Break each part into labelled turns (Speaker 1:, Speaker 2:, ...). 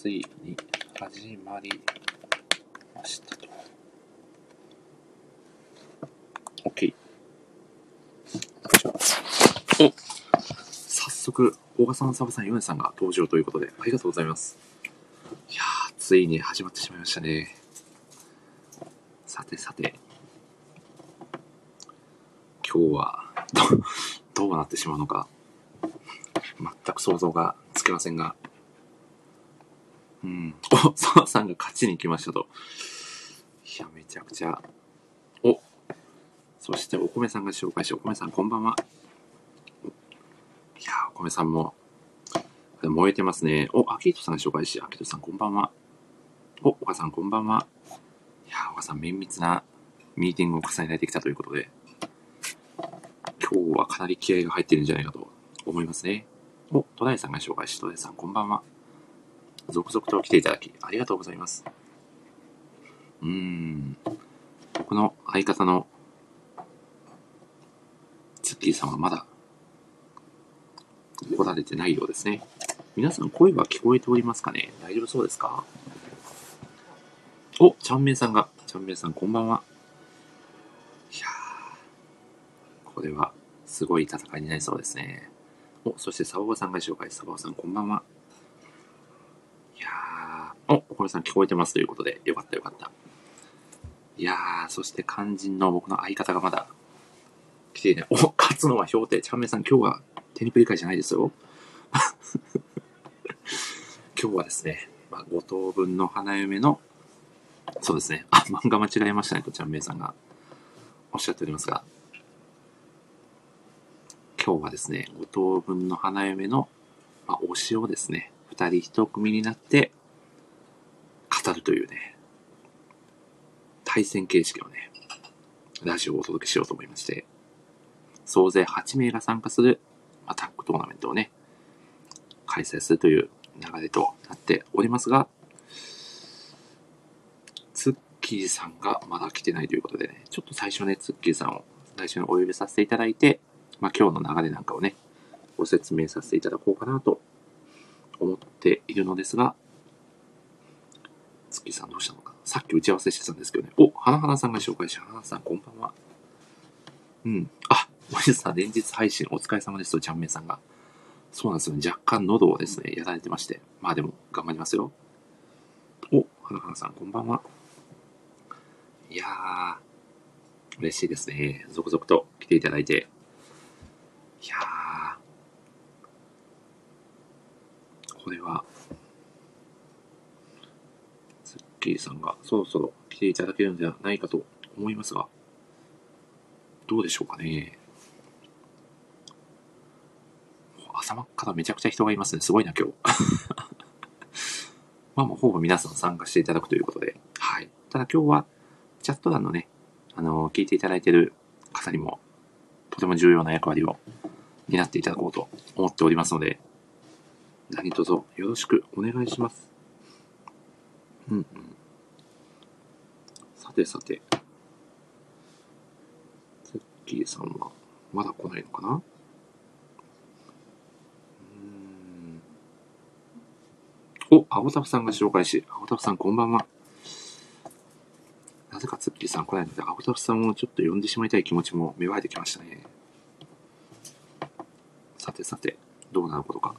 Speaker 1: ついに始まりましたと。OK。お早速、小川さん、サバさん、ヨネさんが登場ということで、ありがとうございます。いやー、ついに始まってしまいましたね。さてさて、今日はど、どうなってしまうのか、全く想像がつきませんが、うん。お、サバさんが勝ちに来ましたと。いや、めちゃくちゃ。お、そしてお米さんが紹介し、お米さんこんばんは。いや、お米さんも、燃えてますね。お、アキートさんが紹介し、アキートさんこんばんは。お、お母さんこんばんは。いやー、お母さん綿密なミーティングを重ねられてきたということで、今日はかなり気合が入ってるんじゃないかと思いますね。お、戸田井さんが紹介し、戸田井さんこんばんは。続々と来ていただき、ありがとうございます。うーん。僕の相方のツッキーさんはまだ来られてないようですね。皆さん声は聞こえておりますかね？大丈夫そうですか？お、ちゃんめいさんが、ちゃんめいさんこんばんは。いや、これはすごい戦いになりそうですね。お、そしてサババさんが紹介、サババさんこんばんは。お、おこれさん聞こえてますということで、よかったよかった。いやー、そして肝心の僕の相方がまだ来ていない。お、勝つのは氷定。ちゃんめいさん今日は手にプリ会じゃないですよ。今日はですね、まあ、5等分の花嫁の、そうですね、あ、漫画間違えましたねとちゃんめいさんがおっしゃっておりますが、今日はですね、5等分の花嫁の、まあ、推しをですね、2人1組になって語るというね、対戦形式のね、ラジオをお届けしようと思いまして、総勢8名が参加する、まあ、タッグトーナメントをね、開催するという流れとなっておりますが、ツッキーさんがまだ来てないということでね、ちょっと最初ね、ツッキーさんを最初にお呼びさせていただいて、まあ今日の流れなんかをね、ご説明させていただこうかなと思っているのですが、ツッキーさんどうしたのかさっき打ち合わせしてたんですけどね。お、花々さんが紹介し、花々さんこんばんは。うん。あ、森田さん連日配信お疲れ様ですと、ちゃんめいさんが。そうなんですよ。若干喉をですね、やられてまして。まあでも、頑張りますよ。お、花々さんこんばんは。いやー、嬉しいですね。続々と来ていただいて。いやー、これは、スッキーさんがそろそろ来ていただけるのではないかと思いますが、どうでしょうかね。朝真っからめちゃくちゃ人がいますね。すごいな、今日。まあもうほぼ皆さん参加していただくということで。はい。ただ今日は、チャット欄のね、あの聞いていただいている方にも、とても重要な役割を担っていただこうと思っておりますので、何卒よろしくお願いします。うんうん。てさて、ツッキーさんはまだ来ないのかな？うん。お、青タフさんが紹介し、青タフさんこんばんは。なぜかツッキーさん来ないので、青タフさんをちょっと呼んでしまいたい気持ちも芽生えてきましたね。さてさて、どうなることか。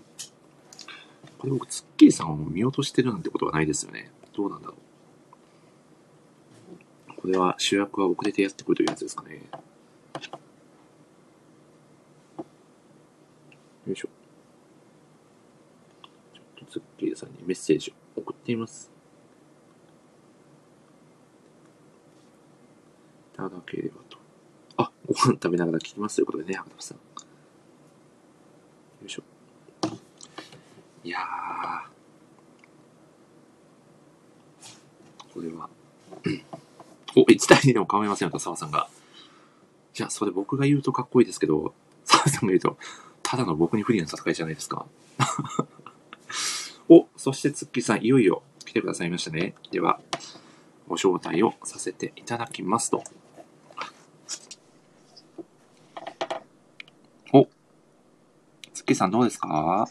Speaker 1: これ僕、ツッキーさんを見落としてるなんてことはないですよね。どうなんだろう。これは主役は遅れてやってくるというやつですかね。よいしょ。ちょっとツッキーさんにメッセージを送っています。いただければと。あ、ご飯食べながら聞きますということでね、博多さん。よいしょ。いやー。これは。うんお、1対2でも構いませんよと、澤さんが。いや、それ僕が言うとかっこいいですけど、澤さんが言うと、ただの僕に不利な戦いじゃないですか。お、そしてツッキーさん、いよいよ来てくださいましたね。では、ご招待をさせていただきますと。お、ツッキーさんどうですか？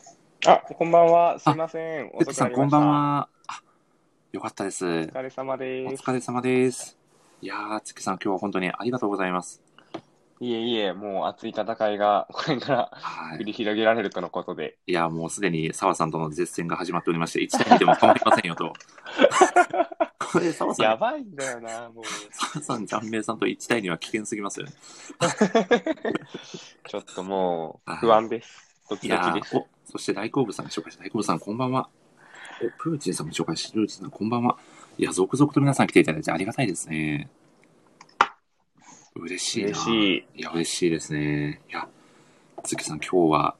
Speaker 2: あ、こんばんは。すいません。
Speaker 1: ツッキーさん、こんばん。は。あ、よかったです。
Speaker 2: お疲れ様
Speaker 1: お
Speaker 2: です。
Speaker 1: 疲れ様です。いやー、ツッキーさん、今日は本当にありがとうございます。
Speaker 2: いえいえ、もう熱い戦いがこれから
Speaker 1: はい。
Speaker 2: 繰り広げられるとのことで。
Speaker 1: いや、もうすでに澤さんとの絶戦が始まっておりまして、1対2でも構いませんよと。これ、澤さん、
Speaker 2: やばいんだよな、もう。
Speaker 1: 澤さん、ジャンメイさんと1対2は危険すぎますよね。
Speaker 2: ちょっともう
Speaker 1: はい
Speaker 2: 不安です。ド
Speaker 1: い
Speaker 2: キドキです。
Speaker 1: お、そして大好物さんが紹介した大好物さん、こんばんは。お、プーチンさんも紹介して、プーチンさん、こんばんは。いや、続々と皆さん来ていただいてありがたいですね。嬉しいな。
Speaker 2: 嬉しい。
Speaker 1: いや、嬉しいですね。いや、月さん、今日は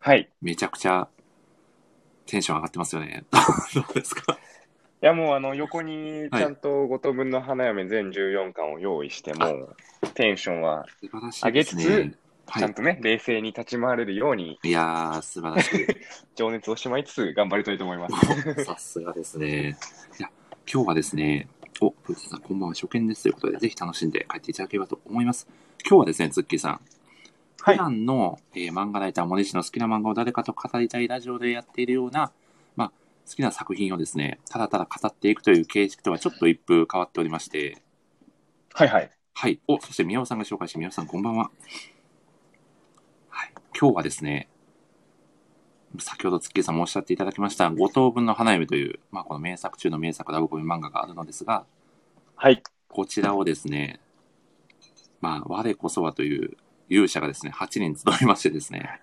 Speaker 2: はい。
Speaker 1: めちゃくちゃテンション上がってますよね。どうですか？
Speaker 2: いや、もうあの、横にちゃんと5等分の花嫁全14巻を用意して、もう、テンションは。上げつ
Speaker 1: はい。
Speaker 2: ちゃんとね、冷静に立ち回れるように、
Speaker 1: いやー、素晴らしい。
Speaker 2: 情熱をしまいつつ頑張りたいと思います。
Speaker 1: さすがですね。いや、今日はですね、お、プーチンさん、こんばんは、初見ですということで、ぜひ楽しんで帰っていただければと思います。今日はですね、ツッキーさん、
Speaker 2: はい
Speaker 1: 普段の、えー漫画ライター、森氏の好きな漫画を誰かと語りたいラジオでやっているような、まあ、好きな作品をですね、ただただ語っていくという形式とはちょっと一風変わっておりまして、
Speaker 2: はいはい。
Speaker 1: はい。お、そして宮尾さんが紹介して、宮尾さんこんばんは。はい。今日はですね、先ほどツッキーさんもおっしゃっていただきました、五等分の花嫁という、まあこの名作中の名作ラブコメ漫画があるのですが、
Speaker 2: はい。
Speaker 1: こちらをですね、まあ、我こそはという勇者がですね、8人集いましてですね、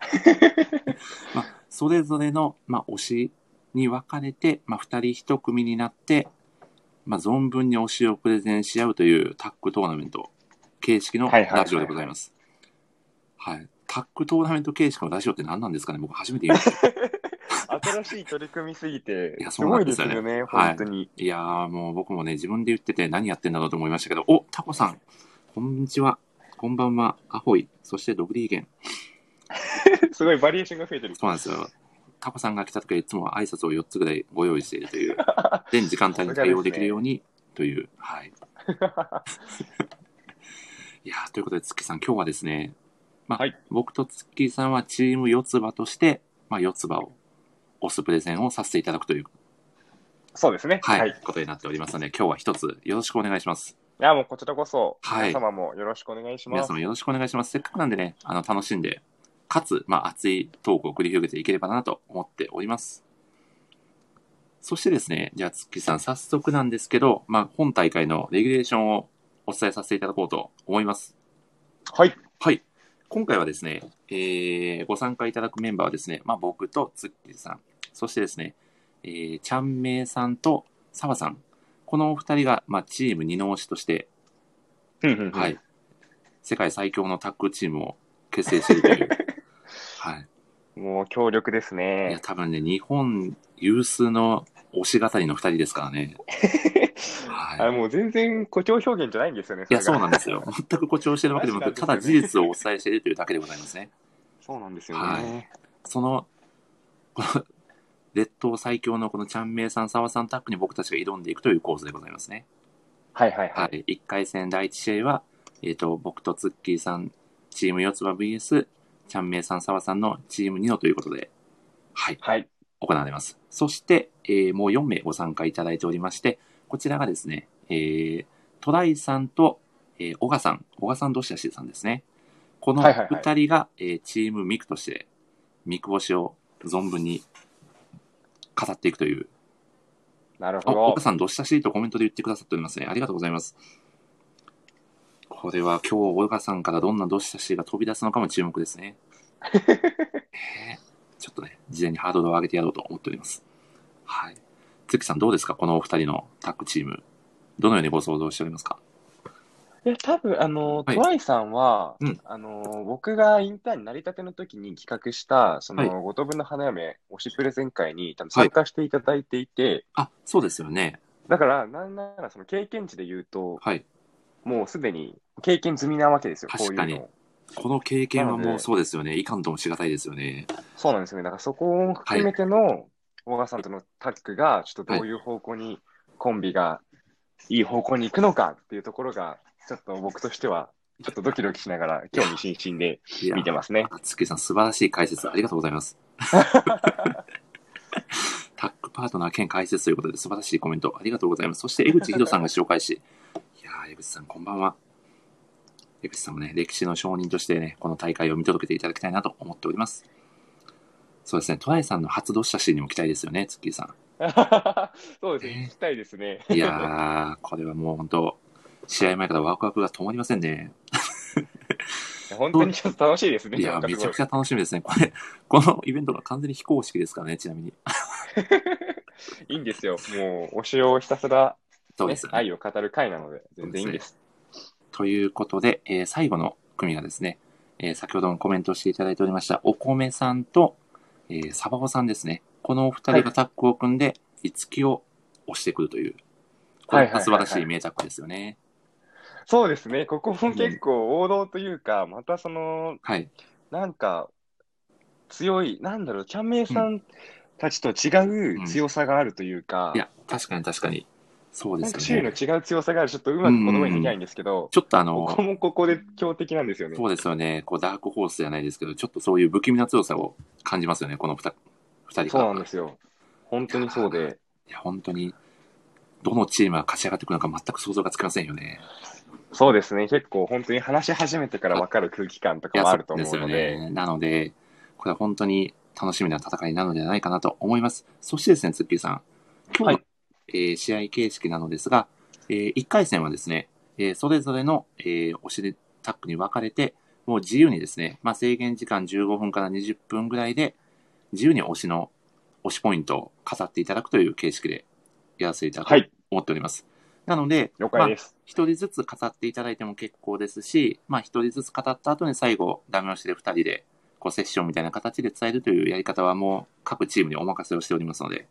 Speaker 1: まあ、それぞれの、まあ、推しに分かれて、まあ、2人1組になって、まあ、存分に推しをプレゼンし合うというタッグトーナメント形式の
Speaker 2: はいはいはいはい
Speaker 1: ラジオでございます。はい。タッグトーナメント形式のラジオって何なんですかね？僕初めて言いました。
Speaker 2: 新しい取り組みすぎて
Speaker 1: いや、
Speaker 2: す
Speaker 1: そうな
Speaker 2: ごいです
Speaker 1: よね
Speaker 2: よね、
Speaker 1: はい
Speaker 2: 本当に。
Speaker 1: いやーもう僕もね、自分で言ってて何やってんだろうと思いましたけど、お、タコさん、こんにちは。こんばんは、アホイ、そしてドグリーゲン。
Speaker 2: すごいバリエーションが増えてる。
Speaker 1: そうなんですよ。タコさんが来た時はいつも挨拶を4つぐらいご用意しているという、全時間帯に対応できるようにという、はい。いやーということで、ツッキーさん、今日はですね、まあ、
Speaker 2: はい
Speaker 1: 僕とツッキーさんはチーム四つ葉として、まあ、四つ葉を押すプレゼンをさせていただくという、
Speaker 2: そうですね。
Speaker 1: はい、
Speaker 2: はい。い
Speaker 1: ことになっておりますので、今日は一つよろしくお願いします。
Speaker 2: や、もうこちらこそ、
Speaker 1: はい
Speaker 2: 皆様もよろしくお願いします。
Speaker 1: 皆様よろしくお願いします。せっかくなんでね、あの、楽しんで、かつ、まあ、熱いトークを繰り広げていければなと思っております。そしてですね、じゃあ、ツッキーさん、早速なんですけど、まあ、本大会のレギュレーションをお伝えさせていただこうと思います。
Speaker 2: はい。
Speaker 1: はい。今回はですね、えー、ご参加いただくメンバーはですね、まあ、僕とツッキーさん、そしてですね、えー、ちゃんめいさんと澤さん、このお二人が、まあ、チーム二の推しとして、はい。世界最強のタッグチームを結成しているという。はい。
Speaker 2: もう強力です
Speaker 1: い
Speaker 2: ね
Speaker 1: や、。多分ね、日本有数の推し語りの二人ですからね。
Speaker 2: あ
Speaker 1: はい。
Speaker 2: もう全然誇張表現じゃないんですよね。
Speaker 1: いや、そうなん
Speaker 2: で
Speaker 1: ですよ。全く誇張してるわけでもなく、ただ事実をお伝えしているというだけでございますね。
Speaker 2: そうなんですよね。
Speaker 1: はいその、この、列島最強のこのちゃんめいさん、沢さんタッグに僕たちが挑んでいくという構図でございますね。
Speaker 2: はいはいは。
Speaker 1: はいい。1回戦第1試合は、えっ、と、僕とツッキーさん、チーム四つ葉 VS、ちゃんめいさん、沢さんのチーム2のということで、はい、
Speaker 2: はい。
Speaker 1: 行われます。そして、えーもう4名ご参加いただいておりまして、こちらがですね、えー、トライさんと、えー、小賀さん、小賀さんどしやしさんですね。この
Speaker 2: はいはいはい
Speaker 1: 2人が、えーチームミクとして、ミク星を存分に語っていくというあ、
Speaker 2: なるほど
Speaker 1: 岡。さん、どしたしいとコメントで言ってくださっておりますね。ありがとうございます。これは今日、岡さんからどんなどしたしが飛び出すのかも注目ですね。えーちょっとね、事前にハードルを上げてやろうと思っております。はい。つきさん、どうですか？このお二人のタッグチーム。どのようにご想像しておりますか？
Speaker 2: いや、多分あの、
Speaker 1: はい
Speaker 2: トライさんは、
Speaker 1: うん
Speaker 2: あの、僕がインターンになりたての時に企画した、そ
Speaker 1: はい
Speaker 2: の、五等分の花嫁推しプレゼン会に多分参加していただいていて、
Speaker 1: あ、そうですよね。
Speaker 2: だから、なんならその経験値で言うと、
Speaker 1: はい。
Speaker 2: もうすでに経験済みなわけですよ、こういうの。
Speaker 1: この経験はもうそうですよね。いかんともしがたいですよね。
Speaker 2: そうなんですよね。だからそこを含めての、小川さんとのタッグが、ちょっとどういう方向に、コンビがいい方向に行くのかっていうところが、ちょっと僕としてはちょっとドキドキしながら、興味津々で見てますね。
Speaker 1: あつっきーさん、素晴らしい解説ありがとうございます。タッグパートナー兼解説ということで素晴らしいコメントありがとうございます。そして、江口ひろさんが紹介し、いやー、江口さんこんばんは。江口さんもね、歴史の証人としてね、この大会を見届けていただきたいなと思っております。そうですね、トライさんの初同志写真にも期待ですよね、ツッキーさ
Speaker 2: そうですね、聞きたいですね。
Speaker 1: ん。いやー、これはもう本当、試合前からワクワクが止まりませんね。
Speaker 2: 本当にちょっと楽しいですね。
Speaker 1: いやめちゃくちゃ楽しみですね。これ、このイベントが完全に非公式ですからね、ちなみに。
Speaker 2: いいんですよ。もう、推しをひたすら、ね
Speaker 1: そうですよね。
Speaker 2: 愛を語る回なので、全然いいんです。
Speaker 1: ということで、えー最後の組がですね、えー先ほどもコメントしていただいておりました、お米さんと、えーサバオさんですね。このお二人がタッグを組んで、いつきを押してくるという、これ
Speaker 2: は
Speaker 1: 素晴らしい名タッグですよね。
Speaker 2: そうですね、ここも結構王道というか、またその、
Speaker 1: はい。
Speaker 2: なんか、強い、なんだろう、ちゃんめいさんたちと違う強さがあるというか、
Speaker 1: いや、確かに確かに。そうですよね。
Speaker 2: 種類の違う強さがある、ちょっとうまく言葉にできないんですけど、
Speaker 1: ちょっとあ
Speaker 2: ここ
Speaker 1: の、
Speaker 2: もここで強敵なんですよね。
Speaker 1: そうですよね。こう、ダークホースじゃないですけど、ちょっとそういう不気味な強さを感じますよね、この二二人
Speaker 2: そう
Speaker 1: が。
Speaker 2: なんですよ。本当にそうで。
Speaker 1: いや、本当に、どのチームが勝ち上がってくるのか全く想像がつきませんよね。
Speaker 2: そうですね、結構本当に話し始めてから分かる空気感とかもあると思うので、
Speaker 1: ですよね。なので、これは本当に楽しみな戦いになるのではないかなと思います。そしてですね、ツッキーさん。今日の、
Speaker 2: はい
Speaker 1: えー試合形式なのですが、え1回戦はですね、えーそれぞれの、えー押しでタックに分かれて、もう自由にですね、まあ、制限時間15分から20分ぐらいで、自由に押しの、押しポイントを飾っていただくという形式でやらせていただこうと
Speaker 2: はい、
Speaker 1: 思っております。なので、まあ
Speaker 2: 了解です。
Speaker 1: 一人ずつ語っていただいても結構ですし、まあ一人ずつ語った後に最後、ダメ押しで二人で、こうセッションみたいな形で伝えるというやり方はもう各チームにお任せをしておりますので、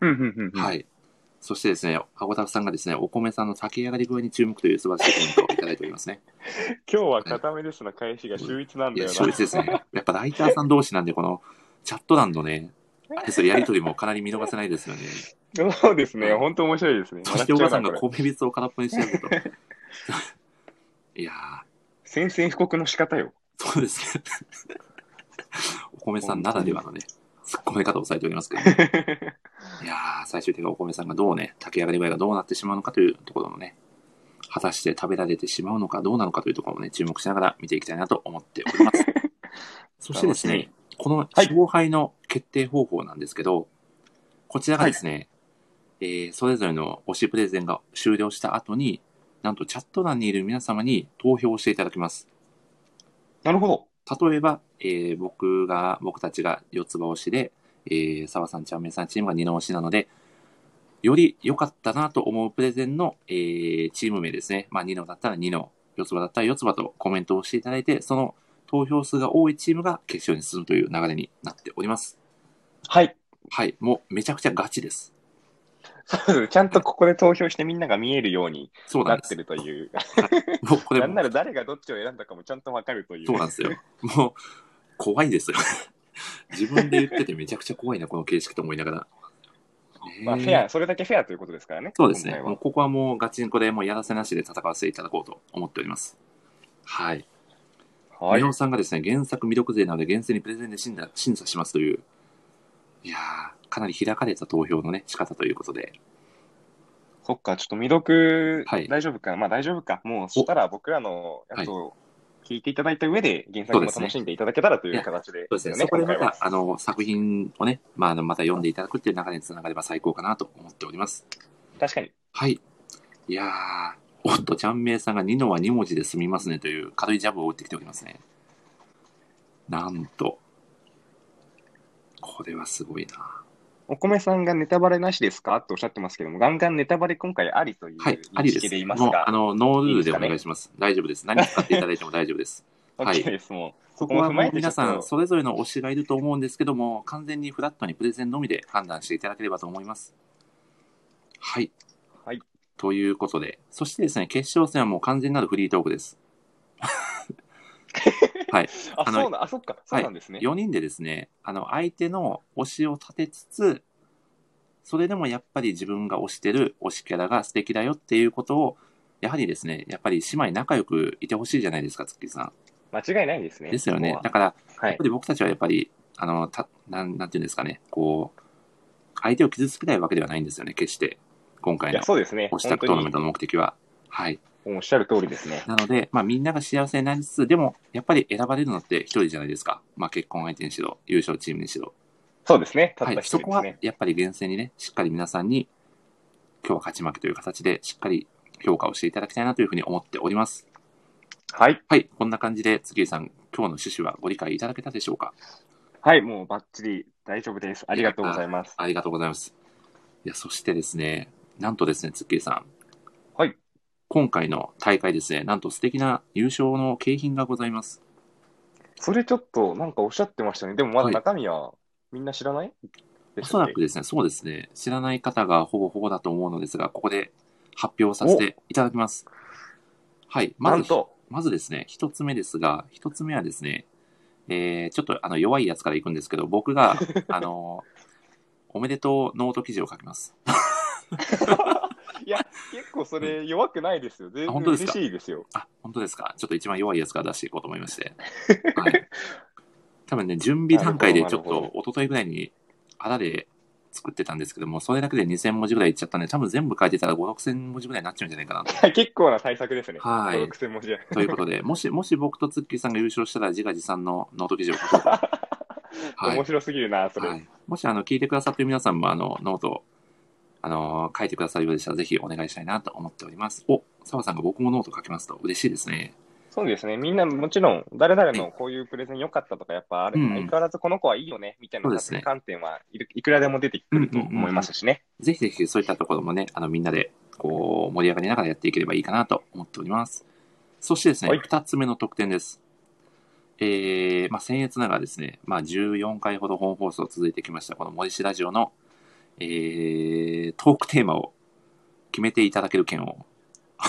Speaker 2: うんうんうんうん
Speaker 1: はい。そしてですね、アゴタフさんがですね、お米さんの炊き上がり具合に注目という素晴らしいコメントをいただいておりますね。
Speaker 2: 今日は固めですの返しが秀逸なんだよな。
Speaker 1: 勝率ですね。やっぱライターさん同士なんで、このチャット欄のね、あれですよやりとりもかなり見逃せないですよね。
Speaker 2: そうですね、本当面白いですね。
Speaker 1: そして、小川さんが米びつを空っぽにしてること。いや
Speaker 2: 宣戦布告の仕方よ。
Speaker 1: そうですね。お米さんならではのね、突っ込め方をされておりますけど、ね、いやー、最終的にお米さんがどうね、炊き上がり具合がどうなってしまうのかというところのね、果たして食べられてしまうのかどうなのかというところもね、注目しながら見ていきたいなと思っております。そしてですね、この勝敗の決定方法なんですけど、こちらがですね、えーそれぞれの推しプレゼンが終了した後に、なんとチャット欄にいる皆様に投票をしていただきます。
Speaker 2: なるほど。
Speaker 1: 例えば、えー僕が、僕たちが四つ葉推しで、えー、沢さん、ちゃんめいさんチームが二の推しなので、より良かったなと思うプレゼンの、えーチーム名ですね。まあ、二のだったら二の、四つ葉だったら四つ葉とコメントをしていただいて、その投票数が多いチームが決勝に進むという流れになっております。
Speaker 2: はい。
Speaker 1: はい。もうめちゃくちゃガチです。
Speaker 2: そうですちゃんとここで投票してみんなが見えるように
Speaker 1: そうな
Speaker 2: ってるという。
Speaker 1: もうこれ
Speaker 2: なんなら誰がどっちを選んだかもちゃんとわかるという。
Speaker 1: そうなんですよ。もう、怖いですよ。自分で言っててめちゃくちゃ怖いな、この形式と思いながら。
Speaker 2: まあ、
Speaker 1: ね
Speaker 2: フェア、それだけフェアということですからね。
Speaker 1: そうですね。もうここはもうガチンコでもうやらせなしで戦わせていただこうと思っております。はい。
Speaker 2: はい
Speaker 1: 宮。尾さんがですね、原作魅力勢なので厳正にプレゼンで審査審査しますという、いやー、かなり開かれた投票のね、仕方ということで、
Speaker 2: そっか、ちょっと未読、
Speaker 1: はい
Speaker 2: 大丈夫か。まあ大丈夫か。もう、そしたら僕らのやつを聞いていただいた上で、原作も楽しんでいただけたらという形で
Speaker 1: そうですね。そこでまた、あの、作品をね、まあ、あのまた読んでいただくっていう流れにつながれば最高かなと思っております。
Speaker 2: 確かに。
Speaker 1: はい。いやー、おっと、ちゃんめいさんが2のは2文字で済みますねという軽いジャブを打ってきておりますね。なんと、これはすごいな。
Speaker 2: お米さんがネタバレなしですか？とおっしゃってますけども、ガンガンネタバレ今回ありという
Speaker 1: はい、ありです
Speaker 2: 認識でいます
Speaker 1: もう、
Speaker 2: が
Speaker 1: あ、の、ノールールでお願いします。大丈夫です。何使っていただいても大丈夫です。はい
Speaker 2: OK です。もう、
Speaker 1: ここはもう皆さん、それぞれの推しがいると思うんですけども、完全にフラットにプレゼンのみで判断していただければと思います。はい。
Speaker 2: はい。
Speaker 1: ということで、そしてですね、決勝戦はもう完全なるフリートークです。はい。
Speaker 2: あ、そうな、あ、そっか、そうなんですね。
Speaker 1: 4人でですね、あの、相手の推しを立てつつ、それでもやっぱり自分が推してる推しキャラが素敵だよっていうことを、やはりですね、やっぱり姉妹仲良くいてほしいじゃないですか、ツッキーさん。
Speaker 2: 間違いないですね。
Speaker 1: ですよねだから、
Speaker 2: ははい
Speaker 1: やっぱ。り僕たちはやっぱり、あの、たなんなんていうんですかね、こう、相手を傷つけたいわけではないんですよね、決して。今回の
Speaker 2: そうですね。
Speaker 1: 推したくトーナメントの目的は。はい。
Speaker 2: おっしゃる通りですね。
Speaker 1: なので、まあみんなが幸せになりつつ、でも、やっぱり選ばれるのって一人じゃないですか。まあ結婚相手にしろ、優勝チームにしろ。
Speaker 2: そうですね。たっ
Speaker 1: はい。
Speaker 2: た一
Speaker 1: そこは
Speaker 2: 人ですね。
Speaker 1: やっぱり厳正にね、しっかり皆さんに、今日は勝ち負けという形で、しっかり評価をしていただきたいなというふうに思っております。
Speaker 2: はい。
Speaker 1: はい。こんな感じで、月井さん、今日の趣旨はご理解いただけたでしょうか？
Speaker 2: はい、もうバッチリ大丈夫です。ありがとうございます。
Speaker 1: ありがとうございます。いや、そしてですね、なんとですね、月井さん。
Speaker 2: はい。
Speaker 1: 今回の大会ですね、なんと素敵な優勝の景品がございます。
Speaker 2: それちょっとなんかおっしゃってましたね。でもまだ
Speaker 1: はい
Speaker 2: 中身はみんな知らない？
Speaker 1: おそらくですね、そうですね、知らない方がほぼほぼだと思うのですが、ここで発表させていただきます。はい。まず、
Speaker 2: なんと、
Speaker 1: まずですね、一つ目ですが、一つ目はですね、えー、ちょっとあの弱いやつからいくんですけど、僕が、あの、おめでとうノート記事を書きます。
Speaker 2: いや、結構それ弱くないですよ。全然嬉
Speaker 1: あ本当ですか？
Speaker 2: しいですよ。
Speaker 1: あ、本当ですか？ちょっと一番弱いやつから出していこうと思いまして。はい。多分ね、準備段階でちょっと、一昨日ぐらいに、あらで作ってたんですけども、それだけで2000文字ぐらいいっちゃったんで、多分全部書いてたら5、6000文字ぐらいになっちゃうんじゃないかなと。
Speaker 2: 結構な対策ですね。
Speaker 1: はい
Speaker 2: 5 6000文字で。
Speaker 1: ということで、もし、もし僕とツッキーさんが優勝したら自画自賛のノート記事を書こうと。はい
Speaker 2: 面白すぎるな、それ。
Speaker 1: はい、もし、あの、聞いてくださっている皆さんも、あの、 note、あの、書いてくださるようでしたら、ぜひお願いしたいなと思っております。お、澤さんが僕もノート書きますと嬉しいですね。
Speaker 2: そうですね。みんなもちろん、誰々のこういうプレゼン良かったとか、やっぱある、
Speaker 1: うん
Speaker 2: 相変わらずこの子はいいよね、みたいな観点はいるいくらでも出てくると思いますしね。
Speaker 1: ぜひぜひそういったところもね、あの、みんなで、こう、盛り上がりながらやっていければいいかなと思っております。そしてですね、
Speaker 2: はい
Speaker 1: 二、つ目の特典です。えー、まあ、僭越ながらですね、まあ、14回ほど本放送続いてきました、この森氏ラジオの、えー、トークテーマを決めていただける件を、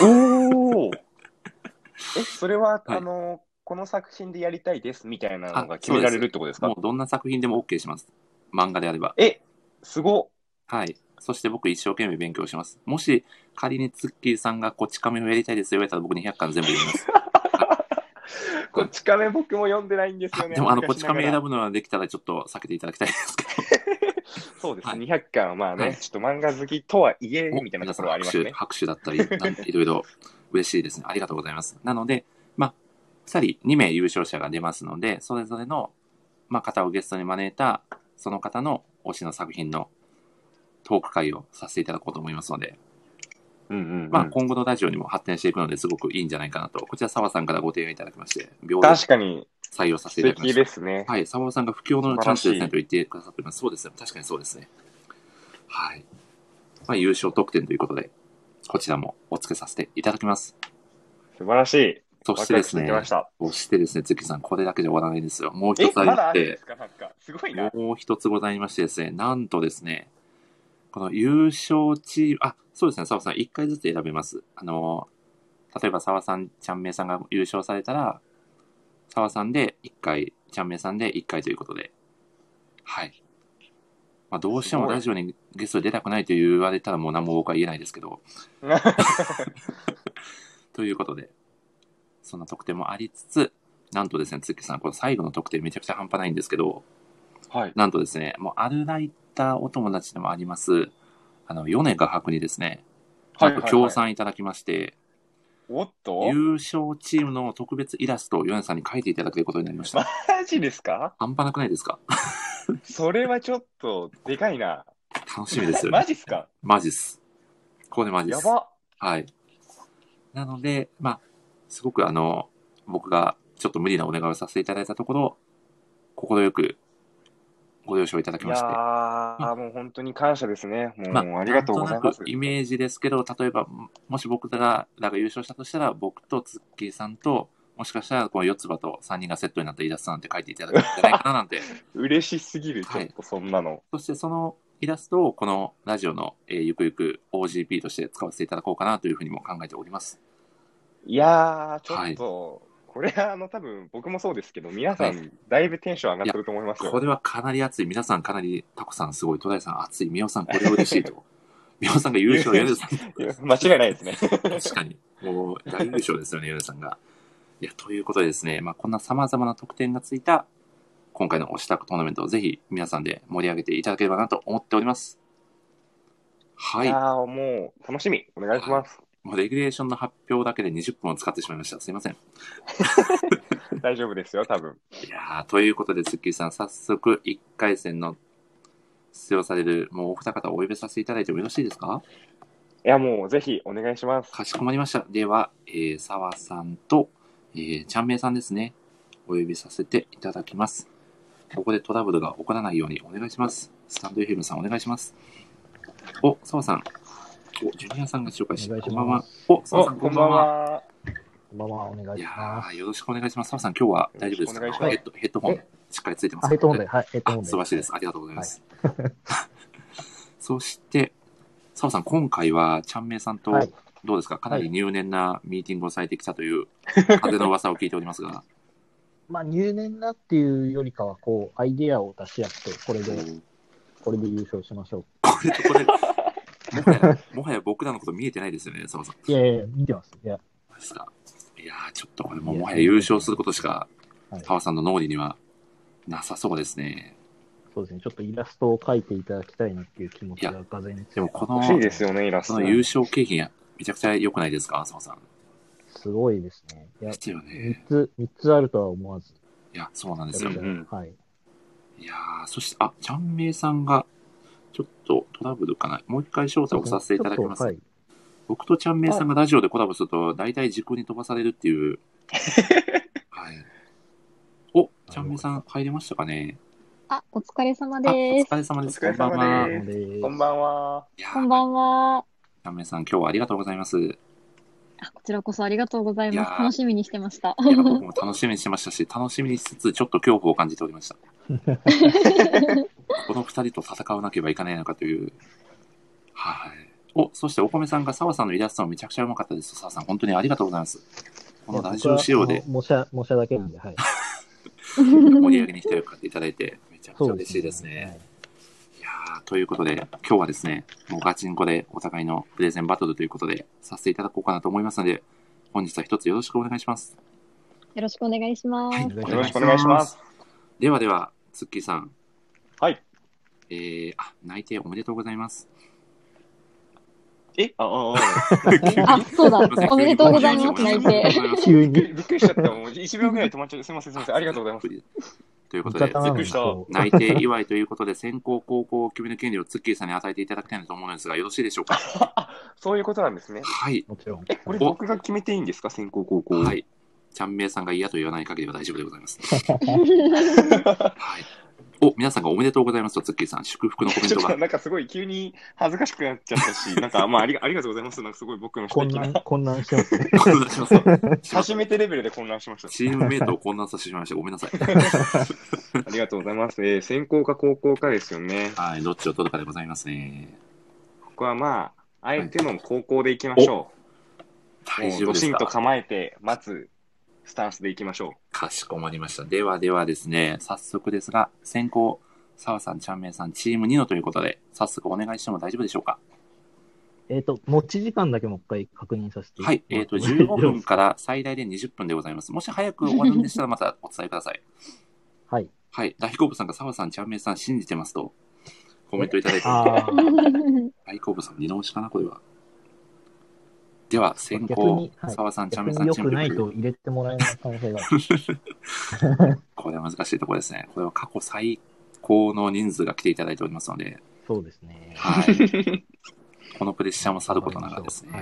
Speaker 2: おお え、それは、
Speaker 1: はい
Speaker 2: あの、この作品でやりたいですみたいなのが決められるってことですか？
Speaker 1: もうどんな作品でも OK します。漫画であれば。
Speaker 2: え、すご
Speaker 1: はい。そして僕一生懸命勉強します。もし仮にツッキーさんがこち亀をやりたいですよ言われたら僕200巻全部読みます。
Speaker 2: こっち亀僕も読んでないんですよね。
Speaker 1: でもあのこち亀選ぶのはできたらちょっと避けていただきたいですけど。
Speaker 2: そうです、
Speaker 1: はい。
Speaker 2: 200巻はまあね、
Speaker 1: はい
Speaker 2: ちょっと漫画好きとはいえ、
Speaker 1: お
Speaker 2: みたいなところはありますね。
Speaker 1: 拍手、拍手だったり、いろいろ嬉しいですね。ありがとうございます。なので、まあ、2人、2名優勝者が出ますので、それぞれの、まあ、方をゲストに招いた、その方の推しの作品のトーク会をさせていただこうと思いますので、
Speaker 2: うんうんうん。
Speaker 1: まあ、今後のラジオにも発展していくのですごくいいんじゃないかなと、こちら澤さんからご提案いただきまして、
Speaker 2: 確かに
Speaker 1: 採用させていただきました。
Speaker 2: ですね。
Speaker 1: はい、澤さんが不況のチャンスですねと言ってくださってます。そうですよ。確かにそうですね。はい。まあ、優勝得点ということで、こちらもお付けさせていただきます。
Speaker 2: 素晴らしい。
Speaker 1: そしてですね。そしてですね、月さん、これだけじゃ終わらないんですよ。もう一
Speaker 2: え、
Speaker 1: つあ
Speaker 2: まだあ
Speaker 1: って。もう一つございましてですね、なんとですね、この優勝チーム、あ、そうですね、澤さん、一回ずつ選べます。あの、例えば澤さん、ちゃんめいさんが優勝されたら、澤さんで一回、ちゃんめいさんで一回ということで、はい。まあ、どうしてもラジオにゲストで出たくないと言われたらもう何も僕は言えないですけど、ということで、そんな特典もありつつ、なんとですね、月さん、この最後の特典めちゃくちゃ半端ないんですけど、
Speaker 2: はい。
Speaker 1: なんとですね、もうアルライターお友達でもあります、あの、米画伯にですね、
Speaker 2: はい
Speaker 1: なんと協賛いただきまして、
Speaker 2: おっと？
Speaker 1: 優勝チームの特別イラストを米さんに描いていただけることになりました。
Speaker 2: マジですか？
Speaker 1: 半端なくないですか？
Speaker 2: それはちょっと、でかいな。
Speaker 1: 楽しみですよね。
Speaker 2: マジっすか？
Speaker 1: マジっす。これマジっす。
Speaker 2: やば。
Speaker 1: はい。なので、まあ、すごくあの、僕がちょっと無理なお願いをさせていただいたところ、快くご了承いただきまして。
Speaker 2: ー、もう本当に感謝ですね。もう、
Speaker 1: ま
Speaker 2: ありがとうございます。
Speaker 1: イメージですけど、例えば、もし僕らが優勝したとしたら、僕とツッキーさんと、もしかしたらこの四つ葉と3人がセットになったイラストなんて書いていただけるんじゃないかななんて。
Speaker 2: 嬉しすぎる、ち
Speaker 1: はい
Speaker 2: ょっとそんなの。
Speaker 1: そしてそのイラストをこのラジオの、えーゆくゆく OGP として使わせていただこうかなというふうにも考えております。
Speaker 2: いやー、ちょっと、これはあの、多分僕もそうですけど、皆さ
Speaker 1: は
Speaker 2: ん、だいぶテンション上がってると思いますよ。
Speaker 1: これはかなり熱い。皆さんかなり、タコさんすごい、戸田井さん熱い。みおさんこれは嬉しいと。みおさんが優勝やるさん。
Speaker 2: 間違いないですね。
Speaker 1: 確かに。もう大優勝ですよね、ヨネさんが。いや、ということでですね、まあ、こんな様々な得点がついた、今回の推したくトーナメントをぜひ皆さんで盛り上げていただければなと思っております。はいい。
Speaker 2: もう楽しみ。お願いします。
Speaker 1: もうレギュレーションの発表だけで20分を使ってしまいました。すいません。
Speaker 2: 大丈夫ですよ、多分。
Speaker 1: いやー、ということで、スッキリさん、早速、1回戦の出場される、もうお二方をお呼びさせていただいてもよろしいですか？
Speaker 2: いや、もうぜひお願いします。
Speaker 1: かしこまりました。では、えー、沢さんと、えー、ちゃんめいさんですね。お呼びさせていただきます。ここでトラブルが起こらないようにお願いします。スタンド FM さんお願いします。お、沢さん。お、ジュニアさんが紹介して、こんばんは。お、沢さん、
Speaker 2: おこんばん
Speaker 1: は。
Speaker 2: は。
Speaker 3: こんばんは、お願いします。
Speaker 1: ー、よろしくお願いします。沢さん、今日は大丈夫ですか？ヘッドヘッドホン、しっかりついてます
Speaker 3: ヘッドホンで、はい、ヘッドホン
Speaker 1: あ、
Speaker 3: で。
Speaker 1: 素晴らしいです。ありがとうございます。そして、澤さん、今回は、ちゃんめいさんと、
Speaker 3: はい。
Speaker 1: どうですか？かなり入念なミーティングをされてきたという、風の噂を聞いておりますが、
Speaker 3: まあ、入念なっていうよりかは、こう、アイデアを出し合って、これで、これで優勝しましょ
Speaker 1: これとこれ、もはや、もはや僕らのこと見えてないですよね、澤さん。
Speaker 3: う。いやいや、見てます。いや、
Speaker 1: ですか。いやー、ちょっとこれもうもはや優勝することしか、
Speaker 3: はい。
Speaker 1: 澤さんの脳裏にはなさそうですね。
Speaker 3: そうですね。ちょっとイラストを描いていただきたいなっていう気持ちががぜん
Speaker 1: でもこの
Speaker 2: 欲しいですよね、イラスト。
Speaker 1: その優勝経験、めちゃくちゃ良くないですか、澤さん。
Speaker 3: すごいですね。いや
Speaker 1: で、すよ
Speaker 3: 三
Speaker 1: ね。
Speaker 3: つ、三つあるとは思わず。
Speaker 1: いや、そうなんですよ
Speaker 3: はい。
Speaker 1: いやー、そして、あ、ちゃんめいさんが、ちょっとトラブルかな。もう一回招待をさせていただきます。僕とちゃんめいさんがラジオでコラボすると、大体時空に飛ばされるっていう。はい。お、ちゃんめいさん入れましたかね
Speaker 4: あ、お疲れ様です。
Speaker 1: 疲れ様です。
Speaker 2: お疲れ様
Speaker 1: こんばんは。
Speaker 2: です
Speaker 3: で
Speaker 2: こんばんは。
Speaker 1: いやー
Speaker 4: こんばんは。
Speaker 1: ちゃんめいさん、今日はありがとうございます。
Speaker 4: こちらこそありがとうございます。
Speaker 1: いやー
Speaker 4: 楽しみにしてました。
Speaker 1: や、僕も楽しみにしてましたし、楽しみにしつつ、ちょっと恐怖を感じておりました。この二人と戦わなければいけないのかという。はい。お、そしてお米さんが澤さんのイラストもめちゃくちゃうまかったです。澤さん、本当にありがとうございます。このラジオ仕様で
Speaker 3: 僕はあの模写、模写だけなんで、はい。
Speaker 1: 盛り上げに来ていただいて、めちゃくちゃ嬉しいですね。ということで、今日はですね、もうガチンコでお互いのプレゼンバトルということで、させていただこうかなと思いますので、本日は一つよろしくお願いします。
Speaker 4: よろしくお願いします。
Speaker 1: はい
Speaker 3: お願いします
Speaker 2: よろしくお願いします。
Speaker 1: ではでは、ツッキーさん。
Speaker 2: はい。
Speaker 1: えー、あ、内定おめでとうございます。
Speaker 2: え？あ、あ、あ、
Speaker 4: あ、そうだ。おめでとうございます、内定。
Speaker 3: 急に。
Speaker 2: びっくりしちゃった。もう1秒ぐらい止まっちゃう。すみません、すみません。ありがとうございます。
Speaker 1: ということで、内定祝いということで、先行後攻を決める権利をツッキーさんに与えていただきたいなと思うんですが、よろしいでしょうか？
Speaker 2: そういうことなんですね。
Speaker 1: はい。
Speaker 3: もちろん。
Speaker 2: え、これ僕が決めていいんですか？先行高校。
Speaker 1: はい。ちゃんめいさんが嫌と言わない限りは大丈夫でございます。はい。お、皆さんがおめでとうございますと、ツッキーさん、祝福のコメントが
Speaker 2: ちょっと。なんかすごい急に恥ずかしくなっちゃったし、なんかまあありがありがとうございます。なんかすごい僕の素
Speaker 3: 混
Speaker 2: 敵な
Speaker 3: 乱、混乱してますね。
Speaker 1: 混乱します
Speaker 2: 初めてレベルで混乱しました。
Speaker 1: チームメイトを混乱させてしまいました。ごめんなさい。
Speaker 2: ありがとうございます。えー、先行か高校かですよね。
Speaker 1: はい、どっちを取るかでございますね。
Speaker 2: ここはまあ、相手の高校でいきましょう。
Speaker 1: 大
Speaker 2: もうドシンと
Speaker 1: 丈夫ですか
Speaker 2: 構えて待つスタンスでいきましょ
Speaker 1: かしこまりました。ではではですね、早速ですが、先行、澤さん、ちゃんめいさん、チーム2のということで、早速お願いしても大丈夫でしょうか？
Speaker 3: えっと、持ち時間だけもう一回確認させて。
Speaker 1: はい、えっ、と、15分から最大で20分でございます。もし早く終わるんでしたら、またお伝えください。
Speaker 3: はい。
Speaker 1: はい、大好物さんが澤さん、ちゃんめいさん、信じてますと、コメントいただいて、
Speaker 3: ああ、
Speaker 1: 大好物さん、見直しかな、これは。では、先
Speaker 3: 逆
Speaker 1: 行澤さん、ちゃんめいさん、チーム
Speaker 3: ないと入れてもらえない可能性がある。
Speaker 1: これは難しいところですね。これは過去最高の人数が来ていただいておりますので、
Speaker 3: そうですね。
Speaker 1: はい。このプレッシャーもさることながらですね。
Speaker 3: は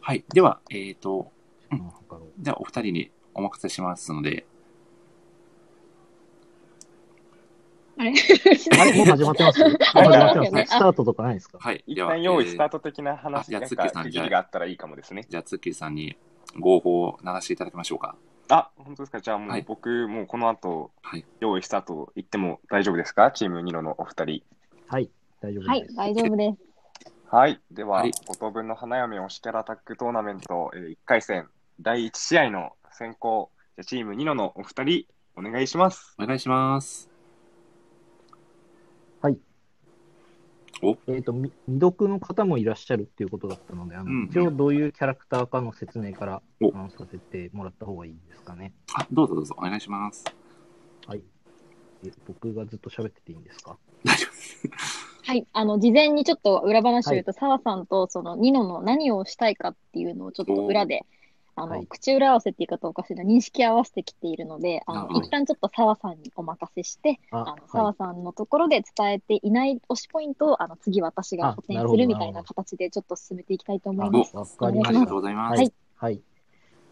Speaker 1: はいい。では、えっ、と、うんじゃあお二人にお任せしますので、
Speaker 4: あれ？
Speaker 3: あれもう始まってます始まってます。スタートとかないですか？
Speaker 1: はい。
Speaker 2: う。一旦用意スター
Speaker 1: ト。
Speaker 2: ト的な話、
Speaker 1: あじゃあ
Speaker 2: なんか区切りがあったらいいかもですね。
Speaker 1: じゃあ、ツッキーさんに合法を鳴らしていただきましょうか。
Speaker 2: あ、本当ですか。じゃあも
Speaker 1: はい
Speaker 2: う僕、もうこの後
Speaker 1: はい、
Speaker 2: 用意スタート行っても大丈夫ですか？チームニノのお二人。
Speaker 3: はい、大丈夫
Speaker 4: はい
Speaker 3: で、す。
Speaker 4: 大丈夫です。
Speaker 2: はい。では、
Speaker 1: はい
Speaker 2: 五等分の花嫁推しキャラアタックトーナメント、えー、1回戦第1試合の先行、じゃあチームニノのお二人、お願いします。
Speaker 1: お願いします。
Speaker 3: はい。
Speaker 1: お？
Speaker 3: えっ、と、み未読の方もいらっしゃるっていうことだったので、あの、
Speaker 1: うん
Speaker 3: 一応どういうキャラクターかの説明から
Speaker 1: お
Speaker 3: あのさせてもらった方がいいですかね。
Speaker 1: あ、どうぞどうぞ、お願いします。
Speaker 3: はい。え僕がずっと喋ってていいんですか？
Speaker 1: 大丈夫です。
Speaker 4: はい。あの、事前にちょっと裏話を言うと、澤さんとそのニノの何をしたいかっていうのをちょっと裏で、あの、
Speaker 3: はい
Speaker 4: 口裏合わせって言い方おかしいな、認識合わせてきているので、あの、
Speaker 1: なるほど
Speaker 4: 一旦ちょっと澤さんにお任せして、あの、
Speaker 3: は
Speaker 4: 澤さんのところで伝えていない推しポイントを、あの、次私が補填するみたいな形でちょっと進めていきたいと思います。
Speaker 3: わかり
Speaker 1: ありが。とうございます。
Speaker 3: はい。はい。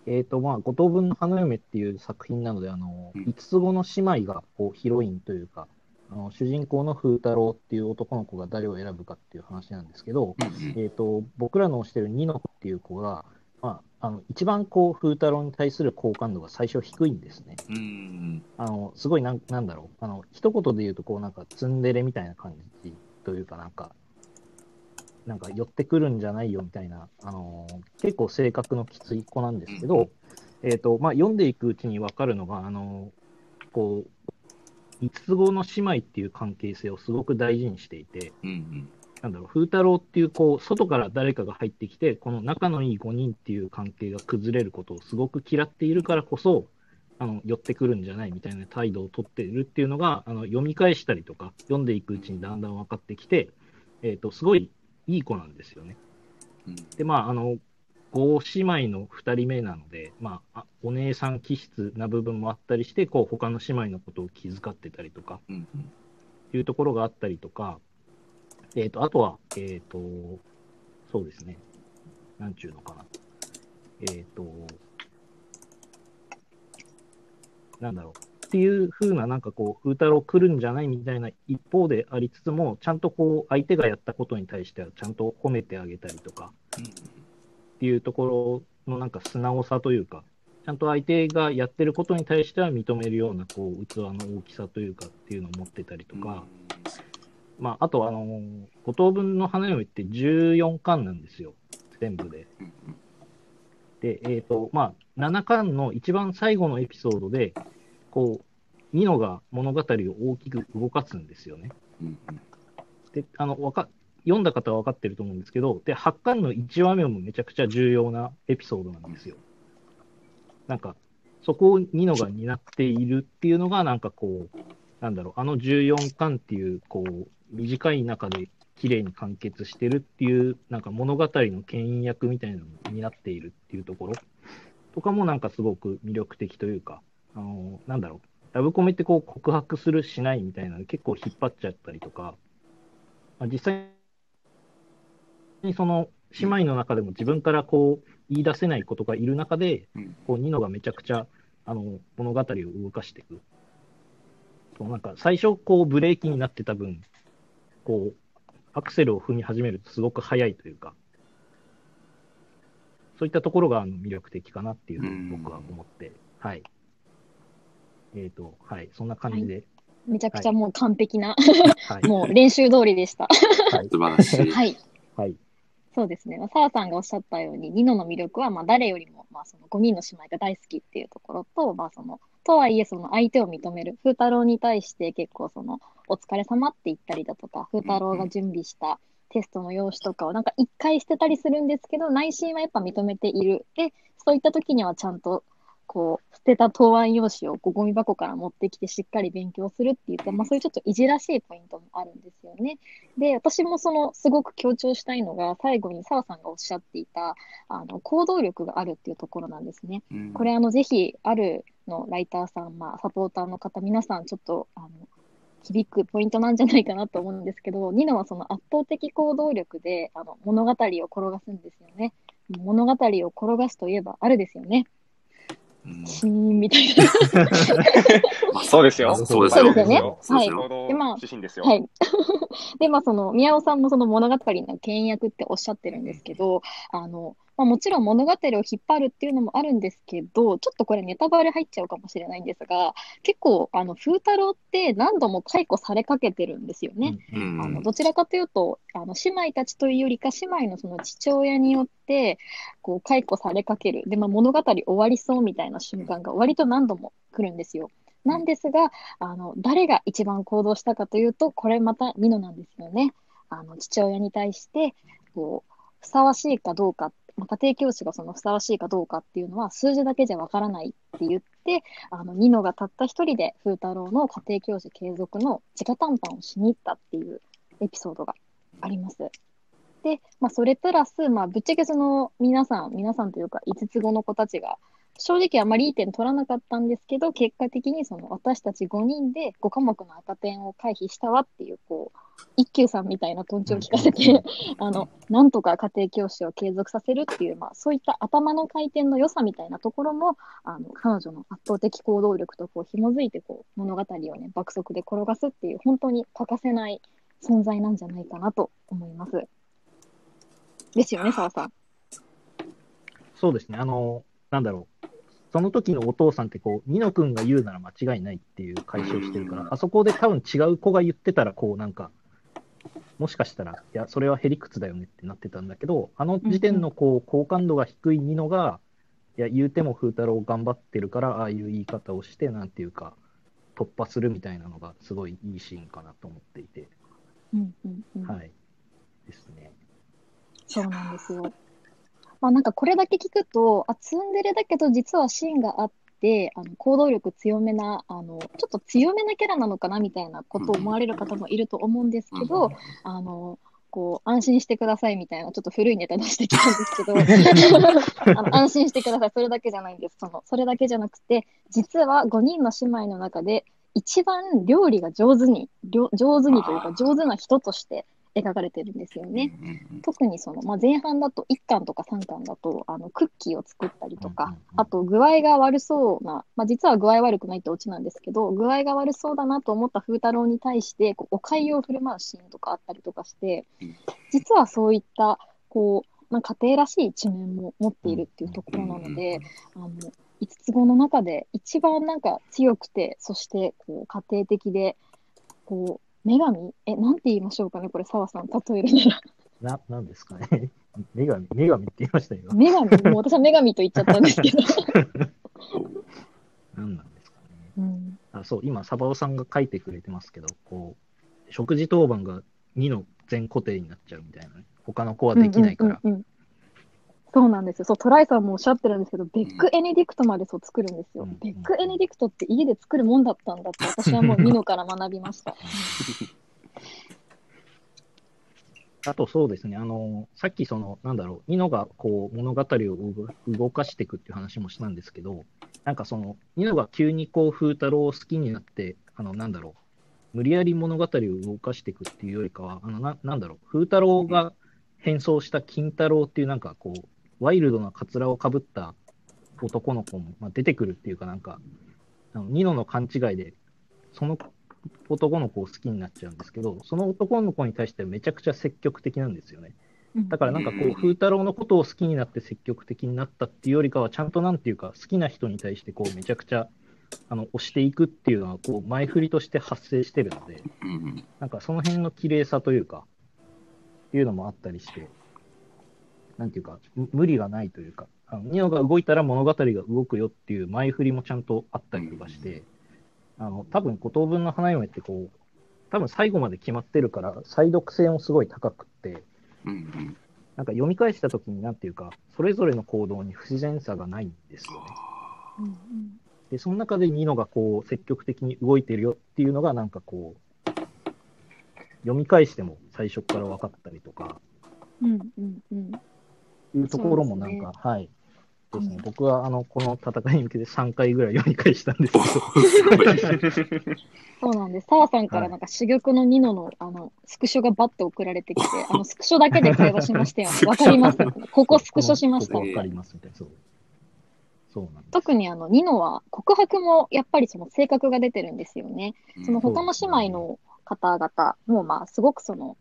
Speaker 3: えっ、と、まあ、五等分の花嫁っていう作品なので、あの、
Speaker 1: うん
Speaker 3: 五つ子の姉妹が、こう、ヒロインというか、あの主人公の風太郎っていう男の子が誰を選ぶかっていう話なんですけど、えっ、と、僕らの推してるニノっていう子が、まあ、あの、一番こう、風太郎に対する好感度が最初低いんですね。
Speaker 1: うん
Speaker 3: あの、すごいなん、なんだろう。あの、一言で言うと、こう、なんか、ツンデレみたいな感じというかなんか、なんか、寄ってくるんじゃないよみたいな、あのー結構性格のきつい子なんですけど、
Speaker 1: うん
Speaker 3: えっ、と、まあ、読んでいくうちにわかるのが、あのーこう、五つ子の姉妹っていう関係性をすごく大事にしていて、
Speaker 1: うんうん
Speaker 3: なんだろう、風太郎っていう、こう、外から誰かが入ってきて、この仲のいい5人っていう関係が崩れることをすごく嫌っているからこそ、あの、寄ってくるんじゃないみたいな態度を取っているっていうのが、あの、読み返したりとか、読んでいくうちにだんだん分かってきて、えっ、と、すごいいい子なんですよね。
Speaker 1: うん
Speaker 3: で、まあ、あの、5姉妹の2人目なので、まあ、あお姉さん気質な部分もあったりして、こう、他の姉妹のことを気遣ってたりとか、
Speaker 1: うんうん
Speaker 3: いうところがあったりとか、えっ、と、あとは、えっ、と、そうですね。なんちゅうのかな。えっ、と、なんだろう。っていう風な、なんかこう、風太郎来るんじゃないみたいな一方でありつつも、ちゃんとこう、相手がやったことに対しては、ちゃんと褒めてあげたりとか、っていうところのなんか素直さというか、ちゃんと相手がやってることに対しては認めるような、こう、器の大きさというかっていうのを持ってたりとか、まあ、あと、あのー、五等分の花嫁って14巻なんですよ、全部で。で、えっ、と、まあ、7巻の一番最後のエピソードで、こう、ニノが物語を大きく動かすんですよね。で、あの、わか、読んだ方は分かってると思うんですけど、で、8巻の1話目もめちゃくちゃ重要なエピソードなんですよ。なんか、そこをニノが担っているっていうのが、なんかこう、なんだろう、あの14巻っていう、こう、短い中で綺麗に完結してるっていう、なんか物語の牽引役みたいなのを担っているっていうところ。とかもなんかすごく魅力的というか、あの、なんだろう、ラブコメってこう告白するしないみたいなの結構引っ張っちゃったりとか、まあ、実際にその姉妹の中でも自分からこう言い出せないことがいる中で、
Speaker 1: うん。
Speaker 3: こうニノがめちゃくちゃあの物語を動かしていく。そうなんか最初こうブレーキになってた分、こうアクセルを踏み始めるとすごく速いというか、そういったところがあの魅力的かなっていうふうに僕は思って、はい。えっ、と、はい、そんな感じで、
Speaker 4: めちゃくちゃもう完璧な、
Speaker 3: はい。
Speaker 4: もう練習通りでした。
Speaker 3: はい。
Speaker 1: 素晴らしい。
Speaker 4: はい。
Speaker 3: はい。
Speaker 4: そうですね。まあ澤さんがおっしゃったように、ニノの魅力は、まあ、誰よりも、まあ、その5人の姉妹が大好きっていうところと、まあ、その、とはいえ、その相手を認める。風太郎に対して結構、その、お疲れ様って言ったりだとか、風太郎が準備したテストの用紙とかをなんか一回捨てたりするんですけど、内心はやっぱ認めている。で、そういった時にはちゃんと、こう、捨てた答案用紙をこうゴミ箱から持ってきてしっかり勉強するっていうと、まあそういうちょっといじらしいポイントもあるんですよね。で、私もその、すごく強調したいのが、最後に澤さんがおっしゃっていた、あの、行動力があるっていうところなんですね。
Speaker 1: うん
Speaker 4: これ、あの、ぜひ、あるのライターさん、まあ、サポーターの方、皆さん、ちょっと、あの、響くポイントなんじゃないかなと思うんですけど、ニノはその圧倒的行動力で、あの、物語を転がすんですよね。物語を転がすといえば、あるですよね。
Speaker 1: うん
Speaker 4: シーンみたいな。
Speaker 2: まあ、そうですよ。
Speaker 1: そうです
Speaker 4: そうですよね
Speaker 1: そうで
Speaker 4: まあ。はい。で、まあ、その、宮尾さんもその物語の牽引役っておっしゃってるんですけど、あの、まあ、もちろん物語を引っ張るっていうのもあるんですけど、ちょっとこれネタバレ入っちゃうかもしれないんですが、結構、あの、風太郎って何度も解雇されかけてるんですよね。
Speaker 1: うん
Speaker 4: あのどちらかというと、あの姉妹たちというよりか、姉妹のその父親によって、こう、解雇されかける。で、まあ、物語終わりそうみたいな瞬間が割と何度も来るんですよ。なんですが、あの、誰が一番行動したかというと、これまたニノなんですよね。あの、父親に対して、こう、ふさわしいかどうか、まあ家庭教師がそのふさわしいかどうかっていうのは数字だけじゃわからないって言って、あの、ニノがたった一人で風太郎の家庭教師継続の直談判をしに行ったっていうエピソードがあります。で、まあ、それプラス、まあ、ぶっちゃけその皆さん、皆さんというか、5つ子の子たちが、正直あまりいい点取らなかったんですけど、結果的にその私たち5人で5科目の赤点を回避したわっていう、こう、一休さんみたいなトンチを聞かせて、あの、なんとか家庭教師を継続させるっていう、まあ、そういった頭の回転の良さみたいなところも、あの、彼女の圧倒的行動力とこう紐づいて、こう、物語をね、爆速で転がすっていう、本当に欠かせない存在なんじゃないかなと思います。ですよね、澤さん。
Speaker 3: そうですね。あの、なんだろう。その時のお父さんってこう、ニノ君が言うなら間違いないっていう解消してるから、あそこで多分違う子が言ってたら、こうなんか、もしかしたら、いや、それはへりくつだよねってなってたんだけど、あの時点のこう、好感度が低いニノが、いや、言うても風太郎頑張ってるから、ああいう言い方をして、なんていうか、突破するみたいなのが、すごいいいシーンかなと思っていて、
Speaker 4: うんうんうん。
Speaker 3: はい。ですね。
Speaker 4: そうなんですよ。まあなんかこれだけ聞くと、あ、ツンデレだけど実は芯があって、あの行動力強めな、あの、ちょっと強めなキャラなのかなみたいなことを思われる方もいると思うんですけど、あの、こう、安心してくださいみたいな、ちょっと古いネタ出してきたんですけど、あの安心してください。それだけじゃないんです。その、それだけじゃなくて、実は5人の姉妹の中で、一番料理が上手に、上手にというか、上手な人として描かれてるんですよね。特にその、まあ、前半だと1巻とか3巻だとあのクッキーを作ったりとかあと具合が悪そうな、まあ、実は具合悪くないってオチなんですけど具合が悪そうだなと思った風太郎に対してこうお粥を振る舞うシーンとかあったりとかして
Speaker 1: うん
Speaker 4: 実はそういったこう、まあ、家庭らしい一面も持っているっていうところなので、あの5つ子の中で一番なんか強くてそしてこう家庭的でこう女神？えなんて言いましょうかねこれ澤さん例えるなら。
Speaker 3: な、なんですかね。女神、女神って言いましたよ。
Speaker 4: 女神、もう私は女神と言っちゃったんですけど。
Speaker 3: 何なんですかね。
Speaker 4: うん、
Speaker 3: あそう、今、サバオさんが書いてくれてますけど、こう、食事当番が2の全固定になっちゃうみたいなね。他の子はできないから。
Speaker 4: うんうんうんうんそうなんですよ。そう、トライさんもおっしゃってるんですけど、ベックエネディクトまでそう作るんですよ。
Speaker 3: うん
Speaker 4: ベックエネディクトって家で作るもんだったんだって、私はもうミノから学びました。
Speaker 3: あとそうですね、あの、さっきその、なんだろう、ニノがこう物語を動動かしていくっていう話もしたんですけど、なんかその、ニノが急にこう、風太郎を好きになって、あの、なんだろう、無理やり物語を動かしていくっていうよりかは、あの、ななんだろう、風太郎が変装した金太郎っていうなんかこう、ワイルドなカツラをかぶった男の子も、まあ、出てくるっていうかなんか、あのニノの勘違いで、その男の子を好きになっちゃうんですけど、その男の子に対してはめちゃくちゃ積極的なんですよね。だからなんかこ
Speaker 1: う
Speaker 3: 風太郎のことを好きになって積極的になったっていうよりかは、ちゃんとなんていうか、好きな人に対してこう、めちゃくちゃ、あの、押していくっていうのは、こう、前振りとして発生してるので、
Speaker 1: うん。
Speaker 3: なんかその辺の綺麗さというか、っていうのもあったりして、なんていうか、む無理がないというか、あのニオが動いたら物語が動くよっていう前振りもちゃんとあったりとかして、あの、多分、五等分の花嫁ってこう、多分最後まで決まってるから、再読性もすごい高くって、
Speaker 1: うんうん。
Speaker 3: なんか読み返したときに、なんていうか、それぞれの行動に不自然さがないんですよね。
Speaker 4: うんうん。
Speaker 3: で、その中でニノがこう、積極的に動いてるよっていうのが、なんかこう、読み返しても最初から分かったりとか、
Speaker 4: うんうんうん
Speaker 3: いうところもなんか、はい。ですね
Speaker 4: うん。
Speaker 3: 僕は、あの、この戦いに向けて3回ぐらい読み返したんですけど、
Speaker 4: そうなんです。澤さんからなんか珠玉のニノのあのスクショがバッと送られてきて、あのスクショだけで会話しましたよね。わかります。ここスクショしました。
Speaker 3: わかりますみたいな、そう。そうなんです。
Speaker 4: 特にあのニノは告白もやっぱりその性格が出てるんですよね。その他の姉妹の方々もまあすごくその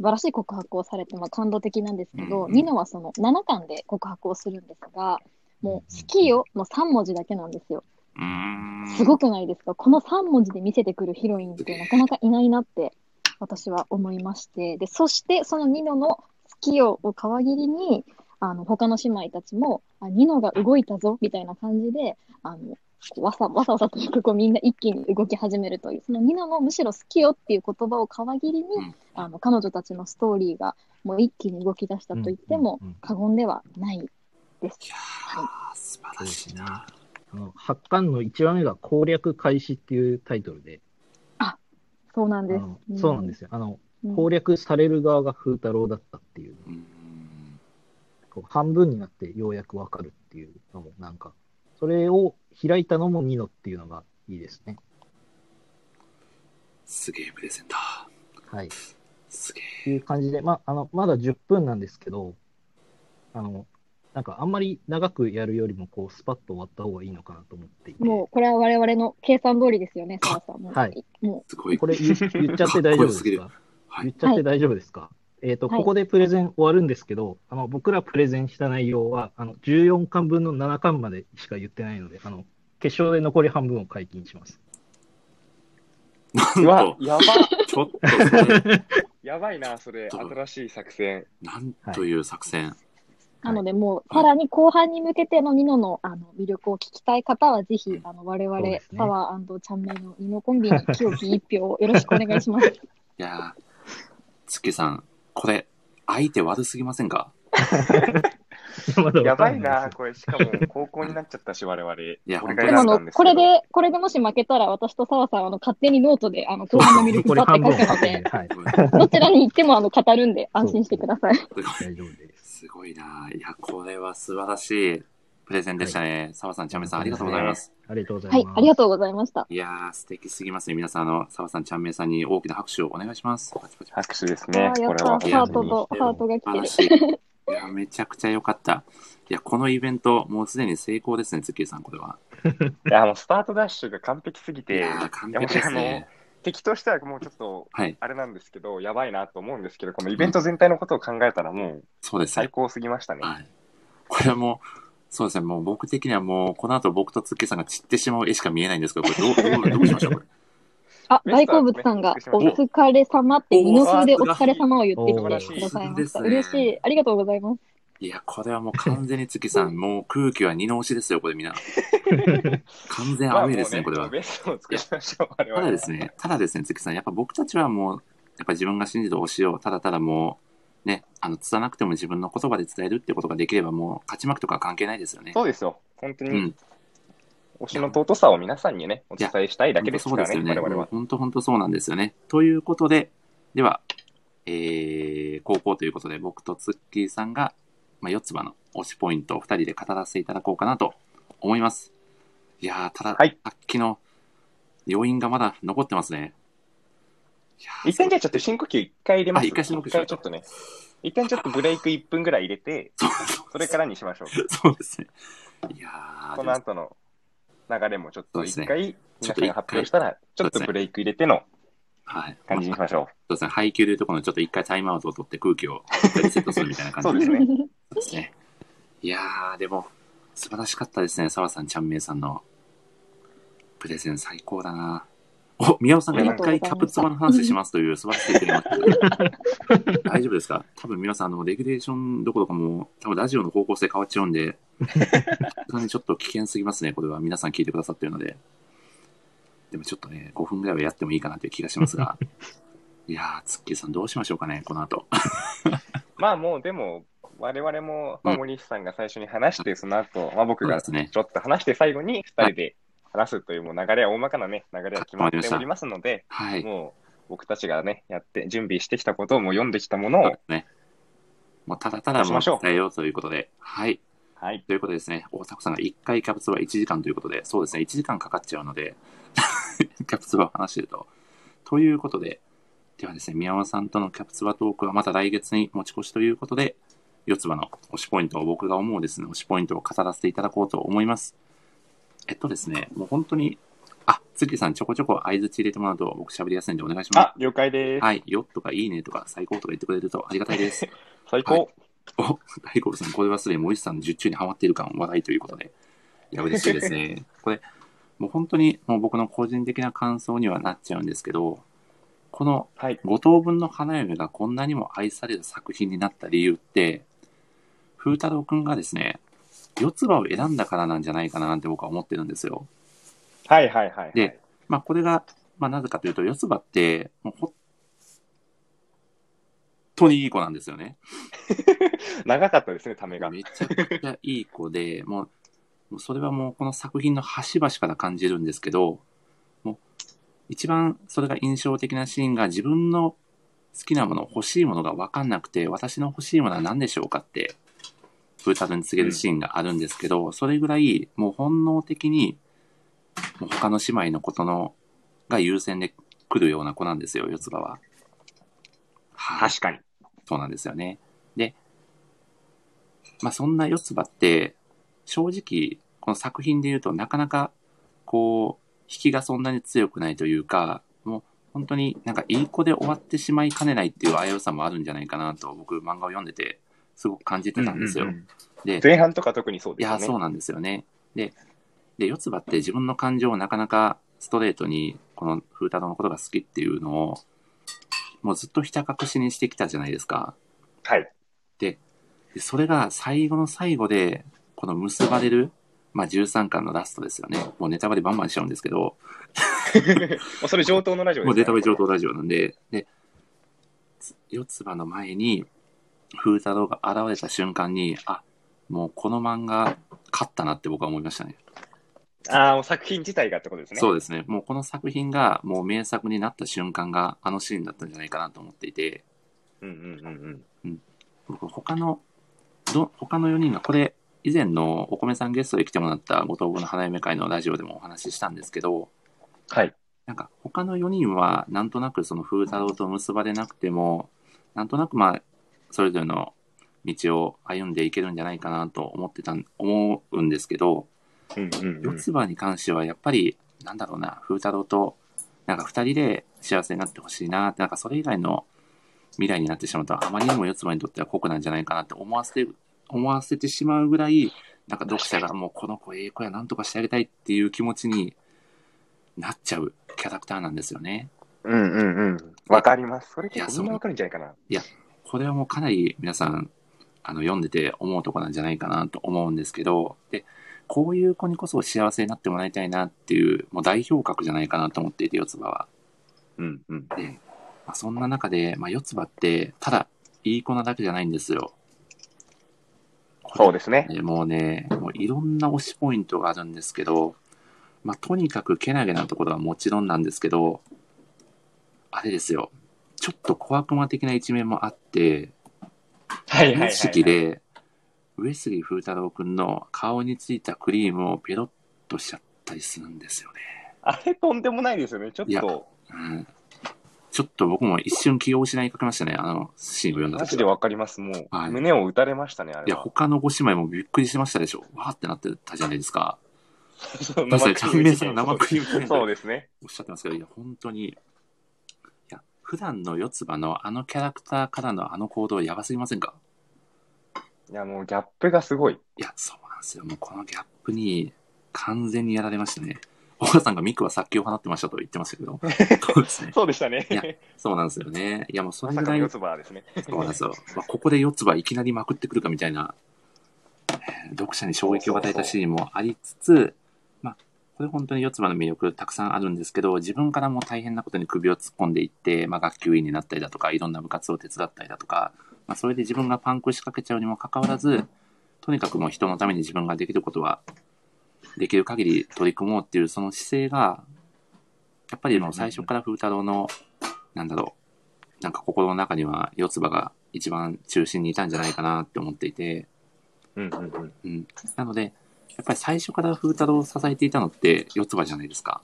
Speaker 4: 素晴らしい告白をされてまあ感動的なんですけど、
Speaker 1: うん
Speaker 4: ニノはその7巻で告白をするんですが、もう好きよの3文字だけなんですよ。
Speaker 1: うん。
Speaker 4: すごくないですか？この3文字で見せてくるヒロインってなかなかいないなって私は思いまして、で、そしてそのニノの好きよを皮切りに、あの、他の姉妹たちも、あ、ニノが動いたぞみたいな感じで、あの、わさわさわさとこうみんな一気に動き始めるという、そのニノのむしろ好きよっていう言葉を皮切りに、
Speaker 1: うん。
Speaker 4: あの彼女たちのストーリーがもう一気に動き出したと言っても過言ではないです。
Speaker 1: いやー、素晴らしいな。
Speaker 3: あの発刊の1話目が攻略開始っていうタイトルで、
Speaker 4: そうなんです。
Speaker 3: そうなんですよ。あの、
Speaker 4: うん。
Speaker 3: 攻略される側が風太郎だったっていう、
Speaker 1: うん。
Speaker 3: こう半分になってようやくわかるっていうのも、なんか、それを開いたのもニノっていうのがいいですね。
Speaker 1: すげえプレゼンター。
Speaker 3: はい。っ
Speaker 1: すげ
Speaker 3: ていう感じで、まあ、あの、まだ10分なんですけど、あの、なんかあんまり長くやるよりも、こう、スパッと終わった方がいいのかなと思っていて、
Speaker 4: もうこれは我々の計算通りですよね、澤さん。もう
Speaker 3: はい
Speaker 4: も
Speaker 1: え。すごい。
Speaker 3: これ言言っちゃって大丈夫で
Speaker 1: か？っこよすぎる
Speaker 3: すか
Speaker 1: はい。
Speaker 3: 言っちゃって大丈夫ですか、えっ、と、
Speaker 4: はい。
Speaker 3: ここでプレゼン終わるんですけど、あの、僕らプレゼンした内容は、あの、14巻分の7巻までしか言ってないので、あの、決勝で残り半分を解禁します。
Speaker 1: なん
Speaker 2: うわ
Speaker 1: と、、
Speaker 2: やば、
Speaker 1: ちょっと
Speaker 2: やばいな、それ、新しい作戦。
Speaker 1: なんという作戦。
Speaker 4: なので、もう、さらに後半に向けてのニノのあの魅力を聞きたい方は、ぜひ
Speaker 1: うん、
Speaker 4: あの我々
Speaker 3: そうです、ね。
Speaker 4: サワーちゃんめいのニノコンビに清き一票をよろしくお願いします。
Speaker 1: いやー、月さん、これ、相手悪すぎませんか？
Speaker 2: やばいな、これ、しかも高校になっちゃったし、我々。
Speaker 1: や
Speaker 2: 俺が
Speaker 4: でもあの、
Speaker 2: 選んだんですけど
Speaker 4: これで、これでもし負けたら、私と澤さんはあの勝手にノートであの後半の魅力ばって書くので、
Speaker 3: はい。
Speaker 4: どちらに行ってもあの語るんで安心してください。
Speaker 1: すごい
Speaker 3: 大丈夫です。
Speaker 1: すごいな。いや、これは素晴らしいプレゼンでしたね。澤、さん、ちゃめさん、ありがとうございます。
Speaker 3: ありがとうござ
Speaker 4: はいい
Speaker 3: ます。、
Speaker 4: ありがとうございました。
Speaker 1: いやー、素敵すぎますね。皆さん、あの、澤さん、ちゃんめいさんに大きな拍手をお願いします。パチパチパチ
Speaker 2: 拍手です
Speaker 4: あ
Speaker 2: ね、これは。
Speaker 4: ハートと、ハートが来てる。
Speaker 1: い。いや、めちゃくちゃ良かった。いや、このイベント、もうすでに成功ですね、ツッキーさん、これは。
Speaker 2: いや、もうスタートダッシュが完璧すぎ
Speaker 1: い
Speaker 2: て、
Speaker 1: 完璧ですね。
Speaker 2: 敵としてはもうちょっと、
Speaker 1: はい、
Speaker 2: あれなんですけど、やばいなと思うんですけど、このイベント全体のことを考えたらもう
Speaker 1: そうですね。
Speaker 2: 最高すぎましたね。
Speaker 1: はい。これはもう、そうですね、もう僕的にはもう、この後僕とツッキーさんが散ってしまう絵しか見えないんですけど、これどう、どうどうしましょう、これ。
Speaker 4: あ、大好物さんが
Speaker 2: ね、
Speaker 4: お疲れ様って、
Speaker 1: お
Speaker 4: 二の数でお疲れ様を言ってきて
Speaker 3: お
Speaker 4: く
Speaker 2: ー
Speaker 4: ださいました。嬉しい。ありがとうございます。
Speaker 1: いや、これはもう完全に月さん、もう空気は二の押しですよ、これみんな。完全アウェイですね、これは。ただですね、ただですね、月さん、やっぱ僕たちはもう、やっぱ自分が信じる推しを、ただただもう、ね、あの、つたなくても自分の言葉で伝えるってことができれば、もう、勝ち負けとかは関係ないですよね。
Speaker 2: そうですよ。本当に
Speaker 1: うん。
Speaker 2: 推しの尊さを皆さんにね、お伝えしたいだけですからね、
Speaker 1: そうですよね。
Speaker 2: 我々は。
Speaker 1: 本当本当そうなんですよね。ということで、では、えー、高校ということで、僕とツッキーさんが、まあ、四つ葉の推しポイントを二人で語らせていただこうかなと思います。いやー、ただ、
Speaker 2: はい
Speaker 1: さっきの要因がまだ残ってますね。
Speaker 2: 一旦じゃあちょっと深呼吸一回入れます。
Speaker 1: あ一回深呼吸
Speaker 2: 回ちょっとね。一旦ちょっとブレイク1分ぐらい入れて、
Speaker 1: そ
Speaker 2: れからにしましょう。
Speaker 1: そうですね。いやー、
Speaker 2: この後の流れもちょっと一回、皆さんが発表したら、ちょっとブレイク入れての
Speaker 1: はい。
Speaker 2: 感じにしましょ
Speaker 1: そうですね。配給でいうところのちょっと一回タイムアウトを取って空気をリセットするみたいな
Speaker 2: う。
Speaker 1: 感じ
Speaker 2: ですね。
Speaker 1: そうですね。いやー、でも、素晴らしかったですね。澤さん、ちゃんめいさんのプレゼン最高だな。お、宮尾さんが一回キャプツバの話しますという素晴らしい提案 大丈夫ですか？多分皆さん、あの、レギュレーションどころかもう、多分ラジオの方向性変わっちゃうんで、ちょっと危険すぎますね。これは皆さん聞いてくださってるので。でもちょっとね、5分ぐらいはやってもいいかなという気がしますが。いやー、ツッキーさんどうしましょうかね、この後。
Speaker 2: まあもうでも、我々も、まあ、
Speaker 1: うん
Speaker 2: 森内さんが最初に話して、その後、まあ僕が
Speaker 1: そうですね。
Speaker 2: ちょっと話して最後に2人で話すというもう流れは大まかなね、流れは決まっておりますので、
Speaker 1: はい。
Speaker 2: もう僕たちがね、やって準備してきたことをもう読んできたものを、
Speaker 1: ね。もうただただもう伝えようということで、はい。
Speaker 2: はい。
Speaker 1: ということでですね、大迫さんが1回キャプツバ1時間ということで、そうですね、1時間かかっちゃうので、キャプツバを話してると。ということで、ではですね、宮尾さんとのキャプツバトークはまた来月に持ち越しということで、四つ葉の推しポイントを僕が思うですね、推しポイントを語らせていただこうと思います。えっとですね、もう本当に、あ、月さんちょこちょこ相づち入れてもらうと僕喋りやすいんでお願いします
Speaker 2: あ。、了解です。
Speaker 1: はい、よとかいいねとか最高とか言ってくれるとありがたいです。
Speaker 2: 最高。
Speaker 1: お、大好物さん、これはすでに森下さんの術中にハマっている感話題ということで。いや、嬉しいですね。これ、もう本当にもう僕の個人的な感想にはなっちゃうんですけど、この
Speaker 2: はい。
Speaker 1: 5等分の花嫁がこんなにも愛される作品になった理由って、風太郎くんがですね、四つ葉を選んだからなんじゃないかななんて僕は思ってるんですよ。
Speaker 2: はいはいはい。
Speaker 1: で、まあこれが、まあなぜかというと、四つ葉って、もう本当にいい子なんですよね。
Speaker 2: 長かったですね、ためが。
Speaker 1: めちゃくちゃいい子で、もう、もうそれはもうこの作品の端々から感じるんですけど、もう一番それが印象的なシーンが自分の好きなもの、欲しいものが分かんなくて、私の欲しいものは何でしょうかって、風太郎に告げるシーンがあるんですけど、それぐらいもう本能的に、もう他の姉妹のことの、が優先で来るような子なんですよ、四つ葉は。はい。
Speaker 2: 確かに。
Speaker 1: そうなんですよね。で、まあそんな四つ葉って、正直、この作品で言うとなかなか、こう、引きがそんなに強くないというか、もう本当になんかいい子で終わってしまいかねないっていう危うさもあるんじゃないかなと僕漫画を読んでてすごく感じてたんですよ。
Speaker 2: うんうんうん
Speaker 1: で、
Speaker 2: 前半とか特にそう
Speaker 1: いや、
Speaker 2: ですよね。
Speaker 1: そうなんですよね。で、で、四つ葉って自分の感情をなかなかストレートに、この風太郎のことが好きっていうのを、もうずっとひた隠しにしてきたじゃないですか。
Speaker 2: はい。
Speaker 1: で、それが最後の最後で、この結ばれる、まあ13巻のラストですよね。もうネタバレバンバンしちゃうんですけど、
Speaker 2: もうそれ上等のラジオです、ね。
Speaker 1: もうネタバレ上等ラジオなんで、で、四つ葉の前に、風太郎が現れた瞬間に、あ、もうこの漫画、勝ったなって僕は思いましたね。
Speaker 2: ああ、もう作品自体がってことですね。
Speaker 1: そうですね。もうこの作品がもう名作になった瞬間があのシーンだったんじゃないかなと思っていて、
Speaker 2: うんうんうんうん。
Speaker 1: 僕他の、ど、他の4人が、これ、以前のお米さんゲストで来てもらった五等分の花嫁会のラジオでもお話ししたんですけど、
Speaker 2: はい。
Speaker 1: なんか他の4人はなんとなくその風太郎と結ばれなくても、なんとなくまあ、それぞれの道を歩んでいけるんじゃないかなと思ってたん、思うんですけど、
Speaker 2: うんうんうん。
Speaker 1: 四つ葉に関してはやっぱり、なんだろうな、風太郎と、なんか二人で幸せになってほしいなって、なんかそれ以外の未来になってしまうと、あまりにも四つ葉にとっては酷なんじゃないかなって思わせて、思わせてしまうぐらい、なんか読者がもうこの子ええ子やなんとかしてあげたいっていう気持ちになっちゃうキャラクターなんですよね。
Speaker 2: うんうんうん。わかります。それ結構みんなわかるんじゃないかな。
Speaker 1: これはもうかなり皆さん、あの、読んでて思うとこなんじゃないかなと思うんですけど、で、こういう子にこそ幸せになってもらいたいなっていう、もう代表格じゃないかなと思っていて、四つ葉は。
Speaker 2: うんうん。
Speaker 1: で、まあ、そんな中で、まあ、四つ葉って、ただ、いい子なだけじゃないんですよ。
Speaker 2: そうですね。
Speaker 1: ねもうね、もういろんな推しポイントがあるんですけど、まあ、とにかくけなげなところはもちろんなんですけど、あれですよ。ちょっと小悪魔的な一面もあって、
Speaker 2: はい
Speaker 1: 無意識で、上杉風太郎くんの顔についたクリームをペロッとしちゃったりするんですよね。
Speaker 2: あれとんでもないですよね。ちょっと、
Speaker 1: うん。ちょっと僕も一瞬気を失いかけましたね、あのシーンを読んだ
Speaker 2: マジで
Speaker 1: 時は。
Speaker 2: わかります。もう、
Speaker 1: はい
Speaker 2: 胸を打たれましたね、あ
Speaker 1: いや、
Speaker 2: れは。
Speaker 1: 他のご姉妹もびっくりしましたでしょ。わーってなってたじゃないですか。
Speaker 2: そうですね。
Speaker 1: おっしゃってますけど、いや、本当に、普段の四つ葉のあのキャラクターからのあの行動やばすぎませんか？
Speaker 2: いや、もうギャップがすごい。
Speaker 1: いや、そうなんですよ。もうこのギャップに完全にやられましたね。小川さんがミクは殺気を放ってましたと言ってましたけど、そうですね。
Speaker 2: そうでしたね
Speaker 1: い。やそうなんですよね。いや、もうそれぐらい
Speaker 2: ま四、つ葉ですね。
Speaker 1: そうなんですよ。まあ、ここで四つ葉いきなりまくってくるかみたいな、えー読者に衝撃を与えたシーンもありつつ、まあ、これ本当に四つ葉の魅力たくさんあるんですけど、自分からも大変なことに首を突っ込んでいって、まあ、学級委員になったりだとか、いろんな部活を手伝ったりだとか、まあ、それで自分がパンクしかけちゃうにもかかわらず、とにかくもう人のために自分ができることは、できる限り取り組もうっていうその姿勢が、やっぱりもう最初から風太郎の、なんだろう、なんか心の中には四つ葉が一番中心にいたんじゃないかなって思っていて、
Speaker 2: うんうんうん。
Speaker 1: うん。なので、やっぱり最初から風太郎を支えていたのって四つ葉じゃないですか。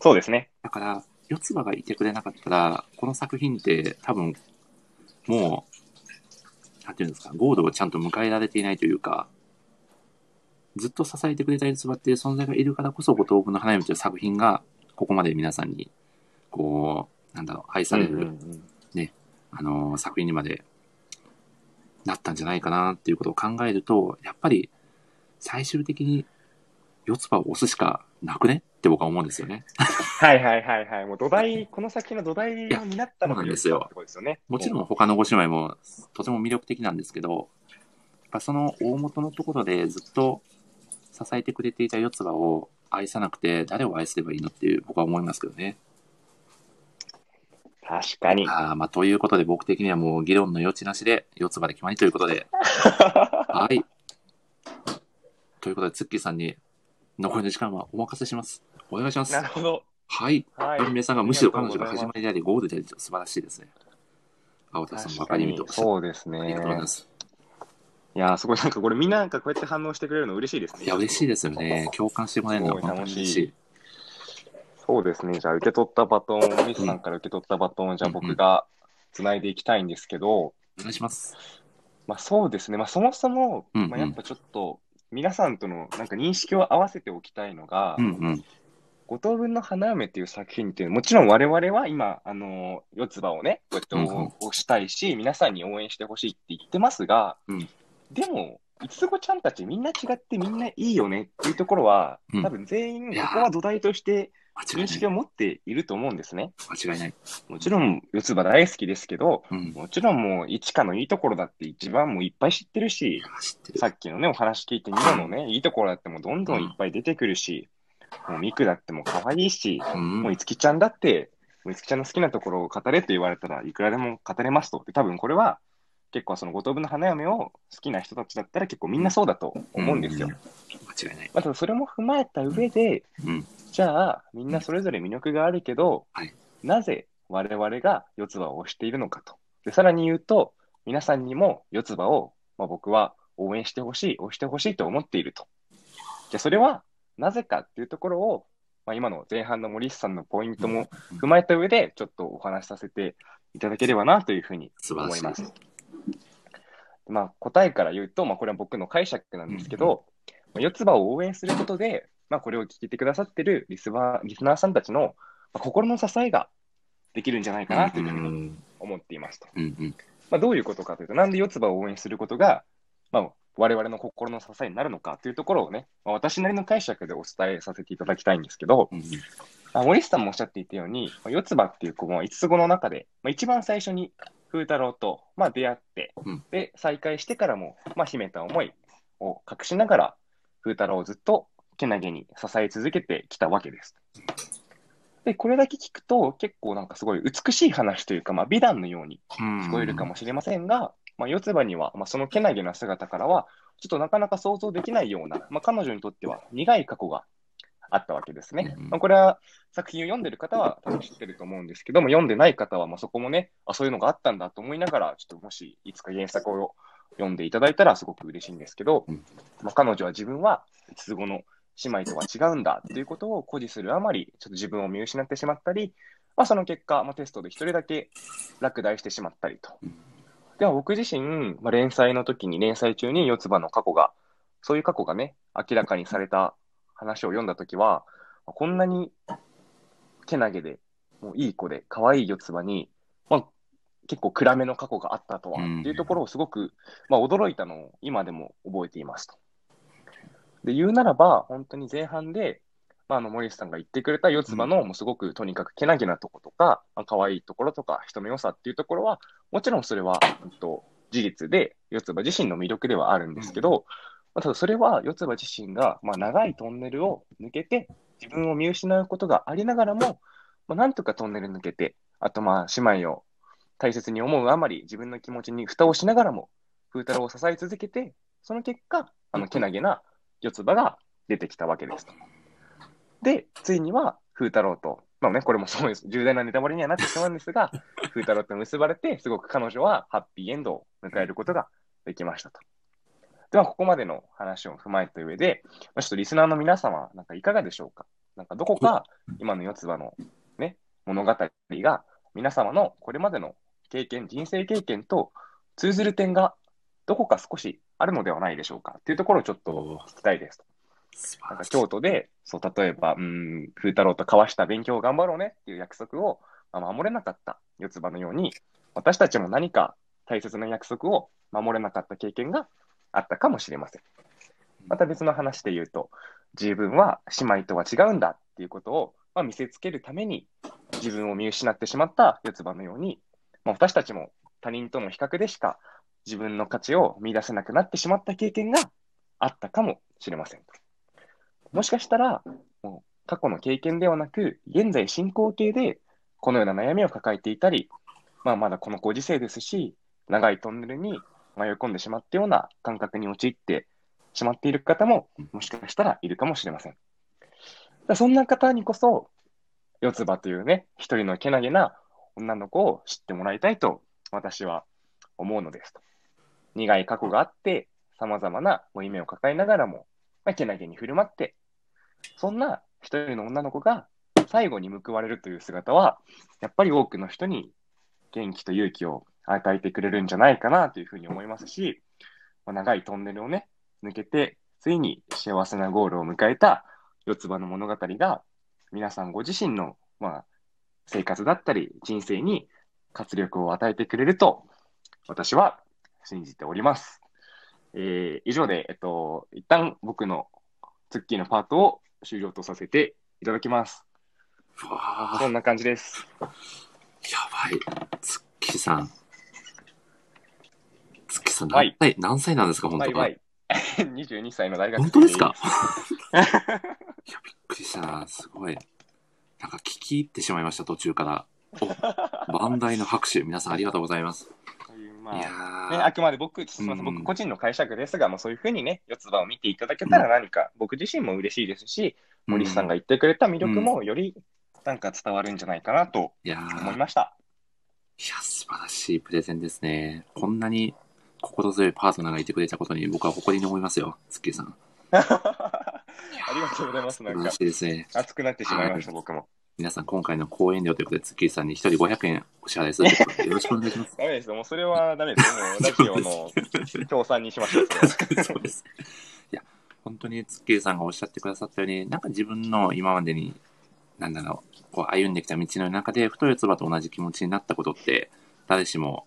Speaker 2: そうですね。
Speaker 1: だから、四つ葉がいてくれなかったら、この作品って多分、もう、なんていうんですか、ゴールをちゃんと迎えられていないというか、ずっと支えてくれた四つ葉っていう存在がいるからこそ、五等分の花嫁という作品が、ここまで皆さんに、こう、なんだろう、愛される、
Speaker 2: うんうんうん
Speaker 1: あの、作品にまでなったんじゃないかなっていうことを考えると、やっぱり最終的に四つ葉を押すしかなくね？って僕は思うんですよね。
Speaker 2: はいはいはいはい。もう土台、この先の土台を担ったのが
Speaker 1: そうなんですよ
Speaker 2: ね。
Speaker 1: もちろん他のご姉妹もとても魅力的なんですけど、やっぱその大元のところでずっと支えてくれていた四つ葉を愛さなくて誰を愛すればいいのっていう僕は思いますけどね。
Speaker 2: 確かに。
Speaker 1: あーまあ、ということで僕的にはもう議論の余地なしで四つ葉で決まりということで。はい。ということで、ツッキーさんに残りの時間はお任せします。お願いします
Speaker 2: な。るほど。
Speaker 1: はい。
Speaker 2: はい。
Speaker 1: さんがむしろ彼女が始まりであり、ゴールでありと素晴らしいですね。青田さん、分
Speaker 2: 確か
Speaker 1: りみと。
Speaker 2: そうですね。
Speaker 1: ありがとうございます。
Speaker 2: いやー、すごいなんかこれみんななんかこうやって反応してくれるの嬉しいですね。
Speaker 1: いや、嬉しいですよね。共感してもらえるのは本当に嬉しい。
Speaker 2: そうですね。じゃあ受け取ったバトン、ミスさんから受け取ったバトンをじゃあ僕が繋いでいきたいんですけど、
Speaker 1: お願いします。
Speaker 2: まあそうですね。まあそもそも、まあやっぱちょっと皆さんとのなんか認識を合わせておきたいのが、
Speaker 1: うんうん。
Speaker 2: 五等分の花嫁っていう作品っていうのもちろん我々は今、あのー四つ葉をね、こうやって
Speaker 1: うんうん
Speaker 2: 推したいし、皆さんに応援してほしいって言ってますが、
Speaker 1: うん
Speaker 2: でも、いつごちゃんたちみんな違ってみんないいよねっていうところは、
Speaker 1: うん
Speaker 2: 多分全員ここは土台として
Speaker 1: 間違いない。
Speaker 2: 認識を持っていると思うんですね。
Speaker 1: 間違いない。
Speaker 2: もちろん四つ葉大好きですけど、
Speaker 1: うん。
Speaker 2: もちろんもう一花のいいところだって一番もういっぱい知ってるし、
Speaker 1: る。
Speaker 2: さっきのね、お話聞いて、ニノのね、いいところだってもうどんどんいっぱい出てくるし、もうミクだってもう可愛いし、
Speaker 1: うん
Speaker 2: もういつきちゃんだって、もういつきちゃんの好きなところを語れって言われたらいくらでも語れますと。で、多分これは結構その五等分の花嫁を好きな人たちだったら結構みんなそうだと思うんですよ。
Speaker 1: うん間違いない。
Speaker 2: まあ、ただそれも踏まえた上で、
Speaker 1: うん。
Speaker 2: じゃあみんなそれぞれ魅力があるけど、
Speaker 1: はい
Speaker 2: なぜ我々が四つ葉を推しているのかと。で、さらに言うと、皆さんにも四つ葉を、まあ、僕は応援してほしい、推してほしいと思っていると。じゃあそれはなぜかっていうところを、まあ、今の前半の森下さんのポイントも踏まえた上で、ちょっとお話しさせていただければなというふうに思います。まあ、答えから言うと、まあ、これは僕の解釈なんですけど、まあ四つ葉を応援することで、まあ、これを聞いてくださってるリスナーリスナーさんたちの、まあ、心の支えができるんじゃないかなというふうに
Speaker 1: ん。
Speaker 2: 思っていますと。
Speaker 1: うんうん。
Speaker 2: まあ、どういうことかというと、なんで四つ葉を応援することが、まあ、我々の心の支えになるのかというところをね、まあ、私なりの解釈でお伝えさせていただきたいんですけど、
Speaker 1: うんうん
Speaker 2: まあ、森下さんもおっしゃっていたように、まあ、四つ葉っていう子も五つ子の中で、まあ、一番最初に風太郎と、まあ、出会って、
Speaker 1: うん
Speaker 2: で、再会してからも、まあ、秘めた思いを隠しながら、風太郎をずっとけなげに支え続けてきたわけです。で、これだけ聞くと、結構なんかすごい美しい話というか、まあ、美談のように聞こえるかもしれませんが、まあ、四つ葉には、まあ、そのけなげな姿からは、ちょっとなかなか想像できないような、まあ、彼女にとっては苦い過去があったわけですね。
Speaker 1: うん
Speaker 2: まあ、これは作品を読んでる方は多分知ってると思うんですけども、読んでない方はまあそこもね、あ、そういうのがあったんだと思いながら、ちょっともしいつか原作を読んでいただいたらすごく嬉しいんですけど、
Speaker 1: うん
Speaker 2: まあ、彼女は自分は五つ子の姉妹とは違うんだっていうことを誇示するあまり、ちょっと自分を見失ってしまったり、まあ、その結果、まあ、テストで一人だけ落第してしまったりと。
Speaker 1: うん
Speaker 2: では僕自身、まあ、連載の時に、連載中に四つ葉の過去が、そういう過去がね、明らかにされた話を読んだ時は、こんなにけなげで、もういい子で、可愛い四つ葉に、まあ、結構暗めの過去があったとは、
Speaker 1: うん。
Speaker 2: っていうところをすごく、まあ、驚いたのを今でも覚えていますと。で、言うならば、本当に前半で、まあ、あの森内さんが言ってくれた四つ葉の、もうすごくとにかくけなげなとことか、まあ、可愛いところとか、人の良さっていうところは、もちろんそれは、うんと、事実で、四つ葉自身の魅力ではあるんですけど、まあ、ただそれは四つ葉自身が、まあ、長いトンネルを抜けて、自分を見失うことがありながらも、まあ、なんとかトンネル抜けて、あとまあ姉妹を大切に思うあまり、自分の気持ちに蓋をしながらも、風太郎を支え続けて、その結果、あのけなげな四つ葉が出てきたわけですと。で、ついには風太郎と、まあね、これもそうです。重大なネタバレにはなってしまうんですが、風太郎と結ばれて、すごく彼女はハッピーエンドを迎えることができましたと。では、ここまでの話を踏まえた上で、まあちょっとリスナーの皆様、なんかいかがでしょうか？なんかどこか、今の四つ葉のね、物語が、皆様のこれまでの経験、人生経験と通ずる点が、どこか少しあるのではないでしょうか？っていうところをちょっと聞きたいですと。なんか。京都で、そう、例えば、うん、風太郎と交わした勉強を頑張ろうねっていう約束を、まあ守れなかった四つ葉のように、私たちも何か大切な約束を守れなかった経験があったかもしれません。また別の話で言うと、自分は姉妹とは違うんだっていうことを、まあ、見せつけるために、自分を見失ってしまった四つ葉のように、まあ、私たちも他人との比較でしか自分の価値を見出せなくなってしまった経験があったかもしれません。もしかしたら、も過去の経験ではなく、現在進行形でこのような悩みを抱えていたり、まあ、まだこのご時世ですし、長いトンネルに迷い込んでしまったような感覚に陥ってしまっている方も、もしかしたらいるかもしれません。そんな方にこそ、四つ葉というね、一人のけなげな女の子を知ってもらいたいと私は思うのですと。苦い過去があって、様々な負い目を抱えながらも、まあ、けなげに振る舞って、そんな一人の女の子が最後に報われるという姿は、やっぱり多くの人に元気と勇気を与えてくれるんじゃないかなというふうに思いますし、まあ、長いトンネルをね、抜けて、ついに幸せなゴールを迎えた四つ葉の物語が、皆さんご自身の、まあ、生活だったり人生に活力を与えてくれると、私は信じております。えー以上で、えっと、一旦僕のツッキーのパートを終了とさせていただきます。
Speaker 1: うわ
Speaker 2: そんな感じです。
Speaker 1: ーやばい。ツッキーさん。ツッキーさん、
Speaker 2: はい
Speaker 1: 何歳、何歳なんですか、本当に。
Speaker 2: バイバイ。22歳の大学生
Speaker 1: 本当ですか？いや、びっくりしたな。すごい。なんか聞き入ってしまいました、途中から。お、バンダイの拍手、皆さんありがとうございます。
Speaker 2: ま
Speaker 1: いや
Speaker 2: あね、
Speaker 1: ー
Speaker 2: あくまで僕、すみません、
Speaker 1: うん
Speaker 2: 僕個人の解釈ですが、まあ、そういうふうにね、四つ葉を見ていただけたら何か、僕自身も嬉しいですし、森さんが言ってくれた魅力もよりなんか伝わるんじゃないかなと思いました。
Speaker 1: いや、素晴らしいプレゼンですね。こんなに心強いパートナーがいてくれたことに僕は誇りに思いますよ、ツッキーさん。
Speaker 2: ありがとうございます。なんか
Speaker 1: ですね。
Speaker 2: 熱くなってしまいました、僕も。
Speaker 1: 皆さん、今回の講演料ということで、ツッキーさんに一人500円お支払いするということでよろしくお願いします。
Speaker 2: ダメですよ、もうそれはダメですよ。もうラジオの協賛にしましょう。そ
Speaker 1: うです。いや、本当にツッキーさんがおっしゃってくださったように、なんか自分の今までに、なんだろう、こう歩んできた道の中で、太い唾と同じ気持ちになったことって、誰しも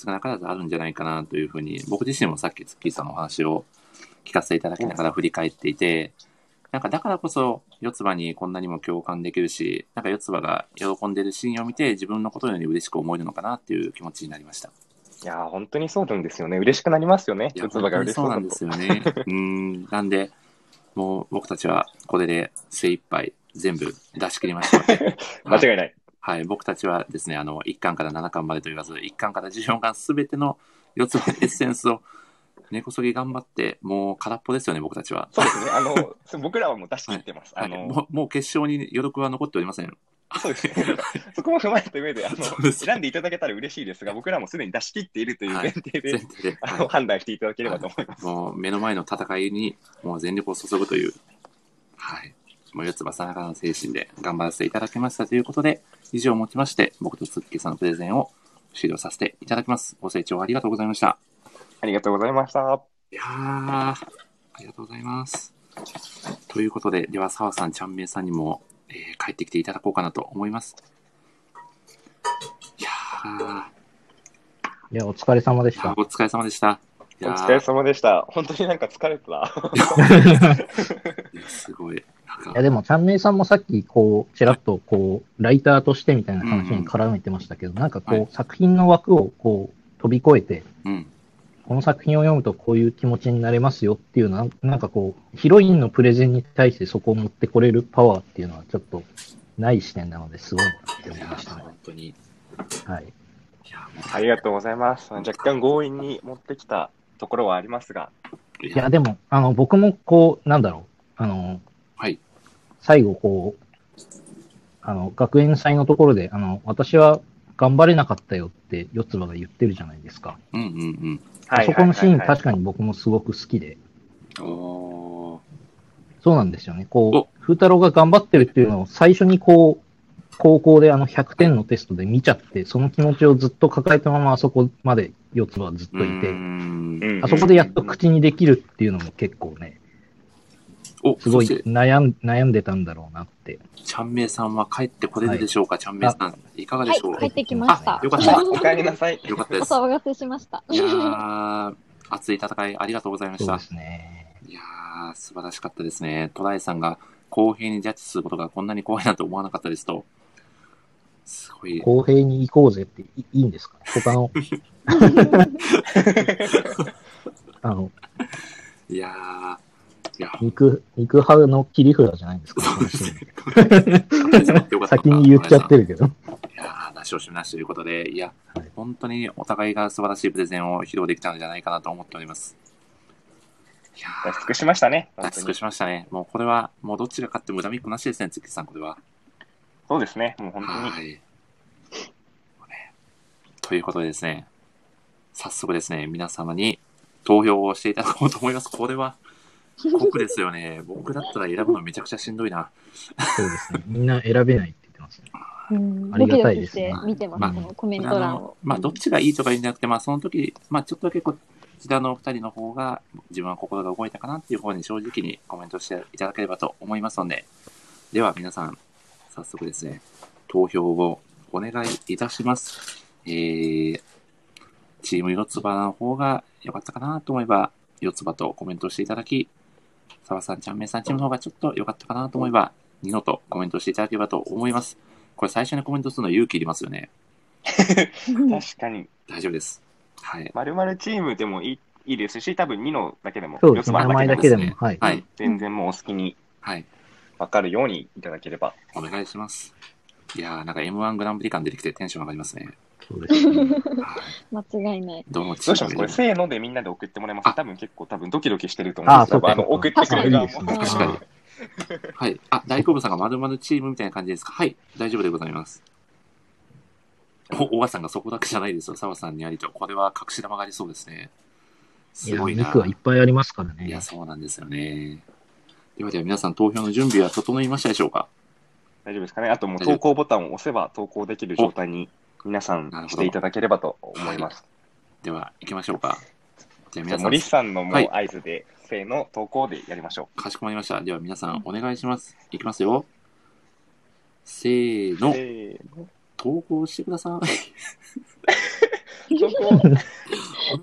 Speaker 1: 少なからずあるんじゃないかなというふうに、僕自身もさっきツッキーさんのお話を聞かせていただきながら振り返っていて、なんかだからこそ、四つ葉にこんなにも共感できるし、なんか四つ葉が喜んでるシーンを見て、自分のことのように嬉しく思えるのかなっていう気持ちになりました。
Speaker 2: いやー、本当にそうなんですよね。嬉しくなりますよね。四つ葉が嬉しそう
Speaker 1: なんです。よね。うん。なんで、もう僕たちはこれで精一杯全部出し切りましたので。
Speaker 2: 間違いない。
Speaker 1: はい、僕たちはですね、あの、1巻から7巻までと言わず、1巻から14巻すべての四つ葉エッセンスを 根こそぎ頑張って、もう空っぽですよね、僕たちは。
Speaker 2: そうですね。あの、僕らはもう出し切ってます。
Speaker 1: はい、
Speaker 2: あの、
Speaker 1: もうもう決勝に余力は残っておりません。
Speaker 2: そうですね。そこも踏まえた上で、あの、選んでいただけたら嬉しいですが、僕らもすでに出し切っているという
Speaker 1: はい
Speaker 2: 前提で、
Speaker 1: 全体で、
Speaker 2: あの、
Speaker 1: は
Speaker 2: 判断していただければと思います。
Speaker 1: い、もう目の前の戦いにもう全力を注ぐという、はい。もう四つ葉さながらの精神で頑張らせていただきましたということで、以上をもちまして、僕とツッキーさんのプレゼンを終了させていただきます。ご清聴ありがとうございました。
Speaker 2: ありがとうございました。
Speaker 1: いやー、ありがとうございます。ということで、では、澤さん、ちゃんめいさんにも、えー帰ってきていただこうかなと思います。いやー、
Speaker 3: いや、お疲れ様でした。
Speaker 1: お疲れ様でした。い
Speaker 2: お疲れ様でした。本当になんか疲れてた。
Speaker 1: いやすごい。
Speaker 3: いや、でも、ちゃんめいさんもさっき、こう、ちらっと、こう、ライターとしてみたいな話に絡めてましたけど、なんかこう、
Speaker 1: はい
Speaker 3: 作品の枠を、こう、飛び越えて、
Speaker 1: うん。
Speaker 3: この作品を読むとこういう気持ちになれますよっていうのは、なんかこう、ヒロインのプレゼンに対してそこを持ってこれるパワーっていうのはちょっとない視点なのですごいなって思いましたね。
Speaker 1: 本当に。い
Speaker 3: はい。
Speaker 2: ありがとうございます。若干強引に持ってきたところはありますが、
Speaker 1: う、い
Speaker 3: いや、でも、あの、僕もこう、なんだろう、あの、
Speaker 1: はい。
Speaker 3: 最後こう、あの、学園祭のところで、あの、私は頑張れなかったよって、四つ葉が言ってるじゃないですか。
Speaker 1: うんうん
Speaker 3: あそこのシーン、確
Speaker 2: か
Speaker 3: かに僕もすごく好きで、
Speaker 1: うん。おー。
Speaker 3: そうなんですよね。こ
Speaker 1: お
Speaker 3: う、風太郎が頑張ってるっていうのを最初にこう、高校であの100点のテストで見ちゃって、その気持ちをずっと抱えたままあそこまで四つ葉はずっといて、
Speaker 1: うーん
Speaker 3: あそこでやっと口にできるっていうのも結構ね、
Speaker 1: お、
Speaker 3: すごい悩ん悩んでたんだろうなって。
Speaker 1: ちゃんめいさんは帰ってこれるでしょうか、ちゃんめいさん。いかがで
Speaker 4: は
Speaker 1: しょう、
Speaker 4: い帰ってきました
Speaker 1: あ。よかった
Speaker 2: お帰りなさい。
Speaker 1: よかったです。
Speaker 4: お騒がせしました。
Speaker 1: いやー、熱い戦いありがとうございました
Speaker 3: そうで。すね。
Speaker 1: いやー、素晴らしかったですね。トライさんが公平にジャッジすることがこんなに怖いなと思わなかったですと。すごい。
Speaker 3: 公平に行こうぜっていいいんですか？他の、あの、
Speaker 1: いやー、いや、
Speaker 3: 肉、肉派の切り札じゃないんですか？
Speaker 1: そうですね。
Speaker 3: 先に言っちゃってるけど。
Speaker 1: いやー、出し惜しみなしということで、いや、
Speaker 3: はい
Speaker 1: 本当にお互いが素晴らしいプレゼンを披露できたのではないかなと思っております。いや
Speaker 2: 出し尽くしましたね。
Speaker 1: ー、
Speaker 2: 本当に
Speaker 1: 出し尽くしましたね。もうこれは、もうどっちが勝っても恨みっこなしですね、月さん、これは。
Speaker 2: そうですね。もう本当に。
Speaker 1: はい。ねということでですね、早速ですね、皆様に投票をしていただこうと思います。これは、酷ですよね。僕だったら選ぶのめちゃくちゃしんどいな。
Speaker 3: そうですね。みんな選べないって言ってますね。
Speaker 4: うん
Speaker 3: ありが
Speaker 4: ドキドキし
Speaker 3: たいですね
Speaker 4: て見てます、
Speaker 1: まあ
Speaker 4: このコメン
Speaker 1: あ
Speaker 4: ト欄を
Speaker 1: の。まあ、どっちがいいとかいいんじゃなくて、まあ、その時、まあ、ちょっとだけこちらのお二人の方が、自分は心が動いたかなっていう方に正直にコメントしていただければと思いますので、では皆さん、早速ですね、投票をお願いいたします。えー、チーム四つ葉の方が良かったかなと思えば、四つ葉とコメントしていただき、澤さん、ちゃんめいさんチームの方がちょっと良かったかなと思えば、ニノとコメントしていただければと思います。これ最初にコメントするのは勇気いりますよね。
Speaker 2: 確かに。
Speaker 1: 大丈夫です。はい。
Speaker 2: まるまるチームでもいいいいですし、多分2のだけでも、
Speaker 3: そうですね。名前だけでも。はい。
Speaker 1: はい。
Speaker 2: 全然もうお好きに
Speaker 1: はい。
Speaker 2: 分かるようにいただければ。
Speaker 1: お願いします。いやー、なんか M1 グランプリ感出てきてテンション上がりますね。
Speaker 3: そうですね。
Speaker 1: はい。
Speaker 4: 間違いない。
Speaker 1: ど
Speaker 2: うします？これ、せーのでみんなで送ってもらいます？
Speaker 1: あ
Speaker 2: 多分結構多分ドキドキしてると思うんですよ。
Speaker 3: あそうか
Speaker 2: あの、送ってくれる側も。
Speaker 3: 確かに
Speaker 1: 確かに。はい。あ、大好物さんが丸々チームみたいな感じですか？はい。大丈夫でございます。お、小川さんがそこだけじゃないですよ。澤さんにありと。これは隠し玉がありそうですね。すごいな。
Speaker 3: 肉はいっぱいありますからね。
Speaker 1: いや、そうなんですよね。ではでは皆さん投票の準備は整いましたでしょうか？
Speaker 2: 大丈夫ですかね？あともう投稿ボタンを押せば投稿できる状態に皆さんしていただければと思います。
Speaker 1: では、行きましょうか。じゃあ皆さん、
Speaker 2: あ森さんのも
Speaker 1: はい
Speaker 2: う合図で、せーの、投稿でやりましょ
Speaker 1: かしこまりました。では皆さん、お願いします。いきますよ。せー
Speaker 2: う。
Speaker 1: の、
Speaker 2: せーの。
Speaker 1: 投稿してください。
Speaker 2: 投稿
Speaker 1: お願い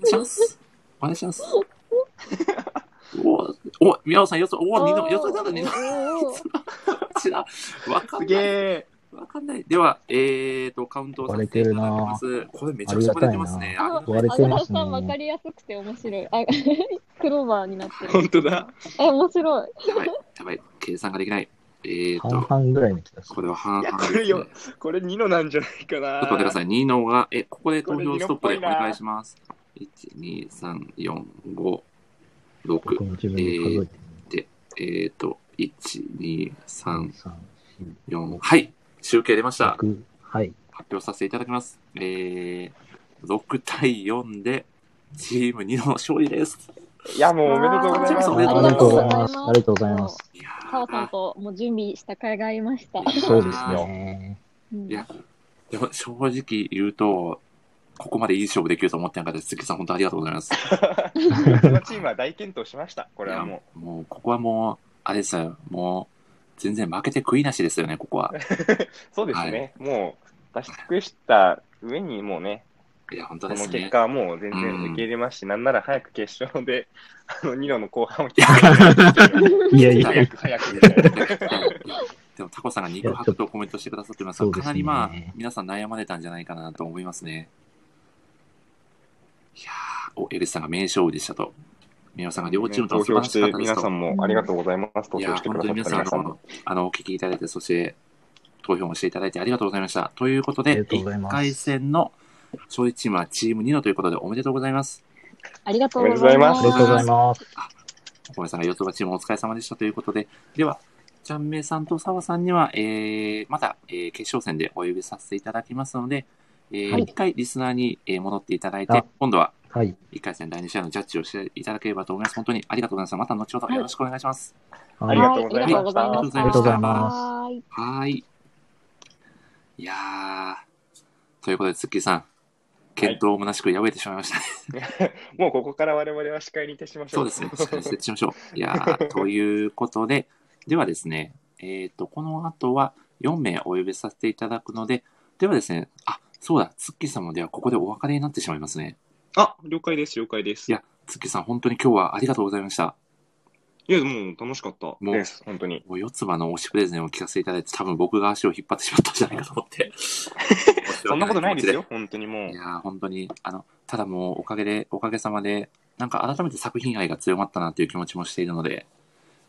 Speaker 1: します。お願いします。おお、宮尾さん、よそ、お、二の、よそだと二の。
Speaker 4: おー
Speaker 1: ちら、わか
Speaker 2: す
Speaker 1: んない。
Speaker 2: げえ。
Speaker 1: わかんない。では、えーと、カウントをさせていただきます。これめちゃくちゃ割れてますね。
Speaker 4: あ
Speaker 3: 割れて
Speaker 4: あ
Speaker 3: ますね
Speaker 4: さん分かりやすくて面白い。あ、クローバーになってる。
Speaker 2: 本当だ。
Speaker 4: え、面白い。
Speaker 1: やばい、やばい。計算ができない。えー
Speaker 3: 半
Speaker 1: と、
Speaker 3: 々ぐらいの気がする。
Speaker 1: これは半々ね。
Speaker 2: これよ、これ2のなんじゃないかな。
Speaker 1: ちょっと待ってください。2のが、え、ここで投票ストップでお願いします。1、2、3、4、5、6
Speaker 3: 僕。も自分で数えて
Speaker 1: えーと、1、2、3、
Speaker 3: み3、
Speaker 1: 4。はい。集計出ました。
Speaker 3: 6、はい。
Speaker 1: 発表させていただきます。えー、6対4で、チーム2の勝利です。
Speaker 2: いや、もうおめでとうございます。
Speaker 1: おめで
Speaker 3: ありがとうござい
Speaker 1: ま
Speaker 3: ます。ありがとうございます。。
Speaker 1: いや
Speaker 4: 澤さん
Speaker 1: ー、
Speaker 4: ともう準備した甲斐がありました。
Speaker 3: そうですね。
Speaker 4: うん
Speaker 1: いや、でも正直言うと、ここまでいい勝負できると思ってなかったです。月さん、本当ありがとうございます。
Speaker 2: このチームは大健闘しました。これはも
Speaker 1: いやもう、ここはもう、あれですよ。もう、全然負けて悔いなしですよね、ここは。
Speaker 2: う。そうですね。もう、出し尽くした上にもうね、
Speaker 1: いや、本当
Speaker 2: こ
Speaker 1: ですね。
Speaker 2: の結果はもう全
Speaker 1: うん
Speaker 2: 然受け入れますし、なんなら早く決勝で、あの、ニノの後半を
Speaker 3: いやいやいや
Speaker 2: 早く早くみたいな。
Speaker 1: でも、タコさんが肉薄とコメントしてくださってますが、
Speaker 3: ね
Speaker 1: かなりまあ、皆さん悩まれたんじゃないかなと思いますね。いやー、お、エルスさんが名勝負でしたと。宮尾さんが両チームとも
Speaker 2: 投票し
Speaker 1: 素晴らしかってたですと。
Speaker 2: 皆さんもありがとうございます。投
Speaker 1: いやー、
Speaker 2: 票してく
Speaker 1: 本当に
Speaker 2: ださった
Speaker 1: 皆さん、あの
Speaker 2: 皆さんも。、
Speaker 1: あのお聞きいただいて、そして、投票もしていただいてありがとうございました。ということで、
Speaker 3: ありがとうございます
Speaker 1: 1回戦の勝利チームはチーム2のということでおめでとうございます。
Speaker 4: ありがとうございます。
Speaker 3: ありがとうございます。
Speaker 1: お米さんが四つ葉チームお疲れ様でしたということで、では、ちゃんめいさんと澤さんには、えー、また、えー決勝戦でお呼びさせていただきますので、えー
Speaker 3: はい
Speaker 1: 一回リスナーに、えー戻っていただいて
Speaker 3: あ、
Speaker 1: 今度は
Speaker 3: はい。
Speaker 1: 1回戦第2試合のジャッジをしていただければと思います。本当にありがとうございます。また後ほどよろしくお願いします。
Speaker 3: はい
Speaker 2: ありがとうございました
Speaker 4: はありがとうございました。
Speaker 1: ありがとうござい
Speaker 3: ます
Speaker 4: はーい。
Speaker 1: い。いやー、ということで、ツッキーさん、検討むなしく破れてしまいましたね。
Speaker 2: もうここから我々は司会に徹しましょう。
Speaker 1: そうですね。しっかり設置しましょう。いやーということで、ではですね、えっ、と、この後は4名お呼びさせていただくので、ではですね、あ、そうだ、ツッキーさんもではここでお別れになってしまいますね。
Speaker 2: あ、了解です、了解です。
Speaker 1: いや、ツッキーさん、本当に今日はありがとうございました。
Speaker 2: いや、もう楽しかった
Speaker 1: もう
Speaker 2: です、本当に。
Speaker 1: もう四つ葉の推しプレゼンを聞かせていただいて、多分僕が足を引っ張ってしまったんじゃないかと思って。
Speaker 2: そんなことないですよ、本当にもう
Speaker 1: い。やー本当に、あの、ただもうおかげで、おかげさまで、なんか改めて作品愛が強まったなという気持ちもしているので、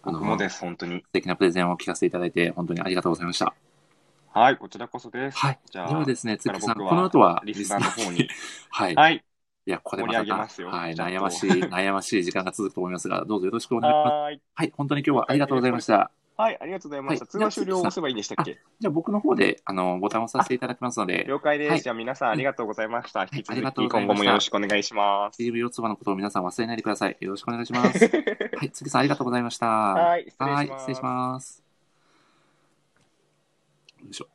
Speaker 1: あの、
Speaker 2: 僕もです、本当に。
Speaker 1: 素敵なプレゼンを聞かせていただいて、本当にありがとうございました。
Speaker 2: はい、こちらこそです。
Speaker 1: はい。
Speaker 2: じゃあ、
Speaker 1: ではですね、つっきさん、
Speaker 2: 僕
Speaker 1: この後は、
Speaker 2: リスナーの方に。
Speaker 1: はい。
Speaker 2: はい。
Speaker 1: いや、これまたはい、悩ましい、悩ましい時間が続くと思いますが、どうぞよろしくお願いします。
Speaker 2: はーい。
Speaker 1: はい、本当に今日はありがとうございました。
Speaker 2: はい、ありがとうございました。
Speaker 1: はい
Speaker 2: 通話終了を押せばいいんでしたっけ？
Speaker 1: じゃあ僕の方で、あの、ボタンを押させていただきますので、
Speaker 2: 了解です。
Speaker 1: はい
Speaker 2: じゃあ皆さんありがとうございました。引き
Speaker 1: ありが
Speaker 2: 続き今後もよろしくお願いします。
Speaker 1: チーム四つ葉のことを皆さん忘れないでください。よろしくお願いします。はい、つきさんありがとうございました。
Speaker 2: はい、失礼
Speaker 1: はい、
Speaker 2: します。
Speaker 1: 失礼します。よいしょ。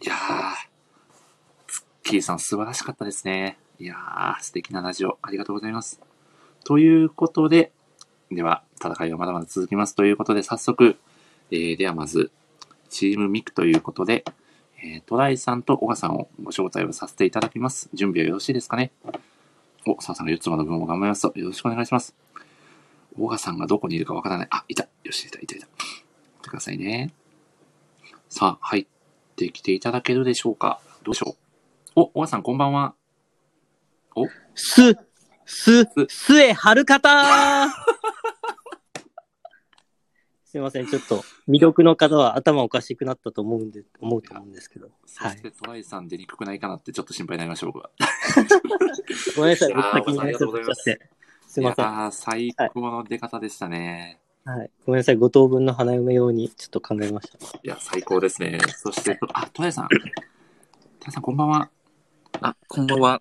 Speaker 1: いやー、ツッキーさん素晴らしかったですね。いやー、素敵なラジオ、ありがとうございます。ということで、では、戦いはまだまだ続きます。ということで、早速、えー、ではまず、チームミクということで、えー、トライさんとオガさんをご招待をさせていただきます。準備はよろしいですかね？お、さあさんが4つまの分を頑張りますと、よろしくお願いします。オガさんがどこにいるかわからない。あ、いた。よし、いた、いた、いた。ってくださいね。さあ、入ってきていただけるでしょうか？どうでしょう？お、オガさんこんばんは。
Speaker 5: す、す、すえはるかた すいません、ちょっと、魅力の方は頭おかしくなったと思うんで、思うと思うんですけど。
Speaker 1: そしてトライさん出にくくないかなってちょっと心配になりました、僕は。
Speaker 5: ごめんなさい、僕先に
Speaker 1: ありがとうございます
Speaker 5: ちゃって。すいません。
Speaker 1: いやー最高の出方でしたね。
Speaker 5: はい。ごめんなさい、五等分の花嫁用にちょっと考えました。
Speaker 1: いや、最高ですね。そして、とあ、トライさん。トライさんこんばんは。
Speaker 6: あ、こんばんは。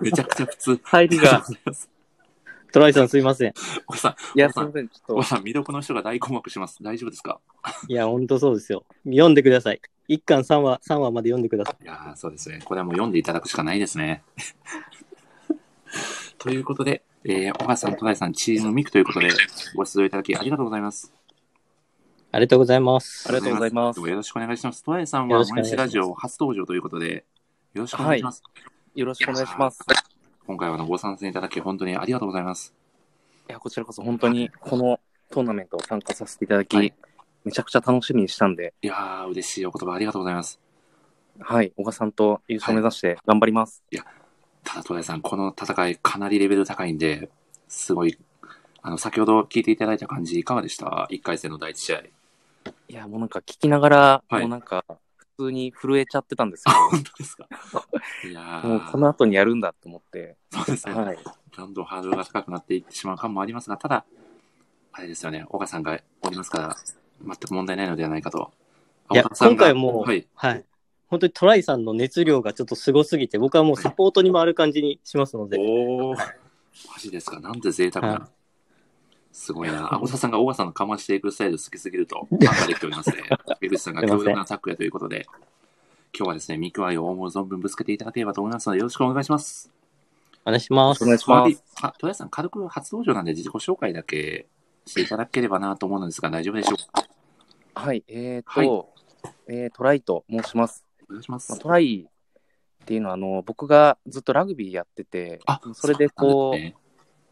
Speaker 1: め ちゃくちゃ普通。
Speaker 6: 入りが。
Speaker 5: トライさんすいません。
Speaker 1: おさん、
Speaker 6: いや、
Speaker 1: おさん
Speaker 6: すみません。ちょっ
Speaker 1: おさん、未読の人が大困惑します。大丈夫ですか？
Speaker 5: いや、ほんとそうですよ。読んでください。一巻三話、三話まで読んでください。
Speaker 1: いやーそうですね。これはもう読んでいただくしかないですね。ということで、えー、小川さん、戸田さん、チームミクということで、ご出場いただきありがとうございます。
Speaker 5: ありがとうございます。
Speaker 6: ありがとうございます
Speaker 1: よろしくお願いします。戸田さん
Speaker 5: よ
Speaker 1: は、
Speaker 5: ろしくお願いします
Speaker 1: 森市ラジオ初登場ということで、よろしくお願いします。
Speaker 6: とよろしくお願いします。
Speaker 1: 今回はあのご参戦いただき、本当にありがとうございます。
Speaker 6: いや、こちらこそ本当にこのトーナメントを参加させていただき、
Speaker 1: はい
Speaker 6: めちゃくちゃ楽しみにしたんで、
Speaker 1: いやー、嬉しいお言葉ありがとうございます。
Speaker 6: はい、小賀さんと優勝目指して頑張ります。
Speaker 1: ただ、戸田さん、この戦い、かなりレベル高いんで、すごい、あの、先ほど聞いていただいた感じ、いかがでした ?1 回戦の第一試合。
Speaker 6: いや、もうなんか聞きながら、
Speaker 1: はい
Speaker 6: もうなんか、普通に震えちゃってたんです
Speaker 1: あ、
Speaker 6: け
Speaker 1: 本当ですか？いや
Speaker 6: ど、もうこ
Speaker 1: ー、
Speaker 6: の後にやるんだと思って、
Speaker 1: そうですね。
Speaker 6: はい。
Speaker 1: どんどんハードルが高くなっていってしまう感もありますが、ただ、あれですよね、岡さんがおりますから、全く問題ないのではないかと。
Speaker 5: いや今回も
Speaker 1: はい。
Speaker 5: はい。本当にトライさんの熱量がちょっとすごすぎて、僕はもうサポートに回る感じにしますので。
Speaker 1: おー、マジですか？なんて贅沢
Speaker 5: は
Speaker 1: な。すごいな。青田さんが大川さんのかましていくスタイル好きすぎると、ファンができておりますね。江口さんが強力なタックやということで、今日はですね、ミクワイを思う存分ぶつけていただければと思いますので、よろしくお願いします。
Speaker 5: お願いします。
Speaker 6: お願いします。
Speaker 1: あ、トライさん、軽く初登場なんで自己紹介だけしていただければなと思うのですが、大丈夫でしょうか？
Speaker 6: はい、えーと、えートライと申します。
Speaker 1: お願いします。
Speaker 6: まあ、トライっていうのは、あの、僕がずっとラグビーやってて、
Speaker 1: あ、
Speaker 6: それでこう、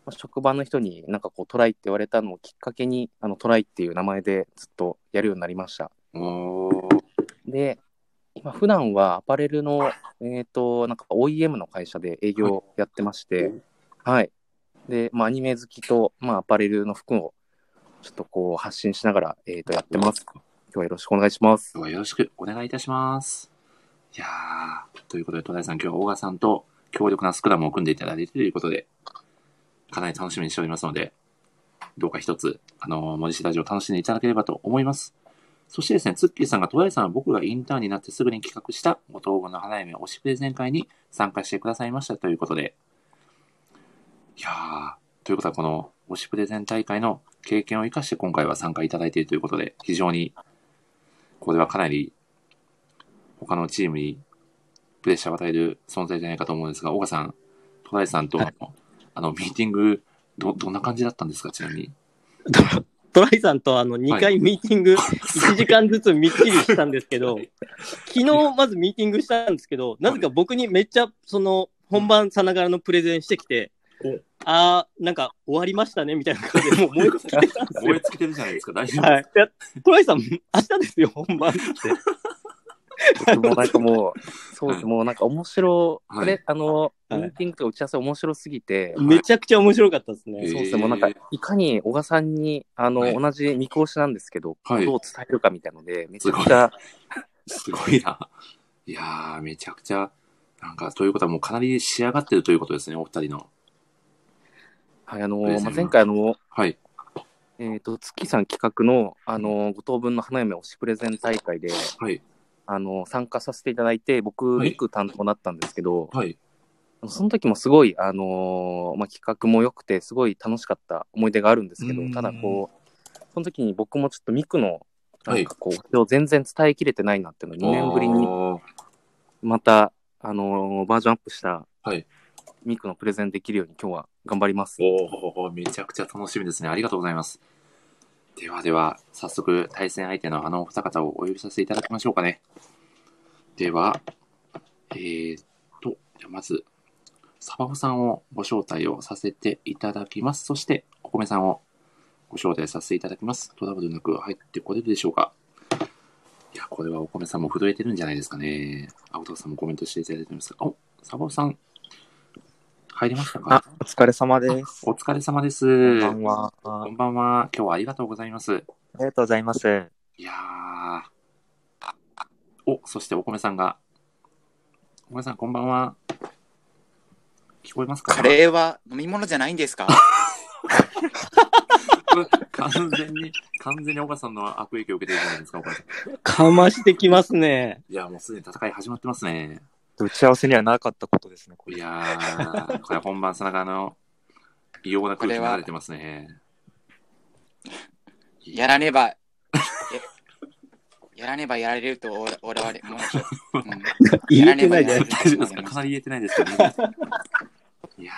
Speaker 6: まあ職場の人になんかこうトライって言われたのをきっかけに、あのトライっていう名前でずっとやるようになりました。で、今普段はアパレルの、えっ、と、なんか OEM の会社で営業やってまして、はい。で、まあアニメ好きと、まあアパレルの服をちょっとこう発信しながら、えっ、と、やってます。今日はよろしくお願いします。
Speaker 1: 今日はよろしくお願いいたします。いやー、ということで、戸田さん、今日は大川さんと強力なスクラムを組んでいただいてということで、かなり楽しみにしておりますので、どうか一つ、あの、森市ラジオを楽しんでいただければと思います。そしてですね、ツッキーさんが、戸田さんは僕がインターンになってすぐに企画した五等分の花嫁推しプレゼン会に参加してくださいましたということで、いやー、ということはこの推しプレゼン大会の経験を生かして今回は参加いただいているということで、非常にこれはかなり他のチームにプレッシャーを与える存在じゃないかと思うんですが、岡さん、戸田さんと、あの、ミーティング、ど、どんな感じだったんですか、ちなみに。
Speaker 5: トライさんとあの2回ミーティング 1時間ずつみっちりしたんですけど、昨日まずミーティングしたんですけど、なぜか僕にめっちゃその本番さながらのプレゼンしてきて
Speaker 1: お、
Speaker 5: あー、なんか終わりましたねみたいな感じでもう燃え尽きてたんですよ。
Speaker 1: 燃え尽きてるじゃないですか、大丈夫
Speaker 5: はい。いやトライさん、明日ですよ、本番って。
Speaker 6: もうなんかもう、そうです、
Speaker 1: はい
Speaker 6: もうなんか面白、
Speaker 1: はい
Speaker 6: これ、あの、
Speaker 5: はい
Speaker 6: ミーティングとか打ち合わせ面白すぎて、
Speaker 5: めちゃくちゃ面白かったですね。
Speaker 1: えー
Speaker 6: そうですね、もうなんか、いかに小川さんに、あの、
Speaker 1: はい
Speaker 6: 同じ見越しなんですけど、
Speaker 1: はい
Speaker 6: どう伝えるかみたいので、めちゃくちゃ、
Speaker 1: すごいな。いやー、めちゃくちゃ、なんか、ということはもうかなり仕上がってるということですね、お二人の。
Speaker 6: はい、あの、まあ、前回あの、
Speaker 1: はい。
Speaker 6: えっ、と、月さん企画の、あの、五等分の花嫁推しプレゼン大会で、
Speaker 1: はい。
Speaker 6: あの、参加させていただいて、僕、
Speaker 1: はい
Speaker 6: ミク担当だったんですけど、
Speaker 1: はい。
Speaker 6: その時もすごい、あのーまあ、企画も良くて、すごい楽しかった思い出があるんですけど
Speaker 1: うん、
Speaker 6: ただこう、その時に僕もちょっとミクの、な
Speaker 1: はい
Speaker 6: んかこう、を全然伝えきれてないなっていうのを2年ぶりにまた、あのーバージョンアップした
Speaker 1: はい。
Speaker 6: ミクのプレゼンできるように今日は頑張ります。
Speaker 1: おーめちゃくちゃ楽しみですね。ありがとうございます。ではでは、早速、対戦相手のあのお二方をお呼びさせていただきましょうかね。では、えー、っと、じゃまず、サバホさんをご招待をさせていただきます。そして、お米さんをご招待させていただきます。トラブルなく入ってこれるでしょうかいや、これはお米さんも震えてるんじゃないですかね。青田さんもコメントしていただいてます、お、サバホさん、入りましたか？
Speaker 7: あ、お疲れ様です。
Speaker 1: お疲れ様です。
Speaker 7: こんばんは。
Speaker 1: こんばんは。今日はありがとうございます。
Speaker 7: ありがとうございます。
Speaker 1: いやー。お、そしてお米さんが。お米さん、こんばんは。聞こえますか？
Speaker 8: カレーは飲み物じゃないんですか？
Speaker 1: 完全に、完全に岡さんの悪影響を受けてるじゃないですか、お米さん。
Speaker 5: かましてきますね。
Speaker 1: いや、もうすでに戦い始まってますね。
Speaker 7: 打ち合わせにはなかったことですね、これ。
Speaker 1: いやー、これ本番さながらの異様な空気が流れてますね。
Speaker 8: やらねば、ややらねばやられると俺俺は 思うん
Speaker 5: 言えてないじゃない
Speaker 1: ですかかなり言えてないですけど、ね、いや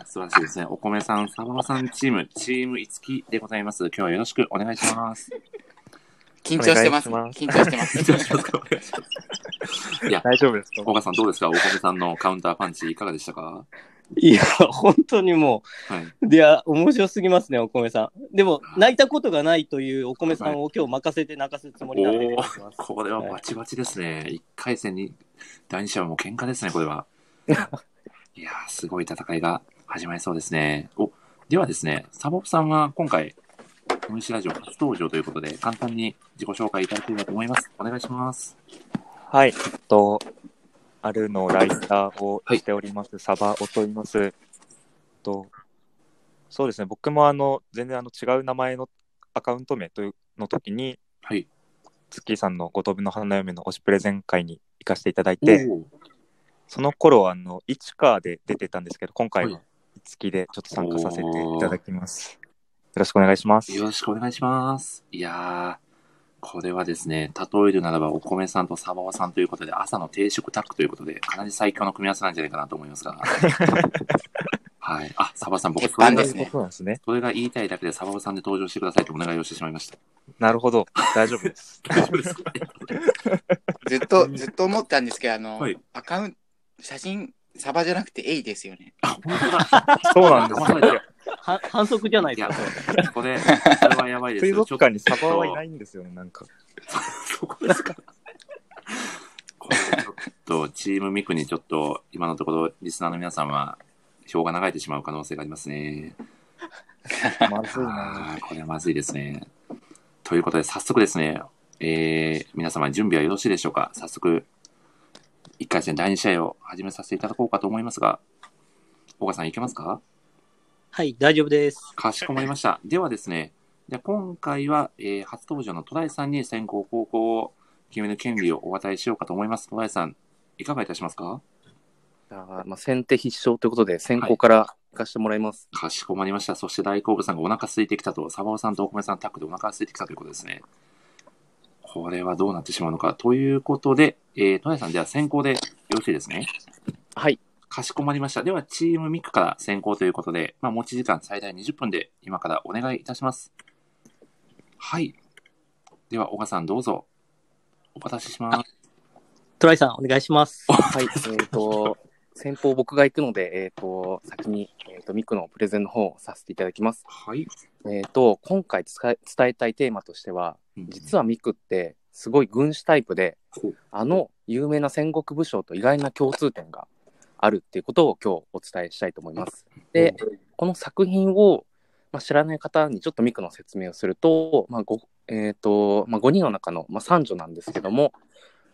Speaker 1: ー、素晴らしいですね。お米さん、サババさんチーム、チームいつきでございます。今日はよろしくお願いします。
Speaker 8: 緊張してます。緊張してます。
Speaker 1: 緊張しますかお願いします。いや、
Speaker 7: 大丈夫ですか？
Speaker 1: 岡さんどうですか？お米さんのカウンターパンチいかがでしたか？
Speaker 5: いや、本当にも
Speaker 1: はい。
Speaker 5: う、いや、面白すぎますね、お米さん。でも、泣いたことがないというお米さんを今日任せて泣かせるつもりなんで。
Speaker 1: おー、これはバチバチですね。一回戦に、第二試合はもう喧嘩ですね、これは。いやー、すごい戦いが始まりそうですね。お、ではですね、サボプさんは今回、ムシラジオ初登場ということで、簡単に自己紹介いただければと思います。お願いします。
Speaker 7: はい、えっと、あるのライターをしております、サバオと言います。えっと、そうですね、僕もあの、全然あの違う名前のアカウント名というの時に、
Speaker 1: はい。
Speaker 7: ツッキーさんの五等分の花嫁の推しプレゼン会に行かせていただいて、その頃あの、市川で出てたんですけど、今回
Speaker 1: はい
Speaker 7: は、月でちょっと参加させていただきます。よろしくお願いします。
Speaker 1: よろしくお願いします。いやー、これはですね、例えるならばお米さんとサバワさんということで、朝の定食タッグということで、かなり最強の組み合わせなんじゃないかなと思いますが。はい。あ、サバワさん、僕、
Speaker 8: 鉄
Speaker 1: それ
Speaker 8: ですね
Speaker 7: そうなんですね。
Speaker 1: それが言いたいだけでサバワさんで登場してくださいとお願いをしてしまいました。
Speaker 7: なるほど。大丈夫です。
Speaker 1: 大丈夫ですか？
Speaker 8: ずっと、ずっと思ったんですけど、あの、
Speaker 1: はい
Speaker 8: アカウント、写真、サバじゃなくてエイですよね。
Speaker 1: あ、本当だ。
Speaker 7: そうなんですよ。
Speaker 5: は反則じゃないですか、
Speaker 1: これ、これはやばいです
Speaker 7: 水
Speaker 1: よ。
Speaker 7: 族館にサバ
Speaker 1: ちょっと
Speaker 7: はいないんですよね、なんか。
Speaker 1: そこですか。これちょっと、チームミクにちょっと、今のところ、リスナーの皆さんは、票が流れてしまう可能性がありますね。
Speaker 7: まずいな
Speaker 1: これはまずいですね。ということで、早速ですね、えー、皆様準備はよろしいでしょうか？早速、1回戦第2試合を始めさせていただこうかと思いますが、岡さんいけますか？
Speaker 5: はい、大丈夫です。
Speaker 1: かしこまりました。ではですね、じゃあ今回は、えー初登場のトライさんに先行後攻を決める権利をお与えしようかと思います。トライさん、いかがいたしますか？
Speaker 6: あ、まあ、先手必勝ということで、先行から行かせてもらいます。
Speaker 1: かしこまりました。そして大好物さんがお腹空いてきたと、サバオさんとお米さんタッグでお腹空いてきたということですね。これはどうなってしまうのか。ということで、えー、トライさん、じゃあ先行でよろしいですね？
Speaker 6: はい。
Speaker 1: かしこまりました。では、チームミックから先行ということで、まあ、持ち時間最大20分で今からお願いいたします。はい。では、岡さんどうぞ。お渡しします。
Speaker 5: トライさん、お願いします。
Speaker 6: はい。えっ、と、先方僕が行くので、えっ、と、先に、えっ、と、ミクのプレゼンの方をさせていただきます。
Speaker 1: はい。
Speaker 6: えっ、と、今回伝え伝えたいテーマとしては、実
Speaker 1: は、
Speaker 6: はミクって、すごい軍師タイプであの有名な戦国武将と意外な共通点があるっていうことを今日お伝えしたいと思います。で、この作品を、まあ、知らない方にちょっとミクの説明をすると、まあごえーとまあ、5人の中の、まあ、三女なんですけども、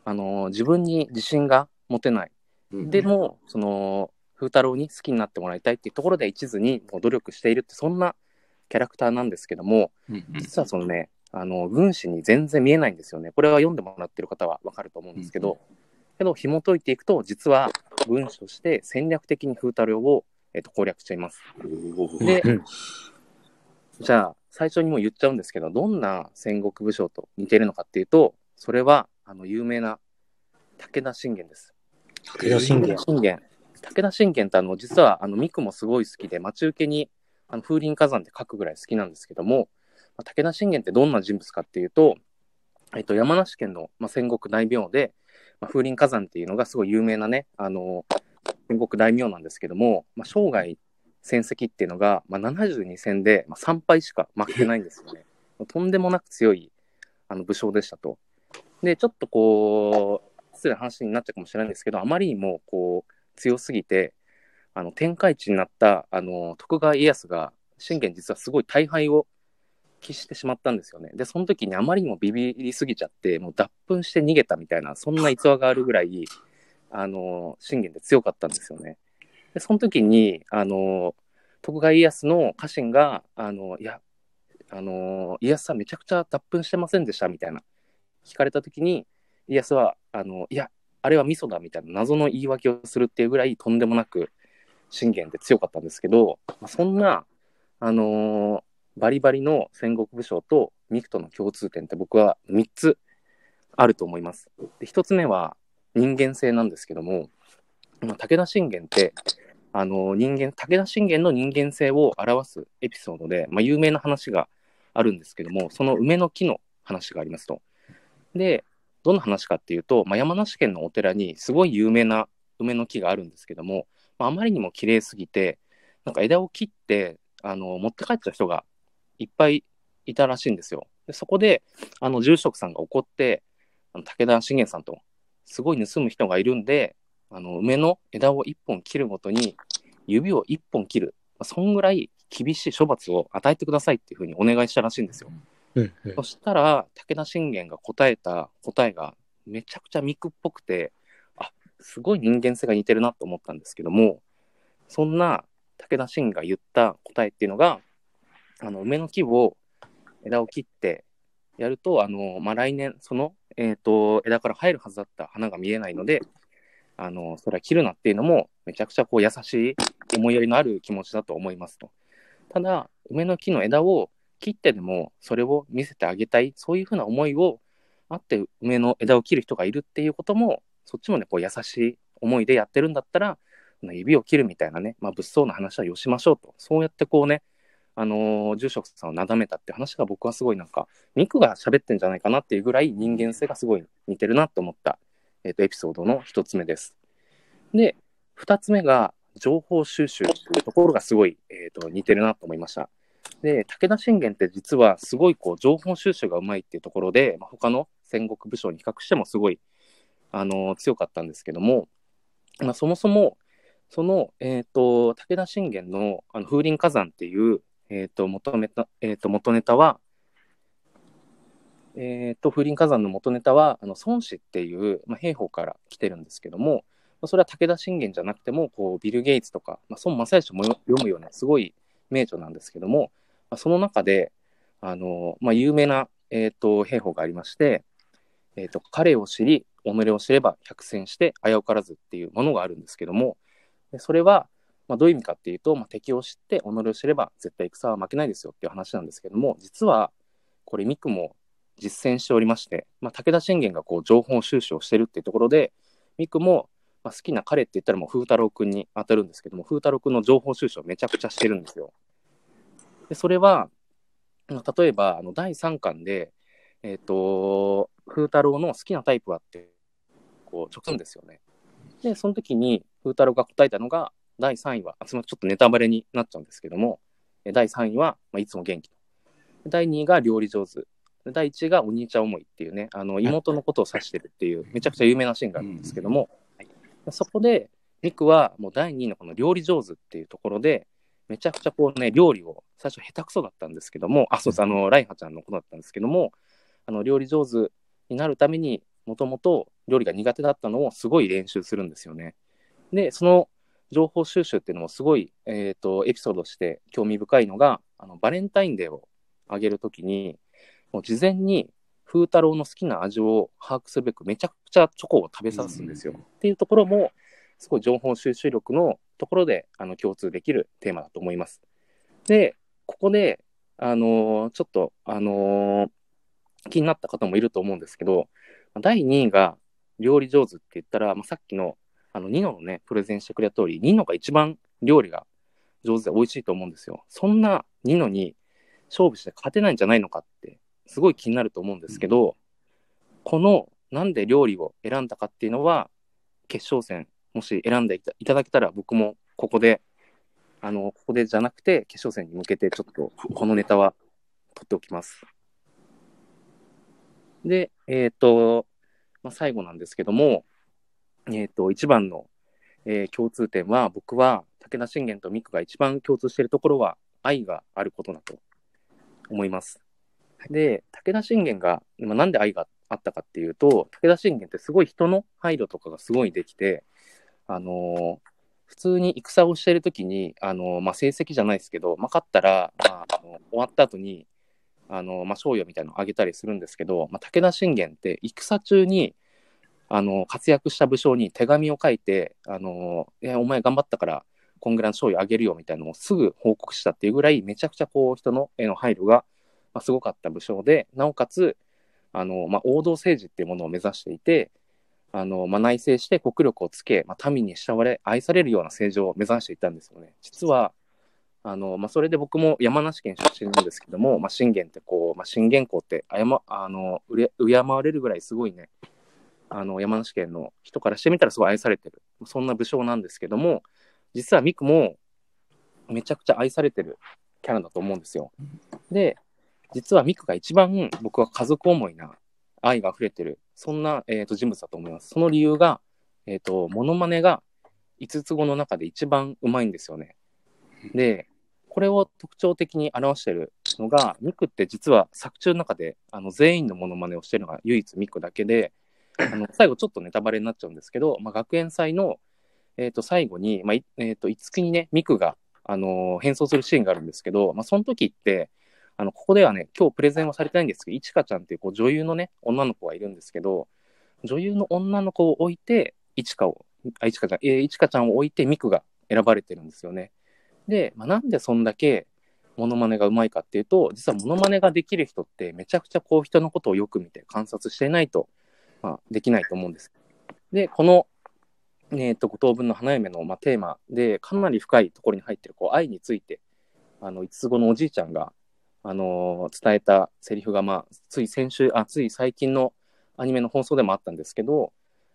Speaker 6: あのー自分に自信が持てない。
Speaker 1: うん
Speaker 6: でも、その、風太郎に好きになってもらいたいっていうところで一途にもう努力しているって、そんなキャラクターなんですけども、
Speaker 1: うんうん
Speaker 6: 実はそのね、あの、軍師に全然見えないんですよね。これは読んでもらってる方はわかると思うんですけど、けど、紐解いていくと、実は軍師として戦略的に風太郎を、えっと攻略しています。で
Speaker 5: うん
Speaker 6: じゃあ、最初にもう言っちゃうんですけど、どんな戦国武将と似てるのかっていうと、それは、あの、有名な武田信玄です。
Speaker 5: 武田信玄。
Speaker 6: 信玄。武田信玄ってあの、実は、あの、ミクもすごい好きで、待ち受けに、あの、風林火山で書くぐらい好きなんですけども、まあ武田信玄ってどんな人物かっていうと、えっと、山梨県の、まあ、戦国大名で、まあ、風林火山っていうのがすごい有名なね、あの、戦国大名なんですけども、まあ、生涯戦績っていうのが、まあ、72戦で、まあ、3敗しか負けてないんですよね。とんでもなく強いあの武将でしたと。で、ちょっとこう、失礼な話になっちゃうかもしれないんですけど、あまりにもこう強すぎて、あの天下一になったあの徳川家康が、信玄実はすごい大敗を喫してしまったんですよね。で、その時にあまりにもビビりすぎちゃって、もう脱粉して逃げたみたいな、そんな逸話があるぐらい、あの、信玄って強かったんですよね。で、その時に、あの、徳川家康の家臣が、あの、いや、あの、家康さんめちゃくちゃ脱粉してませんでしたみたいな、聞かれた時に、家康は、あの、いや、あれは味噌だみたいな謎の言い訳をするっていうぐらいとんでもなく信玄って強かったんですけど、そんな、あのーバリバリの戦国武将とミクとの共通点って僕は3つあると思います。で1つ目は人間性なんですけども、武田信玄って、あのー人間、武田信玄の人間性を表すエピソードで、まあ、有名な話があるんですけども、その梅の木の話がありますと。で、どんな話かっていうと、まあ、山梨県のお寺にすごい有名な梅の木があるんですけども、まあ、あまりにも綺麗すぎて、なんか枝を切って、あの、持って帰った人がいっぱいいたらしいんですよ。でそこで、あの、住職さんが怒って、あの武田信玄さんと、すごい盗む人がいるんで、あの、梅の枝を一本切るごとに、指を一本切る。まあそんぐらい厳しい処罰を与えてくださいっていうふうにお願いしたらしいんですよ。
Speaker 5: うんうん
Speaker 6: そしたら、武田信玄が答えた答えがめちゃくちゃミクっぽくて、あ、すごい人間性が似てるなと思ったんですけども、そんな武田信玄が言った答えっていうのが、あの、梅の木を、枝を切ってやると、あの、まあ、来年、その、えっ、と、枝から生えるはずだった花が見えないので、あの、それは切るなっていうのも、めちゃくちゃこう優しい思いやりのある気持ちだと思いますと。ただ、梅の木の枝を切ってでもそれを見せてあげたい、そういうふうな思いをあって梅の枝を切る人がいるっていうことも、そっちもね、こう優しい思いでやってるんだったら、指を切るみたいなね、まあ、物騒な話はよしましょうと。そうやってこうね、あのー住職さんをなだめたって話が僕はすごいなんか、ミクが喋ってんじゃないかなっていうぐらい人間性がすごい似てるなと思った、えっとエピソードの一つ目です。で、二つ目が情報収集っていうところがすごい、えっと似てるなと思いました。で、武田信玄って実はすごいこう情報収集がうまいっていうところで、まあ、他の戦国武将に比較してもすごい、あの強かったんですけども、まあ、そもそも、その、えっ、と、武田信玄のあの風林火山っていう、えっ、と、元ネタ、えっ、と、元ネタは、えっ、と、風林火山の元ネタは、あの、孫子っていう、まあ、兵法から来てるんですけども、まあ、それは武田信玄じゃなくても、こう、ビル・ゲイツとか、まあ、孫正義も読むような、すごい名著なんですけども、まあ、その中で、あの、まあ、有名な、えっ、と、兵法がありまして、えっ、と、彼を知り、己を知れば百戦して危うからずっていうものがあるんですけども、それは、まあ、どういう意味かっていうと、まあ、敵を知って己を知れば絶対戦は負けないですよっていう話なんですけども、実は、これ、ミクも実践しておりまして、まあ、武田信玄がこう情報収集をしてるっていうところで、ミクも、まあ、好きな彼って言ったらもう風太郎くんに当たるんですけども、風太郎くんの情報収集をめちゃくちゃしてるんですよ。で、それは、例えば、あの、第3巻で、えっ、と、風太郎の好きなタイプはって、こう、直すんですよね。で、その時に、風太郎が答えたのが、第3位は、あすま、ちょっとネタバレになっちゃうんですけども、第3位は、まあ、いつも元気と。第2位が料理上手。第1位がお兄ちゃん思いっていうね、あの妹のことを指してるっていう、めちゃくちゃ有名なシーンがあるんですけども、そこで、ミクはもう第2のこの料理上手っていうところで、めちゃくちゃこうね、料理を最初下手くそだったんですけども、あ、そうです、あの、ライハちゃんのことだったんですけども、あの、料理上手になるために、もともと料理が苦手だったのをすごい練習するんですよね。で、その情報収集っていうのもすごい、えっ、と、エピソードして興味深いのが、あの、バレンタインデーをあげるときに、もう事前に風太郎の好きな味を把握するべくめちゃくちゃチョコを食べさすんですよ。っていうところも、すごい情報収集力のところであの共通できるテーマだと思います。で、ここで、あのーちょっと、あのー気になった方もいると思うんですけど、第2位が料理上手って言ったら、まあ、さっきのあのニノのね、プレゼンしてくれた通り、ニノが一番料理が上手で美味しいと思うんですよ。そんなニノに勝負して勝てないんじゃないのかって、すごい気になると思うんですけど、このなんで料理を選んだかっていうのは、決勝戦、もし選んでいただけたら、僕もここで、あの、ここでじゃなくて、決勝戦に向けて、ちょっとこのネタは取っておきます。で、えっ、と、まあ、最後なんですけども、えっ、と、一番の、えー共通点は、僕は武田信玄とミクが一番共通しているところは、愛があることだと思います。で、武田信玄が、まあ、なんで愛があったかっていうと、武田信玄ってすごい人の配慮とかがすごいできて、あのー普通に戦をしてるときに、あのーまあ、成績じゃないですけど、まあ、勝ったら、まあ、あの終わった後に、あのーまあ、賞与みたいなのをあげたりするんですけど、まあ、武田信玄って戦中に、あの活躍した武将に手紙を書いて、あのーいや、お前頑張ったから、こんぐらいの賞与あげるよみたいなのをすぐ報告したっていうぐらい、めちゃくちゃこう人のへの配慮が、まあ、すごかった武将で、なおかつ、あのまあ、王道政治っていうものを目指していて、あのまあ、内政して国力をつけ、まあ、民に慕われ、愛されるような政治を目指していたんですよね。実は、あのまあ、それで僕も山梨県出身なんですけども、まあ、信玄ってこう、まあ、信玄公ってあやまあのうれ敬われるぐらいすごいね、あの山梨県の人からしてみたらすごい愛されてる、そんな武将なんですけども、実はミクもめちゃくちゃ愛されてるキャラだと思うんですよ。で、実はミクが一番僕は家族思いな愛が溢れてる、そんな、えー、と人物だと思います。その理由が、えっ、と、モノマネが5つ語の中で一番うまいんですよね。で、これを特徴的に表してるのが、ミクって実は作中の中であの全員のモノマネをしてるのが唯一ミクだけで、あの最後ちょっとネタバレになっちゃうんですけど、まあ、学園祭の、えー、と最後に、まあえー、と五木にね、ミクが、あのー変装するシーンがあるんですけど、まあ、その時って、あのここではね、今日プレゼンはされてないんですけど、いちかちゃんっていうこう女優のね、女の子がいるんですけど、女優の女の子を置いて、いちかを、あ、いちかちゃん、えー、いちかちゃんを置いてミクが選ばれてるんですよね。で、まあ、なんでそんだけモノマネがうまいかっていうと、実はモノマネができる人ってめちゃくちゃこう人のことをよく見て観察していないと、まあ、できないと思うんです。で、この、えっ、と、五等分の花嫁の、まあ、テーマで、かなり深いところに入ってる、こう、愛について、あの、五つ子のおじいちゃんが、あの伝えたセリフが、まあ、つい先週、あ、つい最近のアニメの放送でもあったんですけど、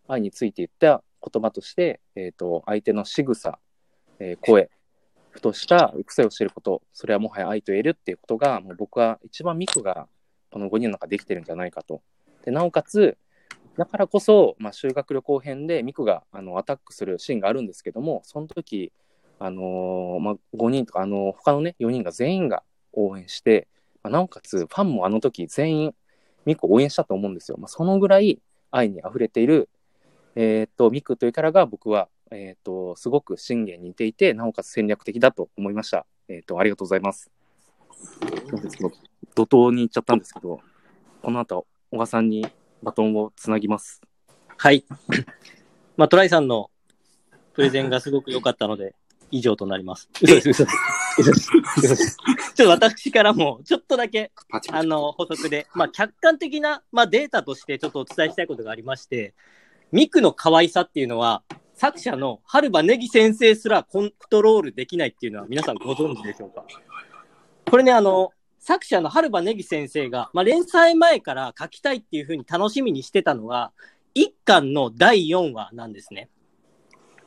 Speaker 6: 愛について言った言葉として、えっ、と、相手の仕草、えー声、ふとした癖を知ること、それはもはや愛と言えるっていうことが、もう僕は一番ミクがこの5人の中できてるんじゃないかと。で、なおかつ、だからこそ、まあ、修学旅行編でミクがあのアタックするシーンがあるんですけども、その時、あのーまあ、5人とか、あのー他のね、4人が全員が応援して、まあ、なおかつ、ファンもあの時全員、ミクを応援したと思うんですよ。まあ、そのぐらい愛に溢れている、えーっと、ミクというキャラが僕は、えーっと、すごく信玄に似ていて、なおかつ戦略的だと思いました。えーっと、ありがとうございます。そうですけど怒涛に行っちゃったんですけど、この後、小川さんにバトンをつなぎます。
Speaker 5: はい。まあ、トライさんのプレゼンがすごく良かったので、以上となります。嘘です、嘘です。嘘です。嘘です。ちょっと私からも、ちょっとだけ。あの、補足で、まあ、客観的な、まあ、データとしてちょっとお伝えしたいことがありまして、ミクの可愛さっていうのは、作者の春場ネギ先生すらコントロールできないっていうのは皆さんご存知でしょうか？これね、あの、作者の春場ネギ先生が、まあ、連載前から書きたいっていうふうに楽しみにしてたのが、一巻の第4話なんですね。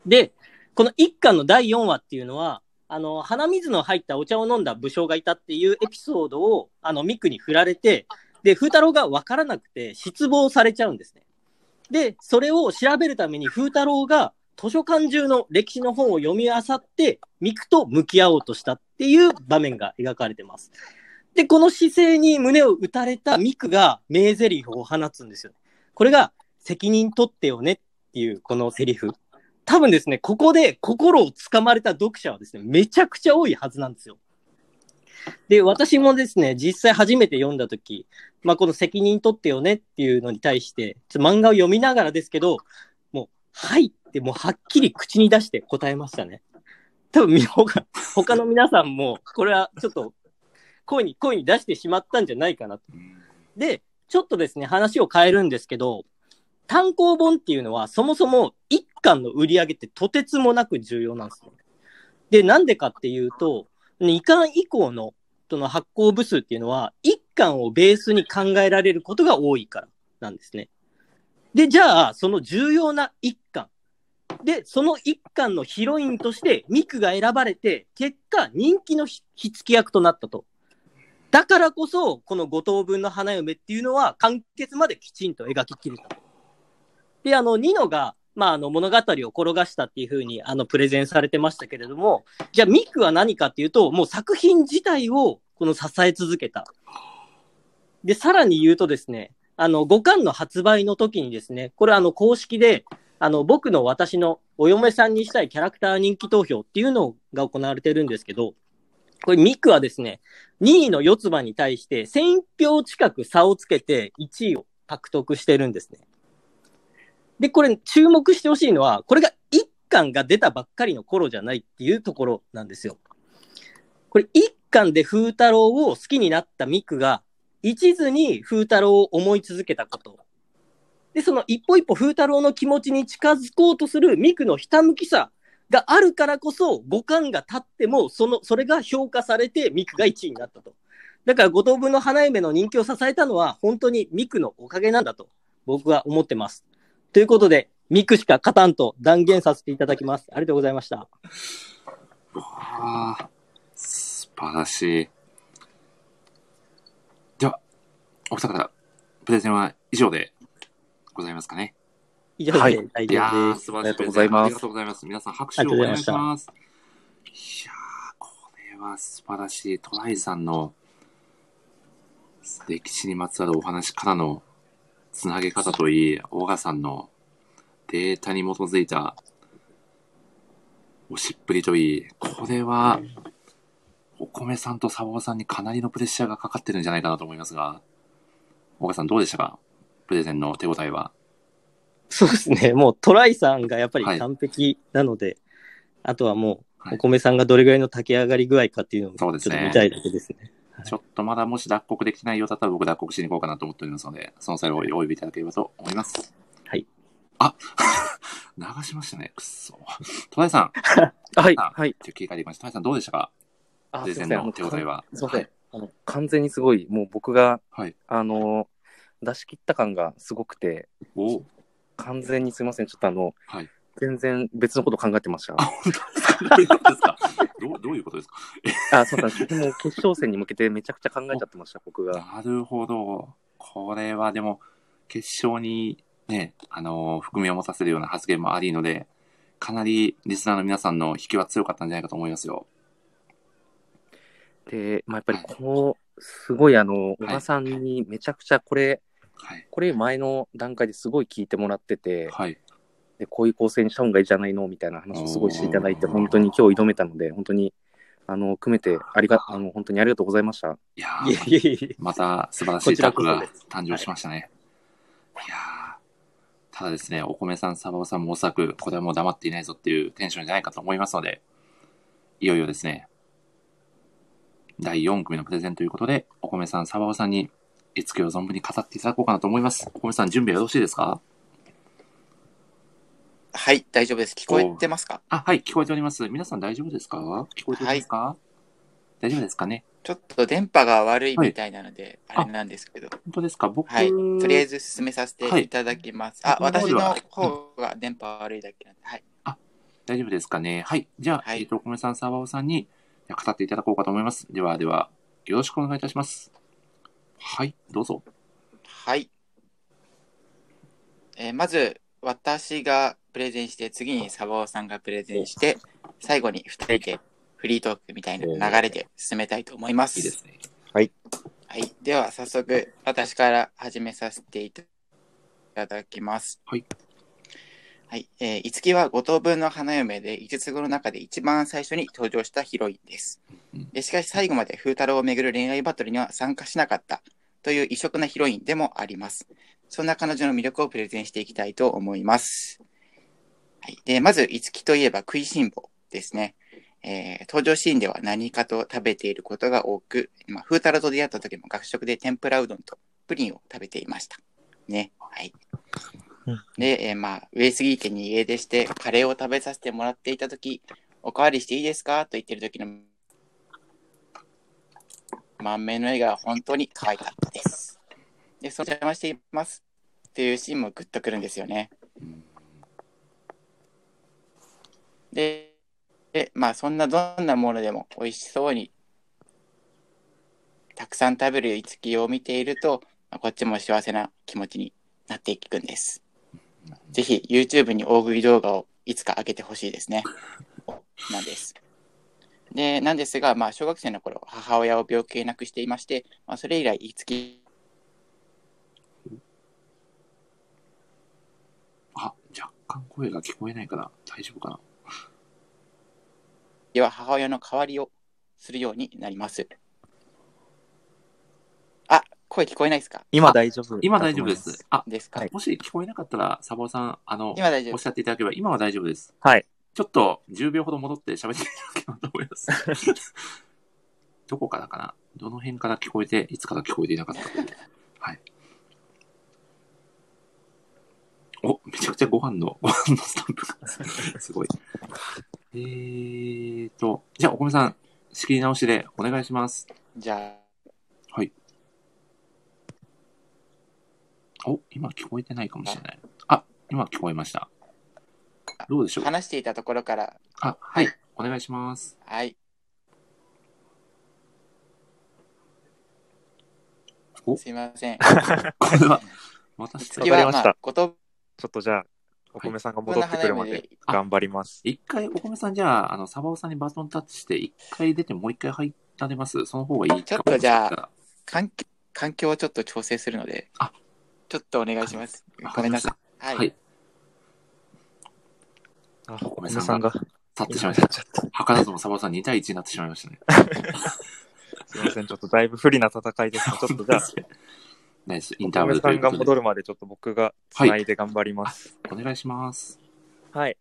Speaker 5: で、この一巻の第4話っていうのは、あの、鼻水の入ったお茶を飲んだ武将がいたっていうエピソードを、あの、ミクに振られて、で、風太郎がわからなくて失望されちゃうんですね。で、それを調べるために風太郎が図書館中の歴史の本を読み漁って、ミクと向き合おうとしたっていう場面が描かれてます。で、この姿勢に胸を打たれたミクが名台詞を放つんですよ。これが、責任取ってよねっていうこのセリフ。多分ですね、ここで心をつかまれた読者はですね、めちゃくちゃ多いはずなんですよ。で、私もですね、実際初めて読んだとき、まあ、この責任取ってよねっていうのに対して、ちょ漫画を読みながらですけど、もう、はいってもうはっきり口に出して答えましたね。多分、他他の皆さんも、これはちょっと、声に、声に出してしまったんじゃないかなと。で、ちょっとですね、話を変えるんですけど、単行本っていうのは、そもそも間の売り上げってとてつもなく重要なんですね。で、なんでかっていうと、2巻以降のその発行部数っていうのは、1巻をベースに考えられることが多いからなんですね。で、じゃあ、その重要な1巻。で、その1巻のヒロインとしてミクが選ばれて、結果、人気の火付き役となったと。だからこそ、この5等分の花嫁っていうのは、完結まできちんと描ききると。で、あの、ニノが、まあ、あの、物語を転がしたっていうふうに、あの、プレゼンされてましたけれども、じゃあ、ミクは何かっていうと、もう作品自体を、この支え続けた。で、さらに言うとですね、あの、5巻の発売の時にですね、これあの、公式で、あの、僕の私のお嫁さんにしたいキャラクター人気投票っていうのが行われてるんですけど、これミクはですね、2位の四つ葉に対して1000票近く差をつけて1位を獲得してるんですね。で、これ注目してほしいのは、これが1巻が出たばっかりの頃じゃないっていうところなんですよ。これ1巻で風太郎を好きになったミクが、一途に風太郎を思い続けたこと。で、その一歩一歩風太郎の気持ちに近づこうとするミクのひたむきさがあるからこそ、五巻が経っても、その、それが評価されてミクが1位になったと。だから五等分の花嫁の人気を支えたのは、本当にミクのおかげなんだと、僕は思ってます。ということで、ミクしか勝たんと断言させていただきます。ありがとうございました。
Speaker 1: わあ、素晴らしい。では、お二方、プレゼンは以上でございますかね？
Speaker 5: 以上で
Speaker 6: はい
Speaker 5: 大丈夫です。
Speaker 1: 素晴らしい
Speaker 6: ありがとうございます
Speaker 1: ありがとうございます。皆さん拍手をお願いします。いやー、これは素晴らしい。トライさんの歴史にまつわるお話からのつなげ方といい、小川さんのデータに基づいたおしっぷりといい、これは、お米さんとサボさんにかなりのプレッシャーがかかってるんじゃないかなと思いますが、小川さんどうでしたか？プレゼンの手応えは。
Speaker 5: そうですね。もうトライさんがやっぱり
Speaker 1: はい
Speaker 5: 完璧なので、あとはもう、
Speaker 1: はい
Speaker 5: お米さんがどれぐらいの炊き上がり具合かっていうのをちょっと見たいだけですね。
Speaker 1: ちょっとまだもし脱穀できてないようだったら僕脱穀しに行こうかなと思っておりますので、その際をお呼びいただければと思います。
Speaker 5: はい。
Speaker 1: あ 流しましたね。くっそ。トライさん、
Speaker 6: はい、
Speaker 1: あ
Speaker 6: はい。
Speaker 1: っていう切り替えていきました。トライさんどうでしたか？
Speaker 6: あ
Speaker 1: プレゼンの手応えは。
Speaker 6: すいません。あの完全にすごい、もう僕が、
Speaker 1: はい。
Speaker 6: あの、出し切った感がすごくて、
Speaker 1: お
Speaker 6: 完全にすいません。ちょっとあの、
Speaker 1: はい。
Speaker 6: 全然別のこと考えてました。
Speaker 1: どういうことですか？どうどういうことですか？
Speaker 6: あ、そうなんです。もう決勝戦に向けてめちゃくちゃ考えちゃってました、僕が。
Speaker 1: なるほど。これはでも、決勝にね、あのー含みを持たせるような発言もありので、かなりリスナーの皆さんの引きは強かったんじゃないかと思いますよ。
Speaker 6: で、まあ、やっぱりこの、すごいあの、小川さんにめちゃくちゃこれ、
Speaker 1: はい。
Speaker 6: これ前の段階ですごい聞いてもらってて、
Speaker 1: はい。
Speaker 6: で、こういう構成にした方がいいじゃないのみたいな話をすごいしていただいて、本当に今日挑めたので、本当に、あの、組めて、ありが、あの、本当にありがとうございました。
Speaker 1: いやまた素晴らしいタッグが誕生しましたね。い、やーただですね、お米さん、サバオさんもおそらく、これはもう黙っていないぞっていうテンションじゃないかと思いますので、いよいよですね、第4組のプレゼンということで、お米さん、サバオさんに、いつきを存分に語っていただこうかなと思います。お米さん、準備はよろしいですか？
Speaker 8: はい、大丈夫です。聞こえてますか？
Speaker 1: あ、はい、聞こえております。皆さん大丈夫ですか？聞こえてますか、大丈夫ですかね？
Speaker 8: ちょっと電波が悪いみたいなので、
Speaker 1: はい
Speaker 8: あれなんですけど、
Speaker 1: 本当ですか？僕、
Speaker 8: はい、とりあえず進めさせていただきます。あ、
Speaker 1: はい
Speaker 8: 私の方が電波悪いだけなんで、はい。
Speaker 1: 大丈夫ですかね？はい。じゃあ、
Speaker 8: はい
Speaker 1: えっ、と、お米さん、サバオさんに語っていただこうかと思います。では、では、よろしくお願いいたします。はい、どうぞ。
Speaker 8: はい。えーまず、私がプレゼンして、次にサバオさんがプレゼンして、最後に2人でフリートークみたいな流れで進めたいと思います。
Speaker 1: いいですね。
Speaker 8: はい。では、早速、私から始めさせていただきます。
Speaker 1: はい。
Speaker 8: はい。えー、いつきは五等分の花嫁で、五つ子の中で一番最初に登場したヒロインです。でしかし、最後まで風太郎をめぐる恋愛バトルには参加しなかったという異色なヒロインでもあります。そんな彼女の魅力をプレゼンしていきたいと思います。はい。で、まず、いつきといえば食いしん坊ですね。えー登場シーンでは何かと食べていることが多く、まあ、風太郎と出会った時も学食で天ぷらうどんとプリンを食べていました。ね。はい。で、えーまあ、上杉家に家出してカレーを食べさせてもらっていた時、おかわりしていいですか？と言ってる時の満面の笑顔は本当に可愛かったです。で、その邪魔していますっていうシーンもグッとくるんですよね。で、でまあそんなどんなものでも美味しそうにたくさん食べるいつきを見ていると、まあこっちも幸せな気持ちになっていくんです。ぜひ YouTube に大食い動画をいつか上げてほしいですね。なんです。で、なんですが、まあ小学生の頃、母親を病気で亡くしていまして、まあそれ以来いつき
Speaker 1: あ、若干声が聞こえないかな。大丈夫かなで。
Speaker 8: は母親の代わりをするようになります。あ、声聞こえないですか
Speaker 7: 今大丈夫。
Speaker 1: 今大丈夫です。あ、
Speaker 8: ですか、
Speaker 1: もし聞こえなかったら、サボさん、あの、
Speaker 8: 今大丈夫
Speaker 1: おっしゃっていただければ、今は大丈夫です。
Speaker 7: はい。
Speaker 1: ちょっと10秒ほど戻って喋っていただければと思います。どこからかなどの辺から聞こえて、いつから聞こえていなかったか。はい。お、めちゃくちゃご飯の、ご飯のスタンプが、すごい。えーと、じゃあ、お米さん、仕切り直しでお願いします。
Speaker 8: じゃ
Speaker 1: はい。お、今聞こえてないかもしれない。あ、今聞こえました。どうでしょう？
Speaker 8: 話していたところから、
Speaker 1: あ、はい。お願いします。
Speaker 8: はい。すいません。
Speaker 1: これは、私
Speaker 8: 次は、まあ、こと
Speaker 7: ちょっとじゃあ、お米さんが戻ってくるまで頑張ります。
Speaker 1: 一回、お米さんじゃあ、あの、サバオさんにバトンタッチして、一回出てもう一回入られます？その方がいい
Speaker 8: ちょっとじゃあ、環境環境をちょっと調整するので、ちょっとお願いします。ごめんなさい。はい。
Speaker 1: はい。
Speaker 7: あ、
Speaker 1: お米
Speaker 7: 米さんが
Speaker 1: 去ってしまいました。図らずもサバオさん2対1になってしまいましたね。
Speaker 7: すいません、ちょっとだいぶ不利な戦いですね。ちょっとじゃあ、
Speaker 1: ナイス、イン
Speaker 7: お
Speaker 1: ターブル
Speaker 7: 米さんが
Speaker 1: ということで。
Speaker 7: 戻るまでちょっと僕が繋いで頑張ります。
Speaker 1: お願いします。
Speaker 7: はい。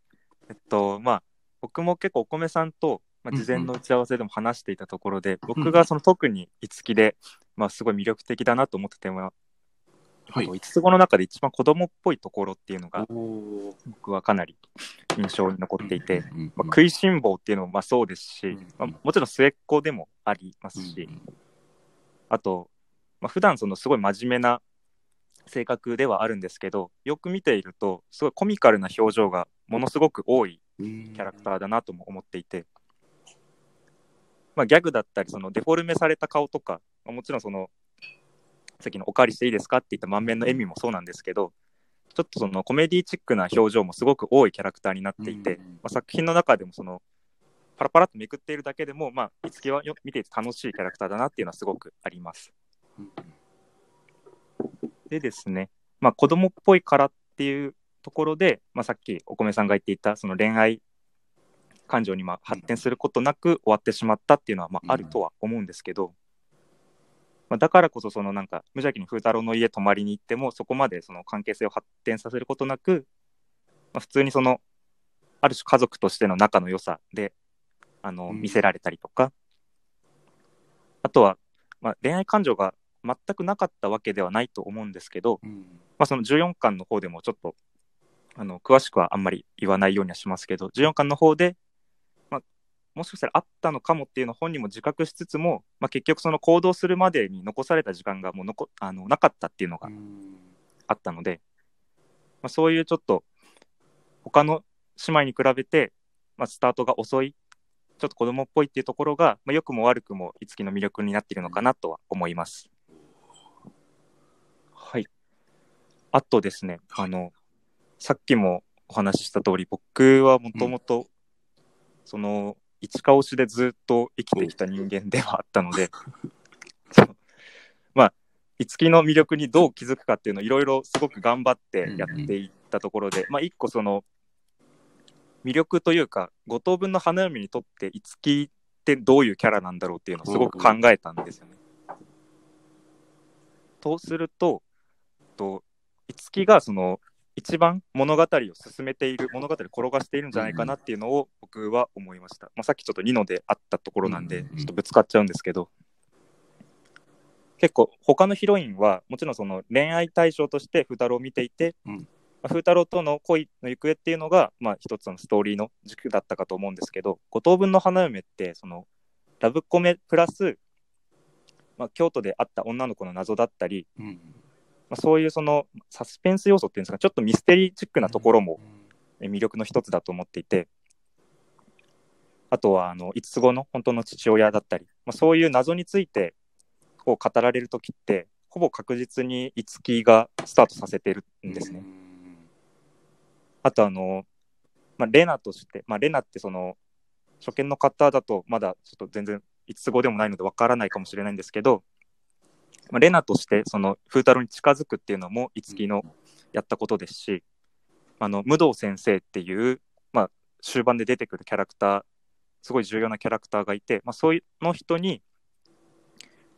Speaker 7: えっと、まあ、僕も結構お米さんと、まあ、事前の打ち合わせでも話していたところで、僕がその特に五木で、まあ、すごい魅力的だなと思ってても、
Speaker 1: はい。
Speaker 7: 五つ子の中で一番子供っぽいところっていうのが、僕はかなり印象に残っていて、まあ、食いしん坊っていうのもまあそうですし、まあ、もちろん末っ子でもありますし、あと、まあ、普段そのすごい真面目な性格ではあるんですけど、よく見ていると、すごいコミカルな表情がものすごく多いキャラクターだなとも思っていて、まあ、ギャグだったり、そのデフォルメされた顔とか、まあもちろんその、さっきのお借りしていいですかって言った満面の笑みもそうなんですけど、ちょっとそのコメディチックな表情もすごく多いキャラクターになっていて、まあ、作品の中でもその、パラパラっとめくっているだけでも、まあ、いつきはよ見ていて楽しいキャラクターだなっていうのはすごくあります。でですね、まあ、子供っぽいからっていうところで、まあ、さっきお米さんが言っていたその恋愛感情にまあ発展することなく終わってしまったっていうのはまああるとは思うんですけど、まあ、だからこそそのなんか無邪気に風太郎の家泊まりに行ってもそこまでその関係性を発展させることなく、まあ、普通にそのある種家族としての仲の良さであの見せられたりとか、あとは、まあ、恋愛感情が全くなかったわけではないと思うんですけど、まあ、その14巻の方でもちょっとあの詳しくはあんまり言わないようにはしますけど14巻の方で、まあ、もしかしたらあったのかもっていうのを本人も自覚しつつも、まあ、結局その行動するまでに残された時間がもう残あのなかったっていうのがあったので、まあ、そういうちょっと他の姉妹に比べて、まあ、スタートが遅いちょっと子供っぽいっていうところが、まあ、良くも悪くも五木の魅力になっているのかなとは思います。はい。あとですね、あの、さっきもお話しした通り、僕はもともと、その、一か推しでずっと生きてきた人間ではあったので、まあ、五木の魅力にどう気づくかっていうのをいろいろすごく頑張ってやっていったところで、まあ、一個その、魅力というか、五等分の花嫁にとって五木ってどういうキャラなんだろうっていうのをすごく考えたんですよね。とすると、と五木がその一番物語を進めている物語を転がしているんじゃないかなっていうのを僕は思いました、まあ、さっきちょっとニノであったところなんでちょっとぶつかっちゃうんで。すけど結構他のヒロインはもちろんその恋愛対象として風太郎を見ていて、
Speaker 1: うん。
Speaker 7: まあ、風太郎との恋の行方っていうのが、まあ、一つのストーリーの軸だったかと思うんですけど五等分の花嫁ってそのラブコメプラス、まあ、京都であった女の子の謎だったり、
Speaker 1: うん
Speaker 7: まあ、そういうそのサスペンス要素っていうんですかちょっとミステリーチックなところもえ魅力の一つだと思っていてあとはあの五つ子の本当の父親だったり、まあ、そういう謎についてを語られる時ってほぼ確実に五木がスタートさせてるんですね。あとあの、まあ、レナとして、まあ、レナってその初見の方だとまだちょっと全然五つ子でもないのでわからないかもしれないんですけど、まあ、レナとしてその風太郎に近づくっていうのも五木のやったことですし、あの武道先生っていう、まあ、終盤で出てくるキャラクターすごい重要なキャラクターがいて、まあ、そういうの人に、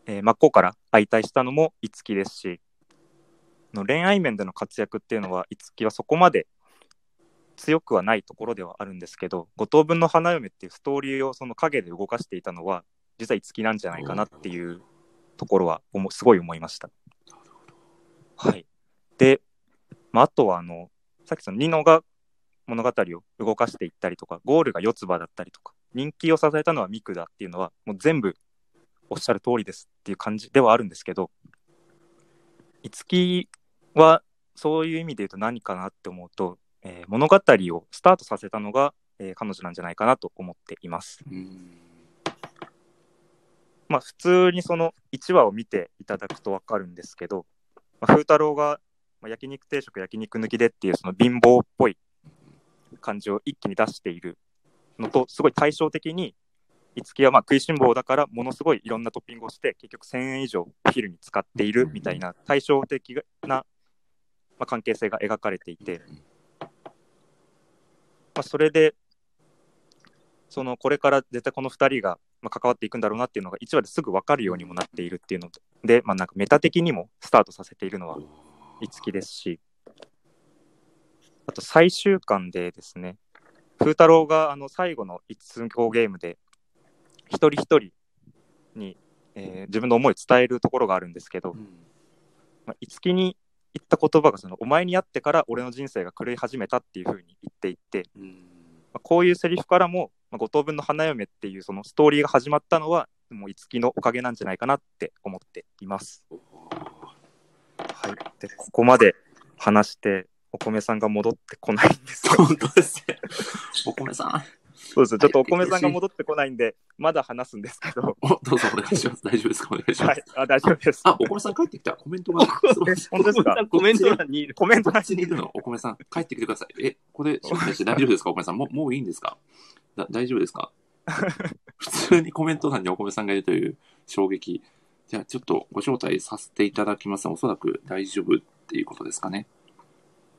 Speaker 7: えー真っ向から相対したのも五木ですしの恋愛面での活躍っていうのは五木はそこまで強くはないところではあるんですけど五等分の花嫁っていうストーリーをその陰で動かしていたのは実は五木なんじゃないかなっていうところはおもすごい思いました。はい、で、まあ、あとはあのさっきそのニノが物語を動かしていったりとかゴールが四つ葉だったりとか人気を支えたのはミクだっていうのはもう全部おっしゃる通りですっていう感じではあるんですけど五木はそういう意味で言うと何かなって思うと、えー物語をスタートさせたのが、えー彼女なんじゃないかなと思っています。
Speaker 1: うん
Speaker 7: まあ普通にその1話を見ていただくと分かるんですけど、まあ、風太郎が、まあ、焼肉定食焼肉抜きでっていうその貧乏っぽい感じを一気に出しているのとすごい対照的に五木はまあ食いしん坊だからものすごいいろんなトッピングをして結局1000円以上お昼に使っているみたいな対照的な、まあ、関係性が描かれていて、まあ、それでそのこれから絶対この2人がまあ関わっていくんだろうなっていうのが1話ですぐ分かるようにもなっているっていうので、まあ、なんかメタ的にもスタートさせているのは五木ですしあと最終巻でですね風太郎があの最後の一通行ゲームで一人一人に、えー自分の思いを伝えるところがあるんですけど、まあ、五木に言った言葉がその「お前に会ってから俺の人生が狂い始めた」っていうふうに言っていて、まあ、こういうセリフからも「まあ、五等分の花嫁」っていうそのストーリーが始まったのはもう五木のおかげなんじゃないかなって思っています。はい、でここまで話してお米さんが戻ってこないんですよ。
Speaker 1: 本当ですね。お米さん。
Speaker 7: そうですちょっとお米さんが戻ってこないんで、まだ話すんですけど、
Speaker 1: お、どうぞお願いします。大丈夫ですか？お願いします。
Speaker 7: はい、あ大丈夫です。
Speaker 1: あ、お米さん帰ってきた。コメントが。
Speaker 7: 本当ですか？
Speaker 5: コメント欄にいる。
Speaker 7: コメント
Speaker 1: こっちにいるの、お米さん、帰ってきてください。え、これ、招待して大丈夫ですか？お米さん。もう、もういいんですか？だ大丈夫ですか？普通にコメント欄にお米さんがいるという衝撃。じゃあ、ちょっとご招待させていただきます。おそらく大丈夫っていうことですかね。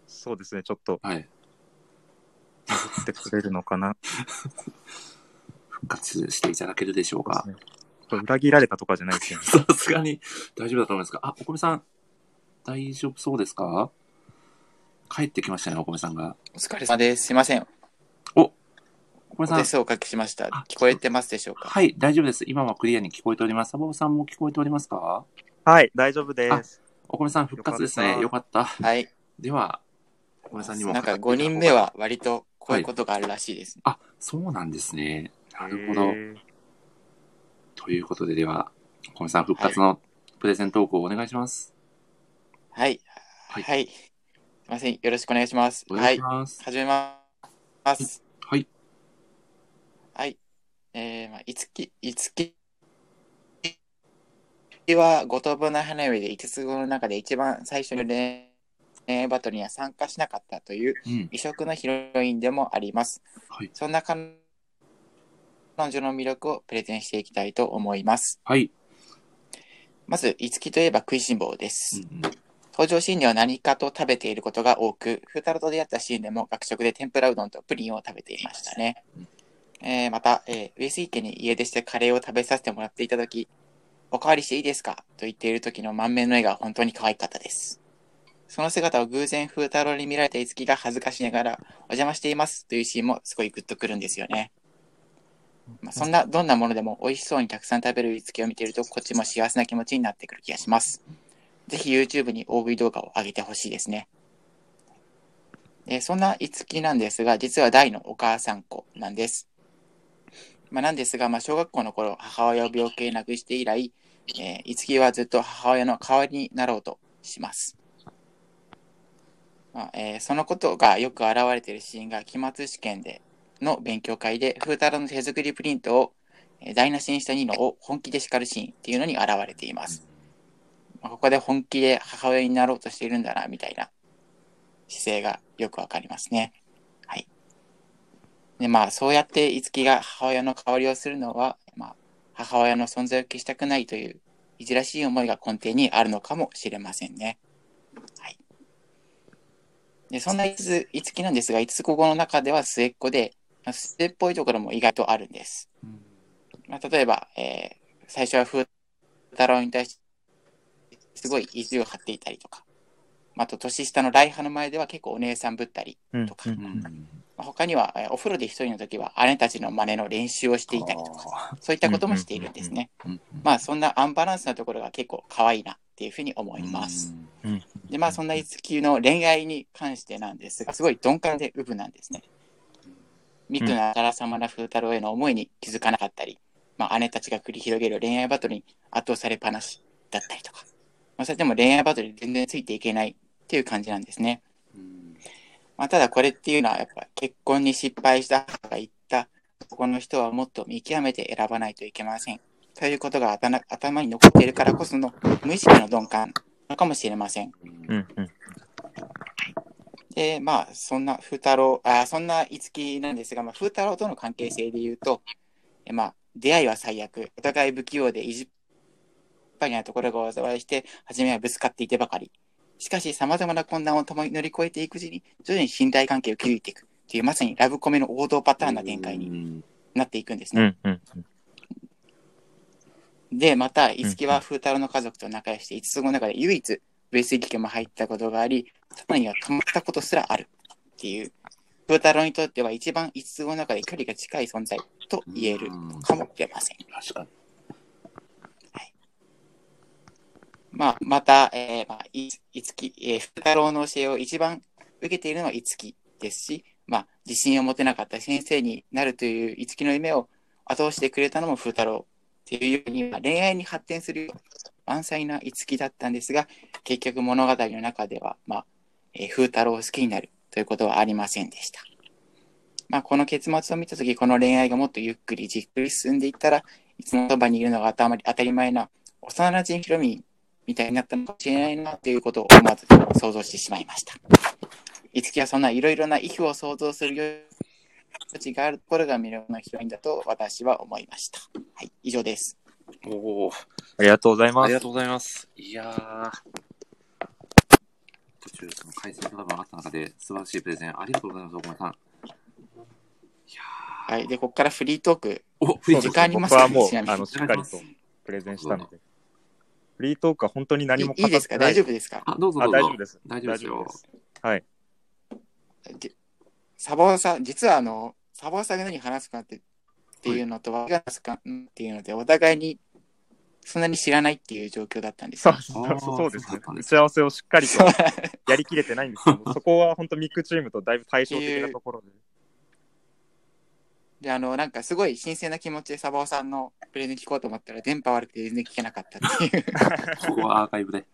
Speaker 7: そうですね、ちょっと
Speaker 1: はい。
Speaker 7: 戻ってくれるのかな？
Speaker 1: 復活していただけるでしょうか？
Speaker 7: これ裏切られたとかじゃないですよね。
Speaker 1: さすがに大丈夫だと思いますか？あ、お米さん、大丈夫そうですか？帰ってきましたね、お米さんが。
Speaker 8: お疲れ様です。すいません。
Speaker 1: お米さん
Speaker 8: お手。数をおかけしました
Speaker 1: あ。
Speaker 8: 聞こえてますでしょうか？
Speaker 1: はい、大丈夫です。今はクリアに聞こえております。サボさんも聞こえておりますか？
Speaker 7: はい、大丈夫です。
Speaker 1: お米さん復活ですね。よ
Speaker 7: よ
Speaker 1: かった。
Speaker 8: はい。
Speaker 1: では、お米さんにも。
Speaker 8: なんか5人目。は割とこういうことがあるらしいですね。
Speaker 1: あ、そうなんですね。なるほど。ということで、では、お米さん復活のプレゼントークをお願いします。
Speaker 8: はい。
Speaker 1: はい
Speaker 8: はい。すいません。よろしくお願いします。
Speaker 1: お願い
Speaker 8: はい。
Speaker 1: します。
Speaker 8: 始めます。えー、まあ、いつき、いつきは五等分の花嫁で五つ子の中で一番最初に恋恋愛バトルには参加しなかったという
Speaker 1: うん。
Speaker 8: 異色のヒロインでもあります。
Speaker 1: はい。
Speaker 8: そんな彼女の魅力をプレゼンしていきたいと思います。
Speaker 1: はい。
Speaker 8: まず、いつきといえば食いしん坊です。
Speaker 1: うん
Speaker 8: 登場シーンでは何かと食べていることが多く、風太郎と出会ったシーンでも学食で天ぷらうどんとプリンを食べていましたね。えーまた、えー上杉家に家出してカレーを食べさせてもらっていたとき、おかわりしていいですか？と言っている時の満面の笑顔本当に可愛かったです。その姿を偶然風太郎に見られたいつきが恥ずかしながら、お邪魔していますというシーンもすごいグッとくるんですよね。まあ、そんな、どんなものでも美味しそうにたくさん食べるいつきを見ていると、こっちも幸せな気持ちになってくる気がします。ぜひ YouTube に OV 動画を上げてほしいですね。えーそんな五木なんですが、実は大のお母さん子なんです。まあ、なんですが、まあ、小学校の頃、母親を病気で亡くして以来、えー、五木はずっと母親の代わりになろうとします。まあえーそのことがよく現れているシーンが、期末試験での勉強会で、風太郎の手作りプリントをえー台無しにしたニノを本気で叱るシーンっていうのに現れています。まあ、ここで本気で母親になろうとしているんだな、みたいな姿勢がよくわかりますね。はい。で、まあ、そうやって五木が母親の代わりをするのは、まあ、母親の存在を消したくないという、いじらしい思いが根底にあるのかもしれませんね。はい。で、そんな五五木なんですが、五つ子の中では末っ子で、まあ末っぽいところも意外とあるんです。まあ、例えば、えー最初は風太郎に対して、すごい意地を張っていたりとか、あと年下の来派の前では結構お姉さんぶったり
Speaker 7: うん
Speaker 8: とか、
Speaker 7: うん
Speaker 8: まあ他には、えーお風呂で一人の時は姉たちの真似の練習をしていたりとか、そういったこともしているんですね。
Speaker 1: うん
Speaker 8: まあそんなアンバランスなところが結構可愛いなっていうふうに思います。
Speaker 7: うん
Speaker 8: で、まあそんな五木の恋愛に関してなんですが、すごい鈍感でウブなんですね。ミクなあからさまな風太郎への思いに気づかなかったり、まあ姉たちが繰り広げる恋愛バトルに圧倒されっぱなしだったりとか、まあそれでも恋愛バトルに全然ついていけないっていう感じなんですね。まあただこれっていうのはやっぱ結婚に失敗した母が言った、ここの人はもっと見極めて選ばないといけません。ということが頭頭に残っているからこその無意識の鈍感かもしれません。
Speaker 7: うんうん
Speaker 8: で、まあ、そんな風太郎、あそんな五木なんですが、まあ、風太郎との関係性で言うと、えまあ、出会いは最悪、お互い不器用で意地っぱりなところが災いして、初めはぶつかっていてばかり。しかし、様々な困難を共に乗り越えていくうちに、徐々に信頼関係を築いていくっていう、まさにラブコメの王道パターンな展開に
Speaker 1: に。
Speaker 8: なっていくんです
Speaker 7: う
Speaker 8: ね。
Speaker 7: んうん
Speaker 8: で、また、五木は風太郎の家族と仲良して、五つ子の中で唯一、上杉家も入ったことがあり、さらには泊まったことすらあるっていう、風太郎にとっては一番五つ子の中で距離が近い存在と言えるかもしれません。
Speaker 1: 確かに。
Speaker 8: まあ、また、えーまあ、い五木、えー、風太郎の教えを一番受けているのは五木ですし、まあ、自信を持てなかった先生になるという五木の夢を後押してくれたのも風太郎っていうように、まあ、恋愛に発展する満載な五木だったんですが、結局物語の中では、まあ、えー風太郎を好きになるということはありませんでした。まあ、この結末を見たとき、この恋愛がもっとゆっくりじっくり進んでいったら、いつもそばにいるのが当たり前な幼馴染ヒロミみたいになったのかもしれないなということを思わず想像してしまいました。いつきはそんないろいろな意図を想像する余地があるところが魅力のヒロインだと私は思いました。はい、以上です。
Speaker 1: おお、
Speaker 7: ありがとうございます
Speaker 1: ありが。とうございます。いやー。途中、その回線があった中で、素晴らしいプレゼン、ありがとうございます、岡村さん。いや
Speaker 8: はい、で、ここからフリートーク。
Speaker 1: ー。お、フリー
Speaker 8: 時
Speaker 1: ト
Speaker 8: 間ありますか
Speaker 7: 僕はもうあのしっかりとプレゼンしたので。フリートークは本当に何も
Speaker 8: いいいですか？大丈夫ですか？
Speaker 1: あ、どうぞ
Speaker 7: あ
Speaker 1: どうぞ。
Speaker 7: 大丈夫です。
Speaker 1: 大丈夫ですよ。
Speaker 7: はい。
Speaker 8: でサバオさん、実はあの、サバオさんが何話すかってっていうのと、私が話すかっていうので、お互いにそんなに知らないっていう状況だったんですよ。
Speaker 7: そうそうですね打ち合わせをしっかりと やりきれてないんですけど、そこは本当ミックチームとだいぶ対照的なところで。
Speaker 8: で、あの、なんかすごい新鮮な気持ちでサバオさんのプレゼン聞こうと思ったら、電波悪くて全然聞けなかったっていう、
Speaker 1: ここはアーカイブで。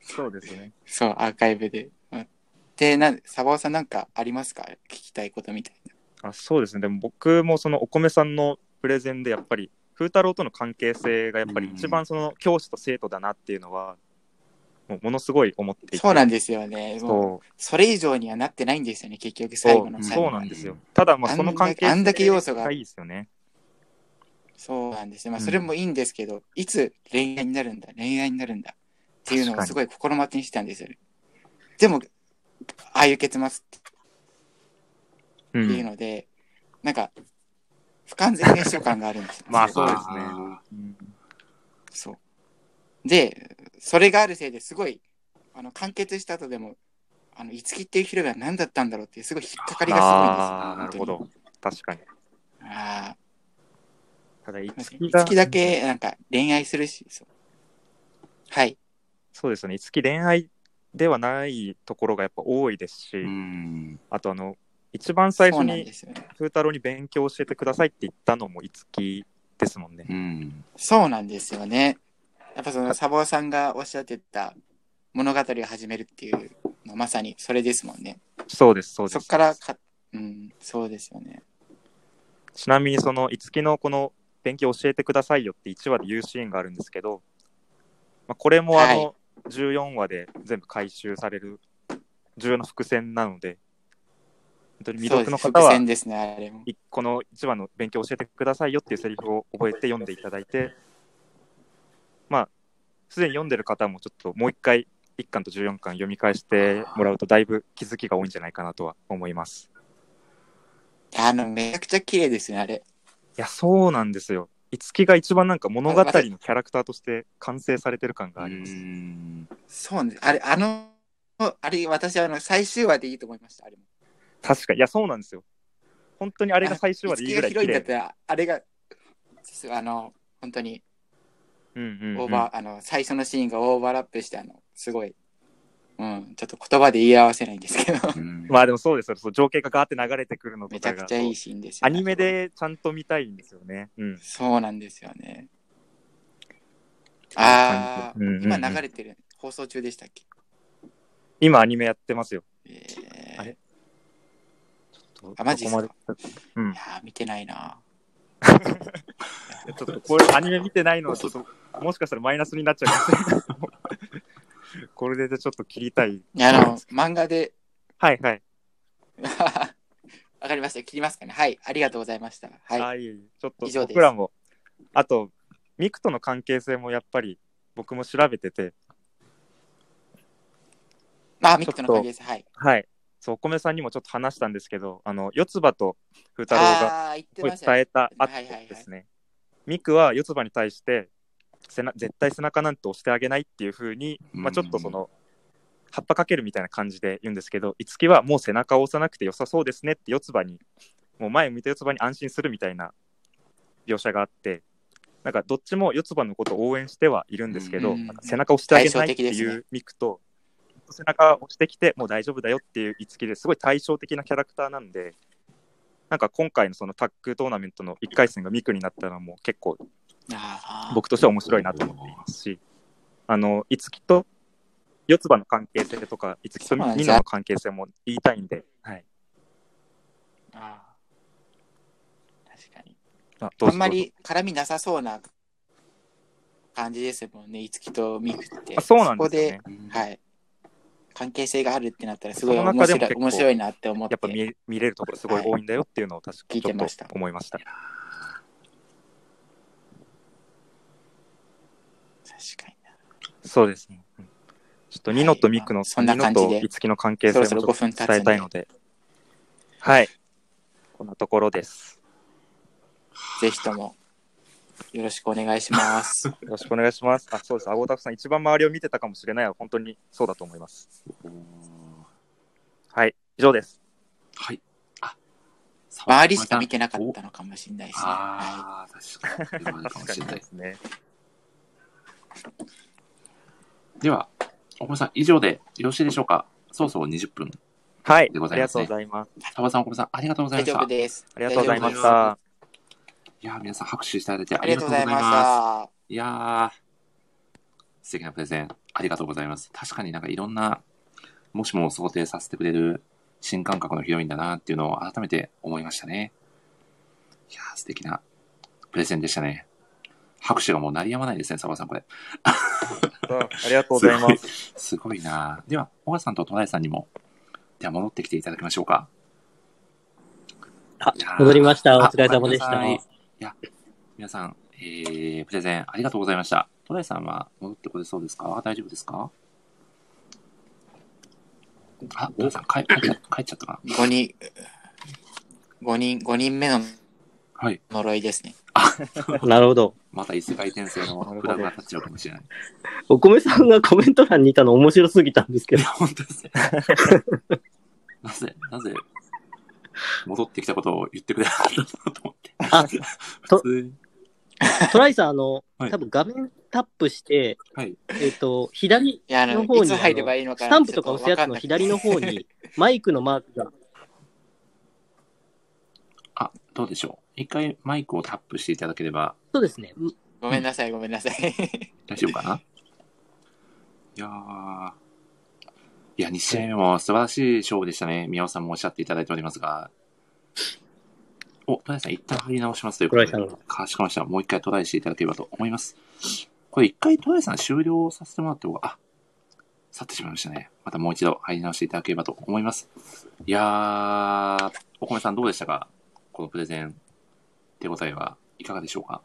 Speaker 7: そうですね。
Speaker 8: そう、アーカイブで。うんで、なサバオさんなんかありますか？聞きたいことみたいな。
Speaker 7: あそうですね。でも僕もそのお米さんのプレゼンでやっぱり、風太郎との関係性がやっぱり一番その教師と生徒だなっていうのは、もうものすごい思っていて。
Speaker 8: そうなんですよね。もう
Speaker 7: そ
Speaker 8: それ以上にはなってないんですよね、結局
Speaker 7: う
Speaker 8: 最後の
Speaker 7: そう
Speaker 8: 最後。
Speaker 7: そうなんですよ。ただ、まあ、その関係
Speaker 8: あんだけ要素が
Speaker 7: いいですよね。
Speaker 8: そうなんですよ。まあ、
Speaker 7: うん
Speaker 8: それもいいんですけど、いつ恋愛になるんだ、恋愛になるんだっていうのをすごい心待ちにしてたんですよね。でも、ああいう結末って
Speaker 7: う。
Speaker 8: いうんので、なんか、不完全燃焼感があるんですよ、
Speaker 7: まあそうですね
Speaker 8: そう。で、それがあるせいですごい、あの、完結した後でも、あの、いつきっていうヒロインは何だったんだろうっていう、すごい引っかかりがすごいんですよ。
Speaker 7: ああ、なるほど。確かに。
Speaker 8: あ
Speaker 7: ただ、い
Speaker 8: あ、
Speaker 7: つきが
Speaker 8: いつきだけ、なんか、恋愛するし、そう。はい。
Speaker 7: そうですね。いつき恋愛ではないところがやっぱ多いですし。あとあの、一番最初に。風太郎に勉強教えてくださいって言ったのもいつきですもんね。
Speaker 1: うん。
Speaker 8: そうなんですよね。やっぱその、サボさんがおっしゃってた物語を始めるっていうのはまさにそれですもんね。
Speaker 7: そうです、そうです。
Speaker 8: そっからか、うん、そうですよね。
Speaker 7: ちなみにその、いつきのこの勉強教えてくださいよって1話で言うシーンがあるんですけど、まあ、これもあの、14話で全部回収される重要な伏線なので、本当に未。読の方は
Speaker 8: 伏線、ですね、
Speaker 7: この1話の勉強教えてくださいよっていうセリフを覚えて読んでいただいて、まあ、すでに読んでる方もちょっともう一回1巻と14巻読み返してもらうとだいぶ気づきが多いんじゃないかなとは思います。
Speaker 8: あの、めちゃくちゃ綺麗ですね、あれ。
Speaker 7: いや、そうなんですよ。いつきが一番なんか物語のキャラクターとして完成されてる感があります。
Speaker 1: うん
Speaker 8: そうね。あれ、あの、あれ、私はあの、最終話でいいと思いました、あれも。
Speaker 7: 確かに、いや、そうなんですよ。本当にあれが最終話でいいぐらい綺麗
Speaker 8: 五木が広いんだったら、あれが、あの、本当に、オーバー、あの、最初のシーンがオーバーラップして、あの、すごい、うん、ちょっと言葉で言い合わせないんですけど、
Speaker 1: うん
Speaker 7: まあでもそうですよ。そう情景がガーって流れてくるのと
Speaker 8: めちゃくちゃいいシーンですよ、
Speaker 7: アニメ。でちゃんと見たいんですよね。うん。
Speaker 8: そうなんですよね。あ
Speaker 7: うんうんうん
Speaker 8: ー、今流れてる、放送中でしたっけ？
Speaker 7: 今アニメやってますよ。
Speaker 8: えー、
Speaker 7: あれ？
Speaker 8: あマジっすか？
Speaker 7: どこまでうん
Speaker 8: い。やー、見てないな。
Speaker 7: ちょっとこれアニメ見てないのはちょっともしかしたらマイナスになっちゃうかもしれない。これでちょっと切りたい。
Speaker 8: いや、あの、漫画で、
Speaker 7: はいはい。
Speaker 8: わかりました。切りますかね。はい。ありがとうございました。はい。
Speaker 7: はい。ちょっと
Speaker 8: 以上です
Speaker 7: 僕らも、あと、ミクとの関係性もやっぱり僕も調べてて、
Speaker 8: まあ、ミックの関係性、はい。
Speaker 7: はい。そう、お米さんにもちょっと話したんですけど、あの、四つ葉と風太郎が。伝えた後
Speaker 8: はいはいはい
Speaker 7: ですね、ミクは四つ葉に対して背な絶対背中なんて押してあげないっていう風に、まあ、ちょっとその葉っぱかけるみたいな感じで言うんですけど樹はもう背中を押さなくて良さそうですねって四つ葉にもう前向いた四つ葉に安心するみたいな描写があってなんかどっちも四つ葉のことを応援してはいるんですけど、
Speaker 8: うん。
Speaker 7: なんか背中を押してあげないっていうミクと、背中を押してきてもう大丈夫だよっていう樹ですごい対照的なキャラクターなんでなんか今回のそのタッグトーナメントの1回戦がミクになったのも結構僕としては面白いなと思っていますし、あの、いつきと四つ葉の関係性とか、いつきと
Speaker 8: そうなんですよ
Speaker 7: ニノの関係性も言いたいんで、はい。
Speaker 8: あー。確かに。
Speaker 7: あ
Speaker 8: あんまり絡みなさそうな感じですもんね、いつきとミクって。
Speaker 7: あそうなんですよね。
Speaker 8: ここで、はい。関係性があるってなったら、すごい面白い面白いなって思って。
Speaker 7: やっぱ見見れるところすごい多いんだよっていうのを確かにちょっと
Speaker 8: てました
Speaker 7: 思いました。
Speaker 8: 確かにな。
Speaker 7: そうですね。うんちょっとニノとミクの、
Speaker 8: はいそんな
Speaker 7: ニノ
Speaker 8: 感じで
Speaker 7: といつきの関係性もちょっと
Speaker 8: そろそろ5分経つんで
Speaker 7: 伝えたいので、はい。こんなところです。
Speaker 8: ぜひとも、よろしくお願いします。
Speaker 7: よろしくお願いします。あ、そうです。アゴタフさん、一番周りを見てたかもしれないは本当にそうだと思います。はい。以上です。
Speaker 1: はい。あ、
Speaker 8: 周りしか見てなかったのかもしれないですね。は
Speaker 1: ああ、確かに。かもしれない
Speaker 7: で。すね。
Speaker 1: では、おこさん、以上でよろしいでしょうか？そろそろ20分。
Speaker 7: はい。
Speaker 1: でご
Speaker 7: ありがとうございます。
Speaker 1: サバさん、おこさん、ありがとうござい
Speaker 8: い。大丈
Speaker 1: ました。
Speaker 8: 夫です。
Speaker 7: ありがとうございました。
Speaker 1: いやー、皆さん拍手していただいてあ
Speaker 8: あり
Speaker 1: りがとうござい
Speaker 8: ま
Speaker 1: ます。
Speaker 8: した。
Speaker 1: いやー、素敵なプレゼン、ありがとうございます。確かになんかいろんな、もしも想定させてくれる新感覚のヒロインだなっていうのを改めて思いましたね。いやー、素敵なプレゼンでしたね。拍手がもう鳴りやまないですね、サバさん、これ。
Speaker 7: ありがとうございます。
Speaker 1: すごいなでは、小川さんと戸田井さんにも、では戻ってきていただきましょうか。
Speaker 5: あ戻りました。お
Speaker 1: あ
Speaker 5: 疲れ様でした。
Speaker 1: や、皆さん、えー、プレゼンありがとうございました。戸田井さんは戻ってこれそうですか？大丈夫ですか？あ、戸田井さん帰帰っちゃ帰っちゃったかな
Speaker 8: ？5人、5人、5人目の
Speaker 1: はい。
Speaker 8: 呪いですね。
Speaker 5: なるほど。
Speaker 1: また異世界転生のフラグが立っちゃうかもしれない。
Speaker 5: お米さんがコメント欄にいたの面白すぎたんですけど
Speaker 1: いや、。本当ですね。なぜ、なぜ、戻ってきたことを言ってくれなかったのと思って。
Speaker 5: あ とトライさん、あの、
Speaker 1: はい
Speaker 5: 多分画面タップして、
Speaker 1: はい。
Speaker 5: えっ、と、左
Speaker 8: の、
Speaker 5: の方に
Speaker 8: いつ入ればいいのか
Speaker 5: ス
Speaker 8: な
Speaker 5: タンプとか押すやつの左の方に、マイクのマークが、
Speaker 1: あ、どうでしょう。一回マイクをタップしていただければ
Speaker 5: そうですね。
Speaker 8: ごめんなさい、ごめんなさい。
Speaker 1: 大丈夫かな？いやー。いや、2試合目も素晴らしい勝負でしたね。宮尾さんもおっしゃっていただいておりますが。お、トライさん、一旦入り直しますということで。かしこました。もう一回トライしていただければと思います。これ一回トライさん終了させてもらっても、あ、去ってしまいましたね。またもう一度入り直していただければと思います。いやー、お米さんどうでしたか？このプレゼン、手応えはいかがでしょうか？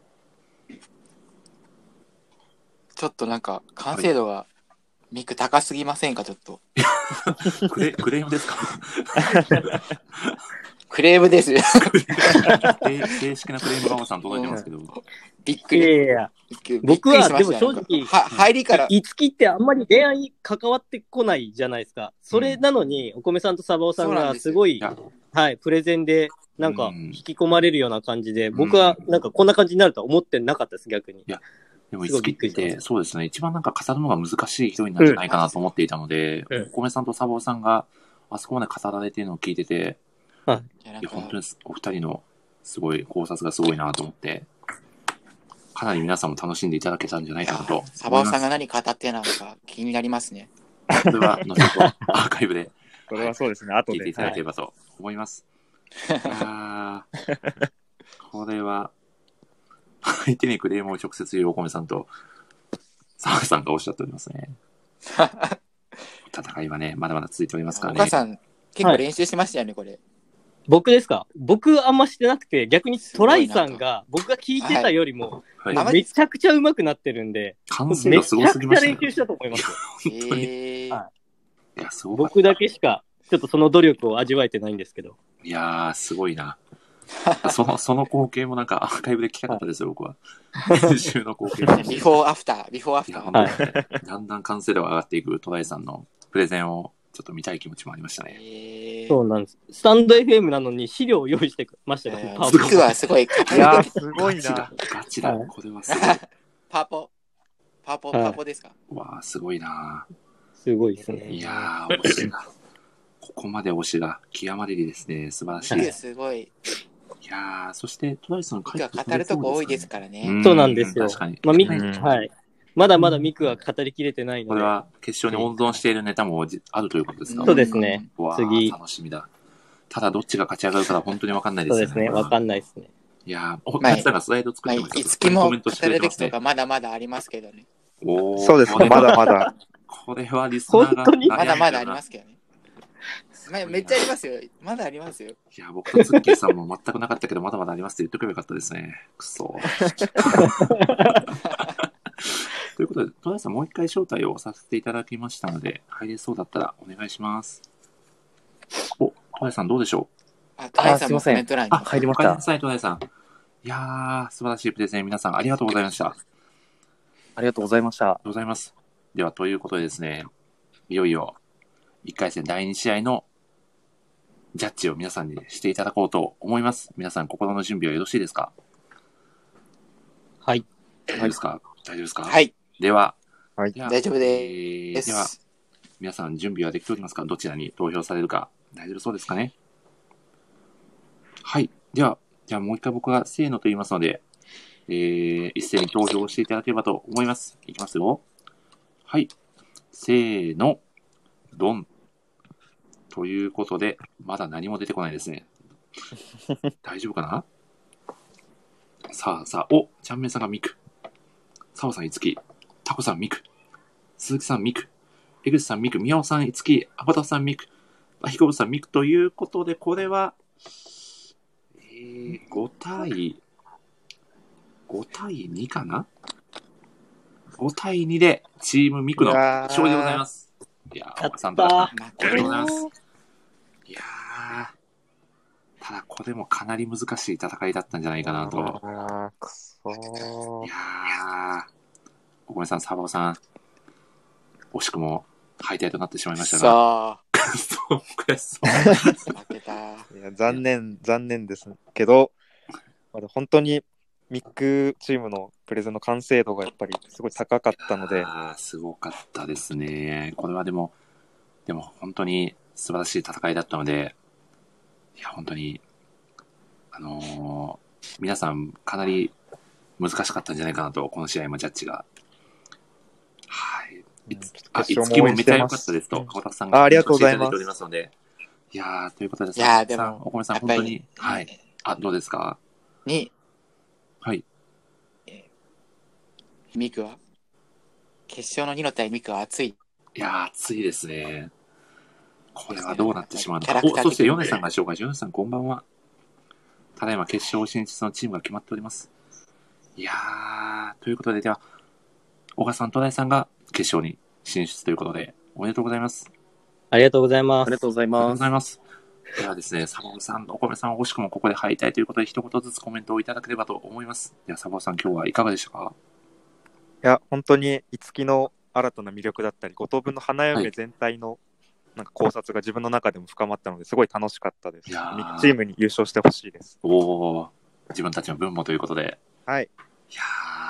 Speaker 8: ちょっとなんか、完成度が、ミク高すぎませんか、ちょっと。
Speaker 1: クレクレームですか？
Speaker 8: クレームです。
Speaker 1: 正正式なクレームがまさん届いてますけど。
Speaker 5: い
Speaker 8: びっくり。
Speaker 5: やいやいや、
Speaker 8: びっくり
Speaker 5: 僕はでも正直
Speaker 8: は、入りから、
Speaker 5: いつきってあんまり恋愛に関わってこないじゃないですか。それなのに、お米さんとサバオさんが
Speaker 8: そうなんです
Speaker 5: ごい、
Speaker 1: いや、
Speaker 5: はい、プレゼンで、なんか
Speaker 1: うん
Speaker 5: 引き込まれるような感じで、僕はなんかこんな感じになるとは思ってなかったです、逆に。
Speaker 1: でも、いつきって、そうですね、一番なんか語るのが難しいヒロインなんじゃないかなと思っていたので、
Speaker 5: うん。
Speaker 1: お米さんとサボさんがあそこまで語られているのを聞いてて、
Speaker 8: い。やなん
Speaker 1: いや、本当
Speaker 8: か
Speaker 1: にお二人のすごい考察がすごいなと思って、かなり皆さんも楽しんでいただけたんじゃないかなと。
Speaker 8: サバオさんが何語ってなのか気になりますね。
Speaker 1: それは、後ほどアーカイブで。
Speaker 7: これはそうですね、後で。
Speaker 1: 聞いてい。ただければと思います。あー。これは、相手にクレームを直接言うお米さんと、澤部さんがおっしゃっておりますね。戦いはね、まだまだ続いておりますからね。
Speaker 8: お母さん、結構練習しましたよね、これ。
Speaker 5: 僕ですか？僕あんましてなくて、逆にトライさんが僕が聞いてたよりも、
Speaker 1: はい
Speaker 5: もうめちゃくちゃ上手くなってるんで、
Speaker 1: 完成
Speaker 5: めち
Speaker 1: 度すご
Speaker 5: ゃくちゃ
Speaker 1: すぎましたね。
Speaker 5: 練習したと思いますよ。
Speaker 1: 本当に。
Speaker 8: えー
Speaker 5: はい
Speaker 1: や、
Speaker 5: 僕だけしか、ちょっとその努力を味わえてないんですけど。
Speaker 1: いやー、すごいな。その、その光景もなんかアーカイブで聞きたかったですよ、僕は。練習の光景も。
Speaker 8: ビフォーアフター、ビフォーアフター。
Speaker 1: 本当にね、だんだん完成度が上がっていくトライさんのプレゼンをちょっと見たい気持ちもありましたね。
Speaker 8: えー
Speaker 5: そうなんです。スタンド FM なのに資料を用意してましたよ、
Speaker 8: え
Speaker 5: パ
Speaker 8: ーすごい、
Speaker 7: いやー、すごい
Speaker 1: ガチだ
Speaker 7: な。、
Speaker 1: ガチだ。
Speaker 5: はい
Speaker 1: これはすごい。
Speaker 8: パーポパーポ、
Speaker 5: はい
Speaker 8: パーポですか？
Speaker 1: わあ、すごいな。
Speaker 5: すごいですね。
Speaker 1: いやー、推しが。ここまで推しが極まれりですね。素晴らしい
Speaker 8: すごい、
Speaker 1: やー、そして、戸田井さん
Speaker 8: ビクは語るとこ多いですからね。
Speaker 5: そうなんですよ
Speaker 1: 確かに。
Speaker 5: まあ、ミ
Speaker 7: うん
Speaker 5: はい。まだまだミクは語りきれてないので。
Speaker 1: これは決勝に温存しているネタもじあるということですか？
Speaker 5: そうですね。次
Speaker 1: 楽しみだ。ただどっちが勝ち上がるかは本当にわかんないですよ
Speaker 5: そうですね。わかんないですね。
Speaker 1: いやー、お、
Speaker 8: まあ
Speaker 1: 松田がスライド作
Speaker 8: まあ、
Speaker 1: ってます
Speaker 8: いつきも語
Speaker 1: コメントしてくれてますね
Speaker 8: るべきとか。まだまだありますけどね。
Speaker 1: おー
Speaker 7: そうですね、まだまだ。
Speaker 1: これはリスナーが
Speaker 5: 本当に？
Speaker 8: まだまだありますけどね。まあ、めっちゃありますよ。まだありますよ。
Speaker 1: いや、僕とツッキーさんも全くなかったけど、まだまだありますって言っとけばよかったですね。くそ。ということで、戸田さんもう一回招待をさせていただきましたので、入れそうだったらお願いします。お、戸田さんどうでしょ
Speaker 8: あ、トライさんも
Speaker 6: すいません
Speaker 8: コメント欄に。
Speaker 6: あ、入り
Speaker 1: う
Speaker 6: ました。
Speaker 1: おかえりなさい、戸田さん。いやー、素晴らしいプレゼン、皆さんありがとうございました。ありがと
Speaker 6: うございました。
Speaker 1: うございます。では、ということでですね、いよいよ、1回戦第2試合のジャッジを皆さんにしていただこうと思います。皆さん、心の準備はよろしいですか？
Speaker 5: はい。
Speaker 1: 大丈夫ですか？大丈夫ですか？
Speaker 8: はい、
Speaker 1: では、
Speaker 7: はい
Speaker 8: 大丈夫
Speaker 1: え
Speaker 8: で
Speaker 1: ーでは、
Speaker 8: す。
Speaker 1: 皆さん準備はできておりますか？どちらに投票されるか大丈夫そうですかね？はい。では、じゃあもう一回僕がせーのと言いますので、えー、一斉に投票していただければと思います。いきますよ。はい。せーの、ドン。ということで、まだ何も出てこないですね。大丈夫かな？さあさあ、お、ちゃんめんさんがミク。澤さん、いつき、タコさん、ミク、鈴木さん、ミク、江口さん、ミク、宮尾さん、いつき、アバタさん、ミク、あひこぶさん、ミクということで、これは、えー、5対、5対2かな ?5 対2で、チームミクの勝利でございます。いやー、
Speaker 5: やっ
Speaker 1: 岡さん、
Speaker 5: た
Speaker 1: あ
Speaker 8: 負
Speaker 1: りがとうございます
Speaker 8: け。
Speaker 1: いやー、ただこれもかなり難しい戦いだったんじゃないかなと。
Speaker 7: くそー
Speaker 1: いやー、お米さん、サバオさん、惜しくも敗退となってしまいましたが、
Speaker 8: さ
Speaker 1: そう、悔しそう。
Speaker 8: あ、負けた。
Speaker 7: いや残念、残念ですけど、まだ本当にミックチームのプレゼンの完成度がやっぱりすごい高かったので、
Speaker 1: あーすごかったですね。これはでも、でも本当に素晴らしい戦いだったので、いや、本当に、あのー皆さんかなり難しかったんじゃないかなと、この試合もジャッジが。はい。いつあ、いつきもめちゃ良かったですと、
Speaker 7: うん
Speaker 1: 川田さんが
Speaker 7: あありがとうございます
Speaker 1: コメントしてただておりますので。いやー、ということで、
Speaker 8: いやでも
Speaker 1: お米さん、本当に、はい。あ、どうですか？
Speaker 8: に、
Speaker 1: はい。
Speaker 8: ミクは？決勝の2の対ミクは熱い。
Speaker 1: いやー、暑いですね。これはどうなってしまうのかお、そして、ヨネさんが紹介し、ヨネさんこんばんは。ただいま決勝進出のチームが決まっております。いやー、ということで、では、小川さん、戸田井さんが決勝に進出ということで、おめでとうございます。
Speaker 5: ありがとうございます
Speaker 6: ありが。とうござい
Speaker 1: ありがとう
Speaker 6: ます。
Speaker 1: ございます。ではですね、サボンさん、お米さん、惜しくもここで敗退ということで、一言ずつコメントをいただければと思います。では、サボンさん、今日はいかがでしたか？
Speaker 7: いや、本当に、いつきの新たな魅力だったり、五等分の花
Speaker 1: はい
Speaker 7: 嫁全体のなんか考察が自分の中でも深まったので、すごい楽しかったです。
Speaker 1: いやー
Speaker 7: ームに優勝してほしいです。
Speaker 1: おー、自分たちの分もということで、
Speaker 7: はい。
Speaker 1: いや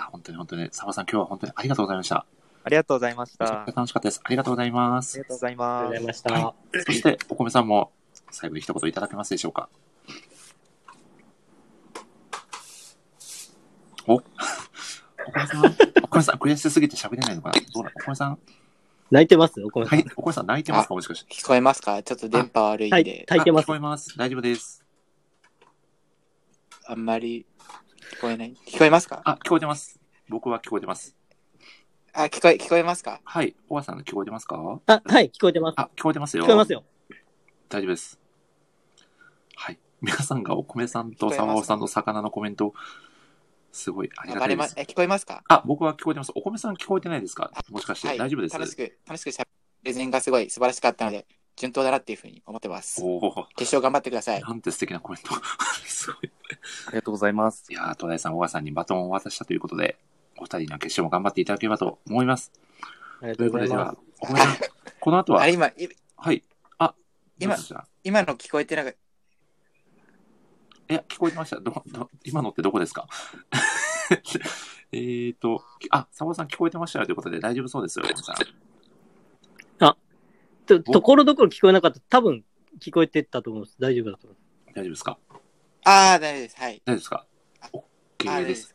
Speaker 1: ー、本当に本当に、サボさん、今日は本当にありがとうございました。
Speaker 7: ありがとうございました。
Speaker 1: めちゃくちゃ
Speaker 7: あ
Speaker 1: 楽しかったです。ありがとうございます
Speaker 7: りが。とうござい
Speaker 5: ありがとうござい。ました。
Speaker 1: はそして、お米さんも最後に一言いただけますでしょうか。お お米さん、お米さん、悔しすぎて喋れないのかな？どうだお米さん、
Speaker 5: 泣いてます？お米さん。
Speaker 1: はい、お米さん泣いてますか？もしかして。
Speaker 8: 聞こえますか？ちょっと電波悪いん
Speaker 5: はい
Speaker 8: で、
Speaker 5: 炊いてま
Speaker 1: 聞こえます。大丈夫です。
Speaker 8: あんまり聞こえない？聞こえますか？
Speaker 1: あ、聞こえてます。僕は聞こえてます。
Speaker 8: あ、聞こえ、聞こえますか？
Speaker 1: はい、おばさん聞こえてますか？
Speaker 5: あ、はい、聞こえてます。
Speaker 1: あ、聞こえてますよ。
Speaker 5: 聞こえますよ。
Speaker 1: 大丈夫です。はい。皆さんがお米さんとサマオさんの魚のコメント、すごいあり
Speaker 8: あ
Speaker 1: がたいで。
Speaker 8: すえ、聞こえますか？
Speaker 1: あ、僕は聞こえてます。お米さん聞こえてないですかもしかして、
Speaker 8: はい。
Speaker 1: 大丈夫です？
Speaker 8: 楽しく、楽しくしゃレゼンがすごい素晴らしかったので、順当だなっていうふうに思ってます。
Speaker 1: おお
Speaker 8: 決勝頑張ってください。
Speaker 1: なんて素敵なコメント。すごい。
Speaker 6: ありがとうございます。
Speaker 1: いやー、戸田さん、小川さんにバトンを渡したということで、お二人には決勝も頑張っていただければと思います。
Speaker 5: ありが
Speaker 1: といううことで、
Speaker 5: とございま
Speaker 1: では、お米さん、この後は？
Speaker 8: あ、、今、い
Speaker 1: はい。あ、
Speaker 8: 今今の聞こえてなかっ
Speaker 1: いや、聞こえてました？ど、ど、今のってどこですか？えーと、あ、サボさん聞こえてましたよということで大丈夫そうですよ、皆さん。
Speaker 5: とところどころ聞こえなかった。多分聞こえてたと思うんです。大丈夫だと思います。
Speaker 1: 大丈夫ですか？
Speaker 8: た。ああ、大丈夫です。はい。
Speaker 1: 大丈夫ですか？
Speaker 8: あ
Speaker 1: ?OK です。。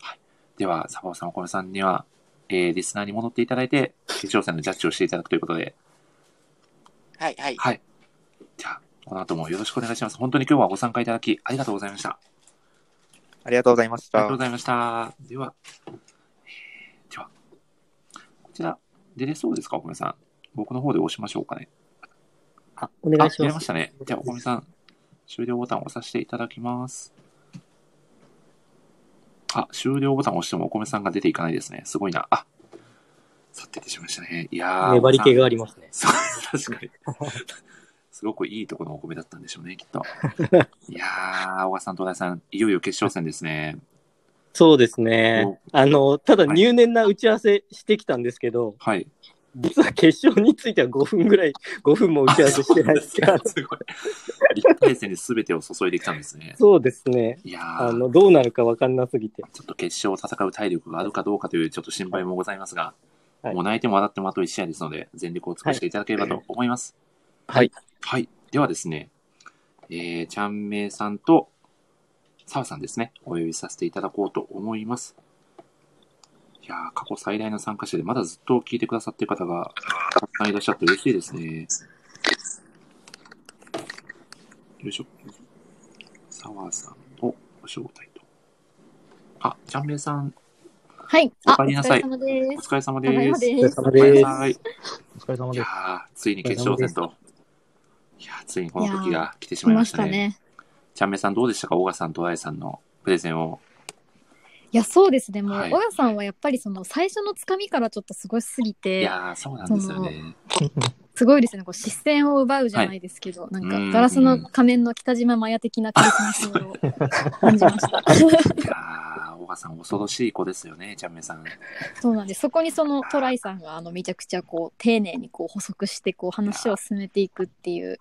Speaker 8: はい
Speaker 1: では、サボさん、お米さんには、えー、リスナーに戻っていただいて、決勝戦のジャッジをしていただくということで、
Speaker 8: はい、はい。
Speaker 1: はい。じゃあ、この後もよろしくお願いします。本当に今日はご参加いただき、ありがとうございました。
Speaker 7: ありがとうございました
Speaker 1: ありがとうご。ざいました。では、えーでは、こちら、出れそうですか、お米さん。僕の方で押しましょうかね。
Speaker 5: あ、お願いし
Speaker 1: あ、出
Speaker 5: ま。
Speaker 1: ますしたね。じゃあ、お米さん、終了ボタンを押させていただきます。あ、終了ボタンを押してもお米さんが出ていかないですね。すごいな。あ、さて出てしまいましたね。いやー。
Speaker 5: 粘り気
Speaker 1: が。
Speaker 5: がありますね。
Speaker 1: そう、確かに。すごくいいところのお米だったんでしょうね、きっと。いやー、小川さん、東大さん、いよいよ決勝戦ですね。
Speaker 5: そうですね。あの、ただ入念な打ち合わせしてきたんですけど、
Speaker 1: はい。
Speaker 5: 実は決勝については5分ぐらい、5分も打ち合わせしてないですから。
Speaker 1: すごい。1回戦に全てを注いできたんですね。
Speaker 5: そうですね。
Speaker 1: いやー、
Speaker 5: あの、どうなるかわかんなすぎて。
Speaker 1: ちょっと決勝を戦う体力があるかどうかというちょっと心配もございますが、
Speaker 5: はい
Speaker 1: もう泣いても笑ってもあと1試合ですので、全力を尽くしていただければと思います。
Speaker 5: はい。
Speaker 1: はい。ではですね、えー、ちゃんめいさんと、澤さんですね、お呼びさせていただこうと思います。いやー、過去最大の参加者で、まだずっと聞いてくださっている方がたくさんいらっしゃって嬉しいですね。よいしょ。澤さんをご招待と。あ、ちゃんめいさん、
Speaker 4: はい。
Speaker 1: お
Speaker 4: あ、お
Speaker 1: 帰りなさい
Speaker 4: 疲れ様です。
Speaker 1: お疲れ様です。
Speaker 4: です。
Speaker 1: お帰りなさい。
Speaker 3: お疲れ様
Speaker 1: いや
Speaker 3: です。
Speaker 1: ー、ついに決勝戦と。いやー、ついにこの時が来てし
Speaker 4: 来ま
Speaker 1: まいまし
Speaker 4: たたね。
Speaker 1: ちゃんめさんどうでしたか小川さんと大井さんのプレゼンを。
Speaker 4: いや、そうですね。もう、
Speaker 1: はい
Speaker 4: 小川さんはやっぱりその最初のつかみからちょっとすごいすぎ
Speaker 1: い
Speaker 4: て、
Speaker 1: やー、そうなんですよね。
Speaker 4: すごいですね。こう視線を奪うじゃないですけど、なんか
Speaker 1: うん
Speaker 4: ガラスの仮面の北島マヤ的な感じました。
Speaker 1: いやー、小川さん恐ろしい子ですよね、ちゃんめさん。
Speaker 4: そうなんです。そこにそのトライさんがあのめちゃくちゃこう丁寧にこう補足してこう話を進めていくっていう、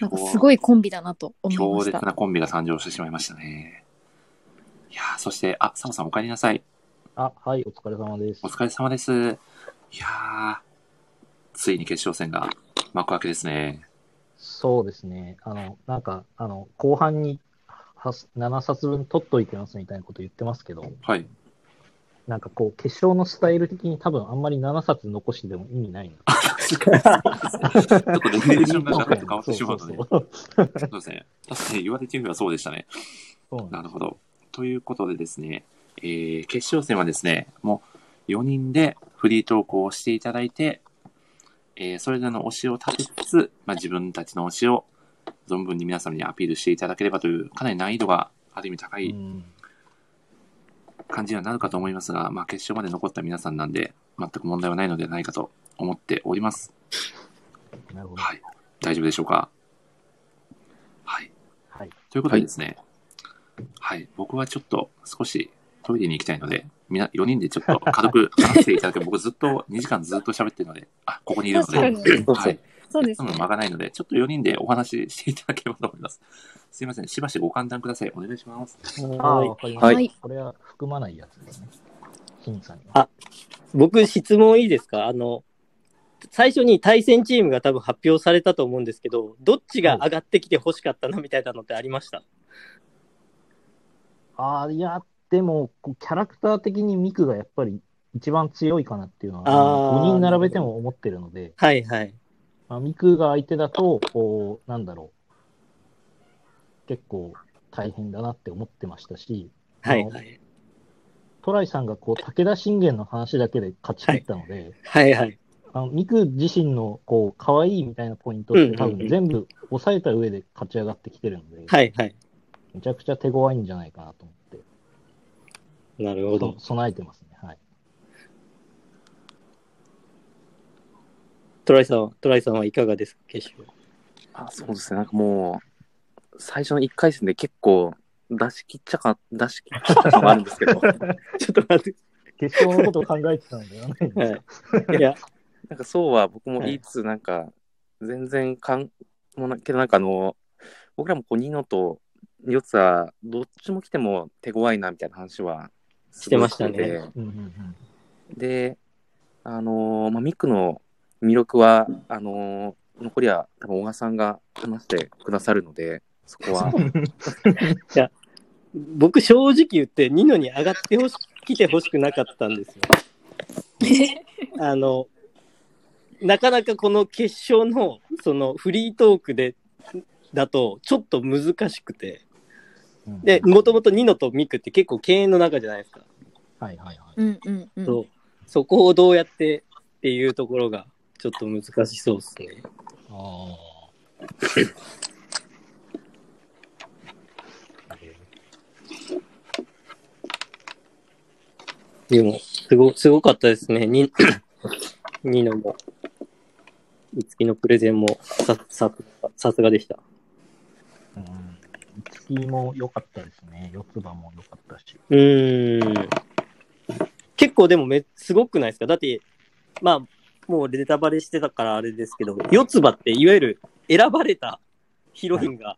Speaker 4: なんかすごいコンビだなと思いました。
Speaker 1: 強烈なコンビが誕生してしまいましたね。いやー、そして、あ、サオさんお帰りなさい。
Speaker 3: あ、はい、お疲れ様です
Speaker 1: お。疲れ様です。いやー、ついに決勝戦が幕開けですね。
Speaker 3: そうですね。あの、なんか、あの、後半には7冊分取っといてますみたいなこと言ってますけど、
Speaker 1: はい。
Speaker 3: なんかこう、決勝のスタイル的に多分あんまり7冊残してでも意味ないの。
Speaker 1: ちょっとレベレーションがガラッと変わってしまうとね。
Speaker 3: そう
Speaker 1: ですね。確かに言われてみればそうでしたね。
Speaker 3: な
Speaker 1: るほど。ということでですね、えー、決勝戦はですね、もう4人でフリートークをしていただいて、えー、それぞれの推しを立てつつ、まあ、自分たちの推しを存分に皆様にアピールしていただければという、かなり難易度がある意味高い
Speaker 3: うん
Speaker 1: 感じにはなるかと思いますが、まあ、決勝まで残った皆さんなんで、全く問題はないのではないかと思っております。
Speaker 3: なるほど。
Speaker 1: はい。大丈夫でしょうか？はい。
Speaker 3: はい。
Speaker 1: ということでですね、はい、僕はちょっと少しトイレに行きたいので、みな、4人でちょっと軽く話していただけ僕ずっと2時間ずっと喋ってるので、あ、ここにいるので。はい。
Speaker 4: そうです
Speaker 1: その間がないので、ちょっと4人でお話ししていただければと思います。すいません。しばしご勘談ください。お願いします。
Speaker 3: ああ、
Speaker 5: はい。
Speaker 4: はい
Speaker 3: これは含まないやつですね。審査には。
Speaker 5: あ僕、質問いいですか？あの、最初に対戦チームが多分発表されたと思うんですけど、どっちが上がってきて欲しかったのみたいなのってありました？
Speaker 3: ああ、いや、でも、キャラクター的にミクがやっぱり一番強いかなっていうのは、
Speaker 5: あー
Speaker 3: 5人並べても思ってるので、
Speaker 5: はいはい。
Speaker 3: まあ、ミクが相手だと、こう、なんだろう、結構大変だなって思ってましたし、
Speaker 5: はいはい。
Speaker 3: トライさんがこう武田信玄の話だけで勝ち切ったので、
Speaker 5: はいはい。
Speaker 3: あのミク自身のこう可愛いみたいなポイントって多分全部抑えた上で勝ち上がってきてるので、
Speaker 5: はいはい。
Speaker 3: めちゃくちゃ手強いんじゃないかなと思って、
Speaker 5: なるほど
Speaker 3: そ。備えてますね。はい。
Speaker 5: トライさんは、トライさんはいかがですか決勝？
Speaker 6: あそうですね、なんかもう、最初の1回戦で結構出し切っちゃか、出し切っちゃったのがあるんですけど、
Speaker 5: ちょっと待って。
Speaker 3: 決勝のことを考えてたのではないんですか。
Speaker 5: はい。いや、
Speaker 6: なんかそうは僕も言いつつ、なんか、全然かん、もうなけどなんかあの、僕らもこう、ニノとヨツは、どっちも来ても手強いなみたいな話は
Speaker 5: してましたね
Speaker 6: で、あのーまあ、ミクの魅力は、あのー残りは多分小川さんが話してくださるので、そこは。
Speaker 5: 僕正直言って、ニノに上がってほし、来てほしくなかったんですよ。あの、なかなかこの決勝の、そのフリートークで、だと、ちょっと難しくて。
Speaker 3: うん
Speaker 5: で、もともとニノとミクって結構敬遠の中じゃないですか。
Speaker 3: はいはいはい。
Speaker 4: うんうんうん。
Speaker 5: そう。そこをどうやってっていうところが、ちょっと難しそうですね。
Speaker 3: あ
Speaker 5: でも、すご、すごかったですね。ニ ニノも。いつきのプレゼンもさ、さ、さすがでした。
Speaker 3: あ。うん。五木も良かったですね。四つ葉も良かったし。
Speaker 5: うーん。結構でもめ、すごくないですか？だって、まあ、もうネタバレしてたからあれですけど、四つ葉っていわゆる選ばれたヒロインが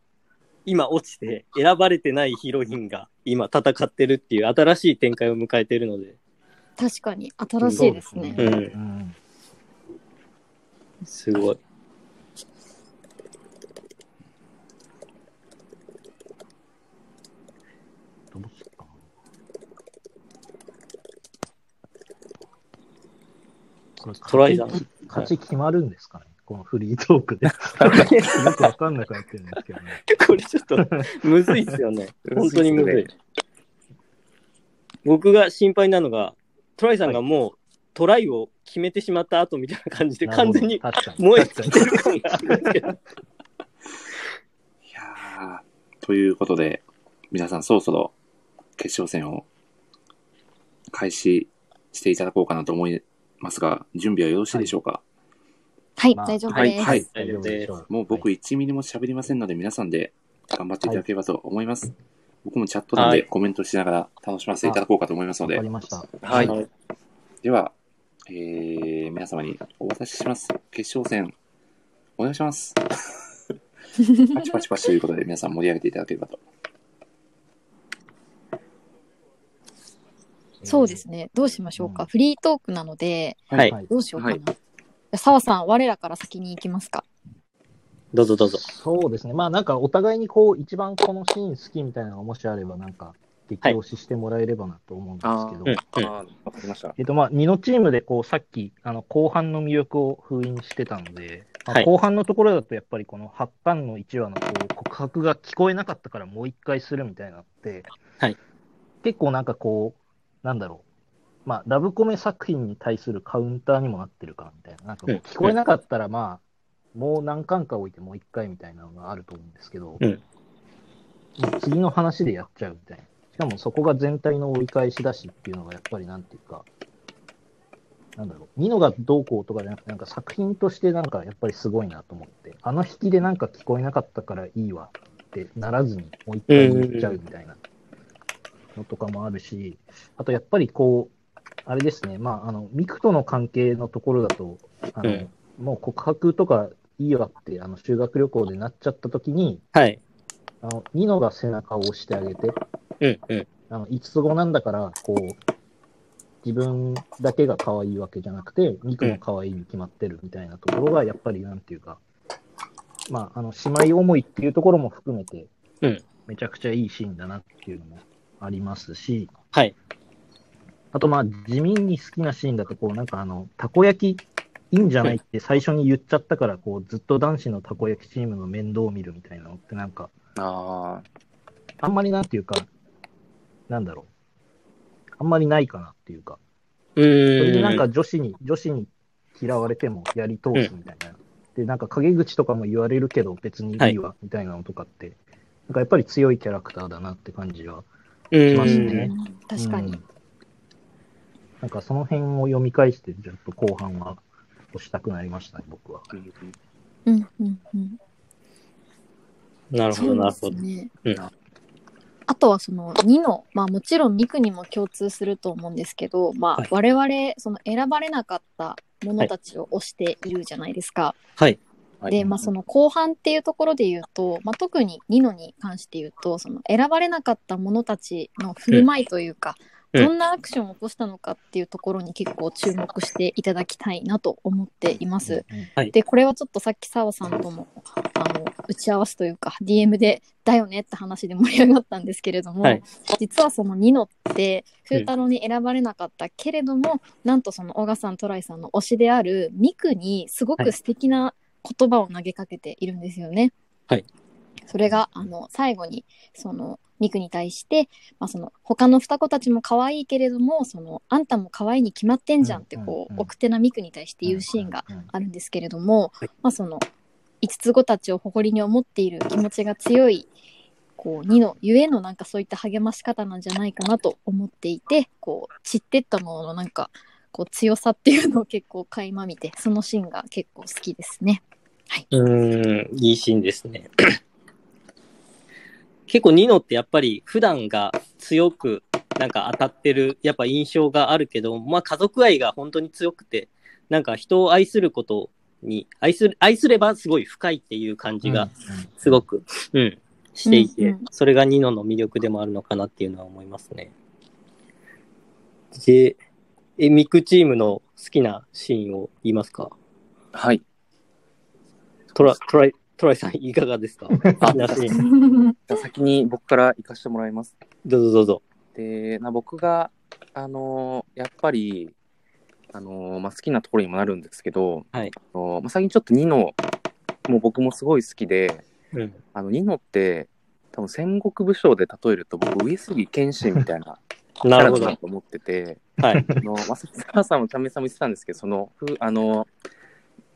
Speaker 5: 今落ちて、選ばれてないヒロインが今戦ってるっていう新しい展開を迎えてるので、
Speaker 4: 確かに新しいですね。
Speaker 5: うん
Speaker 3: うん。
Speaker 5: すごい。
Speaker 3: どうすっかな。これ
Speaker 5: トライだ
Speaker 3: 勝ち勝ち決まるんですかね、このフリートークで。よくわかんなくなってるんですけどね。
Speaker 5: これちょっとむずいっすよね。本当にむずい。僕が心配なのが、トライさんがもうトライを決めてしまった後みたいな感じで完全に燃えてる感があるんですけど。
Speaker 1: いやーということで、皆さんそろそろ決勝戦を開始していただこうかなと思いますが、準備はよろしいでしょうか、
Speaker 4: はい、
Speaker 3: まあ
Speaker 4: 大丈夫です。
Speaker 1: はいはい
Speaker 3: 大丈夫でしょう。
Speaker 1: もう僕1ミリも喋りませんので、皆さんで頑張っていただければと思います。僕もチャット欄でコメントしながら楽しませていただこうかと思いますので
Speaker 3: わかり、ました。
Speaker 6: はい。
Speaker 5: はい
Speaker 1: では、えー、皆様にお渡しします。決勝戦、お願いします。パチパチパチということで、皆さん盛り上げていただければと。
Speaker 4: そうですね。どうしましょうか。
Speaker 3: うん
Speaker 4: フリートークなので、
Speaker 5: はい
Speaker 3: はい。
Speaker 4: どうしようかな。
Speaker 6: はい
Speaker 4: じゃあ澤さん、我らから先に行きますか。
Speaker 5: どうぞどうぞ。
Speaker 3: そうですね。まあなんかお互いにこう、一番このシーン好きみたいなのがもしあれば、なんか、激推ししてもらえればなと思うんですけど。
Speaker 6: ああー、わかりました。
Speaker 3: えっとまあ、2のチームでこうさっきあの後半の魅力を封印してたので、まあ
Speaker 5: はい
Speaker 3: 後半のところだとやっぱりこの8巻の1話のこう告白が聞こえなかったからもう一回するみたいなのって、
Speaker 5: はい
Speaker 3: 結構なんかこう、なんだろう、まあ、ラブコメ作品に対するカウンターにもなってるかみたいな、なんかこう
Speaker 5: うん。
Speaker 3: 聞こえなかったらまあ、もう何巻か置いてもう一回みたいなのがあると思うんですけど、
Speaker 5: うん。
Speaker 3: 次の話でやっちゃうみたいな。しかもそこが全体の折り返しだしっていうのがやっぱりなんていうか、なんだろう、ニノがどうこうとかじゃなくて、なんか作品としてなんかやっぱりすごいなと思って、あの引きでなんか聞こえなかったからいいわってならずにもう一回言っちゃうみたいなのとかもあるし、あとやっぱりこう、あれですね、まあ、あの、ミクとの関係のところだと、あの、
Speaker 5: うん
Speaker 3: もう告白とかいいわって、あの、修学旅行でなっちゃった時に、
Speaker 5: はい。
Speaker 3: あの、ニノが背中を押してあげて、
Speaker 5: うんうん。
Speaker 3: あの、五つ子なんだから、こう、自分だけが可愛いわけじゃなくて、ミクも可愛いに決まってるみたいなところが、やっぱりなんていうか、まあ、あの、姉妹思いっていうところも含めて、
Speaker 5: うん
Speaker 3: めちゃくちゃいいシーンだなっていうのもありますし、
Speaker 5: はい。
Speaker 3: あとまあ、地味に好きなシーンだと、こう、なんかあの、たこ焼きいいんじゃないって最初に言っちゃったから、こう、ずっと男子のたこ焼きチームの面倒を見るみたいなのってなんか、
Speaker 6: あ
Speaker 3: あんまりなんていうか、なんだろう。あんまりないかなっていうか、
Speaker 5: う
Speaker 3: それ。でなんか女子に、女子に嫌われてもやり通すみたいな。で、なんか陰口とかも言われるけど別にいいわ、みたいなのとかって、なんかやっぱり強いキャラクターだなって感じは
Speaker 5: う
Speaker 3: しまね
Speaker 5: ん。
Speaker 4: 確かに。
Speaker 3: うんなんかその辺を読み返して、ちょっと後半は押したくなりましたね、僕は。
Speaker 6: あ。うん
Speaker 4: うんうんうん。
Speaker 5: なるほど、なるほど。
Speaker 4: ね
Speaker 5: うん
Speaker 4: あとはその2の、まあもちろんミクにも共通すると思うんですけど、まあ
Speaker 5: はい
Speaker 4: 我々、その選ばれなかったものたちを推しているじゃないですか。
Speaker 5: はい。
Speaker 6: はい。
Speaker 4: で、まあその後半っていうところで言うと、まあ特にニノに関して言うと、その選ばれなかった者たちの振る舞いというか、
Speaker 5: うん。
Speaker 4: どんなアクションを起こしたのかっていうところに結構注目していただきたいなと思っています。
Speaker 3: うん
Speaker 4: で、これはちょっとさっき澤さんとも、あの、打ち合わせというか、DM で、だよねって話で盛り上がったんですけれども、
Speaker 5: はい。
Speaker 4: 実はそのニノって、風太郎に選ばれなかったけれども、なんとその小賀さん、トライさんの推しであるミクにすごく素敵な言葉を投げかけているんですよね。
Speaker 5: はい。
Speaker 4: それが、あの、最後に、その、ミクに対して、まあ、その、他の双子たちも可愛いけれども、その、あんたも可愛いに決まってんじゃんって、こう、奥手なミクに対して言うシーンがあるんですけれども、
Speaker 5: はい
Speaker 4: まあその五つ子たちを誇りに思っている気持ちが強いこう2のゆえのなんかそういった励まし方なんじゃないかなと思っていてこう散ってったもののなんかこう強さっていうのを結構垣間見てそのシーンが結構好きですね。
Speaker 5: うーん、いいシーンですね。結構ニノってやっぱり普段が強くなんか当たってるやっぱ印象があるけど、まあ家族愛が本当に強くて、なんか人を愛することに、愛する、愛すればすごい深いっていう感じがすごく、うん、していて、
Speaker 4: うんうん
Speaker 5: それがニノの魅力でもあるのかなっていうのは思いますね。で、え、ミクチームの好きなシーンを言いますか？
Speaker 6: はい。
Speaker 5: トラ、トライ、トライさんいかがですか？好きなシーン。
Speaker 6: じゃあ先に僕から行かせてもらいます。
Speaker 5: どうぞどうぞ。
Speaker 6: で、な僕が、あのーやっぱり、あのーまあ、好きなところにもなるんですけど、
Speaker 5: はい
Speaker 6: あのーまあ、最近ちょっとニノ、もう僕もすごい好きで、
Speaker 5: うん。
Speaker 6: あのニノって、多分戦国武将で例えると僕、上杉謙信みたいなキ ャ
Speaker 5: なるほど
Speaker 6: ラだな。と思ってて、
Speaker 5: はい。
Speaker 6: あの、まさきさんもちゃんめさんも言ってたんですけど、その、ふあの、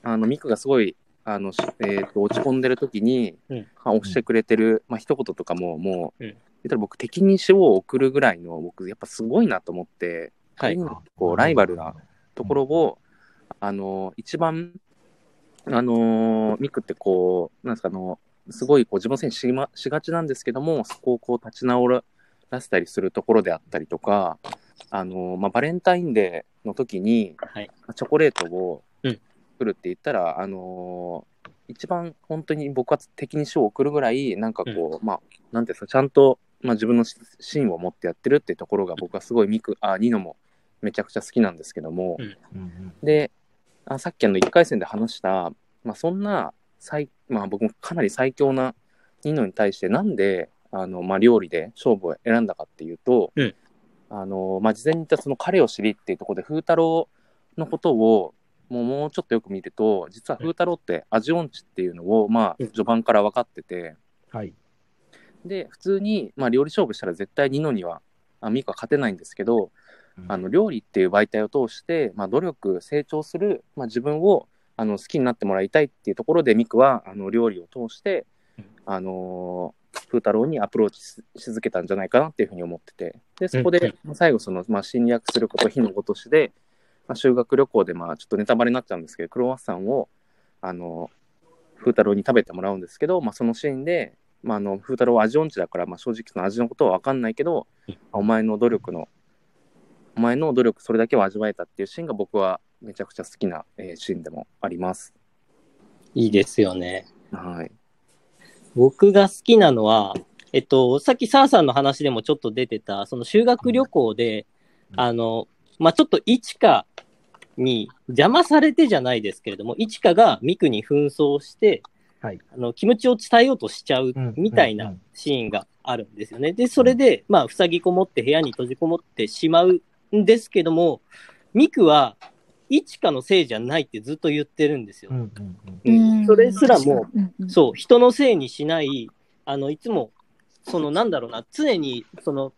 Speaker 6: あの、ミクがすごい、あの、しえっ、と、落ち込んでる時に、
Speaker 5: うん。
Speaker 6: まあ、押してくれてる、まあ、一言とかも、もう、
Speaker 5: うん。
Speaker 6: 言ったら僕、敵に塩を送るぐらいの、僕、やっぱすごいなと思って、
Speaker 5: はい。
Speaker 6: こう、ライバルなところを、あの、一番、あの、ミクってこう、なんですか、あの、すごいこう自分のせいにし,、ま、しがちなんですけども、そこをこう立ち直らせたりするところであったりとか、あの、まあ、バレンタインデーの時に、
Speaker 5: はい。
Speaker 6: チョコレートを
Speaker 5: うん
Speaker 6: 作るって言ったら、あの一番本当に僕は敵に賞を送るぐらい、なんかこう、まあ、なんていうんですか、ちゃんと、まあ、自分の芯を持ってやってるっていうところが僕はすごいミク、あ、ニノもめちゃくちゃ好きなんですけども、
Speaker 5: うん。
Speaker 3: うん
Speaker 6: で、あさっきあの1回戦で話した、まあ、そんな最、まあ、僕もかなり最強なニノに対して、なんであの、まあ、料理で勝負を選んだかっていうと、
Speaker 5: うん。
Speaker 6: あのまあ、事前に言ったその彼を知りっていうところで、風太郎のことをもうもうちょっとよく見ると、実は風太郎って味音痴っていうのを、まあ、
Speaker 5: うん。
Speaker 6: 序盤から分かってて、
Speaker 3: はい。
Speaker 6: で、普通に、まあ、料理勝負したら絶対ニノには、あミカは勝てないんですけど、あの料理っていう媒体を通して、まあ、努力、成長する、まあ、自分をあの好きになってもらいたいっていうところで、ミクはあの料理を通して、あのー風太郎にアプローチしし続けたんじゃないかなっていうふうに思ってて、でそこで、まあ最後その、まあ、侵略すること、火のごとしで、まあ、修学旅行で、まあ、ちょっとネタバレになっちゃうんですけど、クロワッサンを、あの風太郎に食べてもらうんですけど、まあ、そのシーンで、まあ、あの風太郎は味音痴だから、まあ、正直その味のことは分かんないけど、お前の努力のお前の努力それだけを味わえたっていうシーンが僕はめちゃくちゃ好きな、えーシーンでもあります。
Speaker 5: いいですよね。
Speaker 6: はい。
Speaker 5: 僕が好きなのは、えっと、さっきサーさんの話でもちょっと出てた、その修学旅行で、
Speaker 3: うん
Speaker 5: あの、まあ、ちょっと一花に邪魔されてじゃないですけれども、一花がミクに紛争して、
Speaker 3: はい。
Speaker 5: あの気持ちを伝えようとしちゃう
Speaker 3: うん
Speaker 5: みたいなシーンがあるんですよね。で、それで、まあ、塞ぎこもって部屋に閉じこもってしまうんですけども、ミクは、一花のせいじゃないってずっと言ってるんですよ。
Speaker 3: う。んうんうん。
Speaker 5: うん。それすらも、
Speaker 4: うんうん。
Speaker 5: そう、人のせいにしない、あの、いつも、その、なんだろうな、常に、その、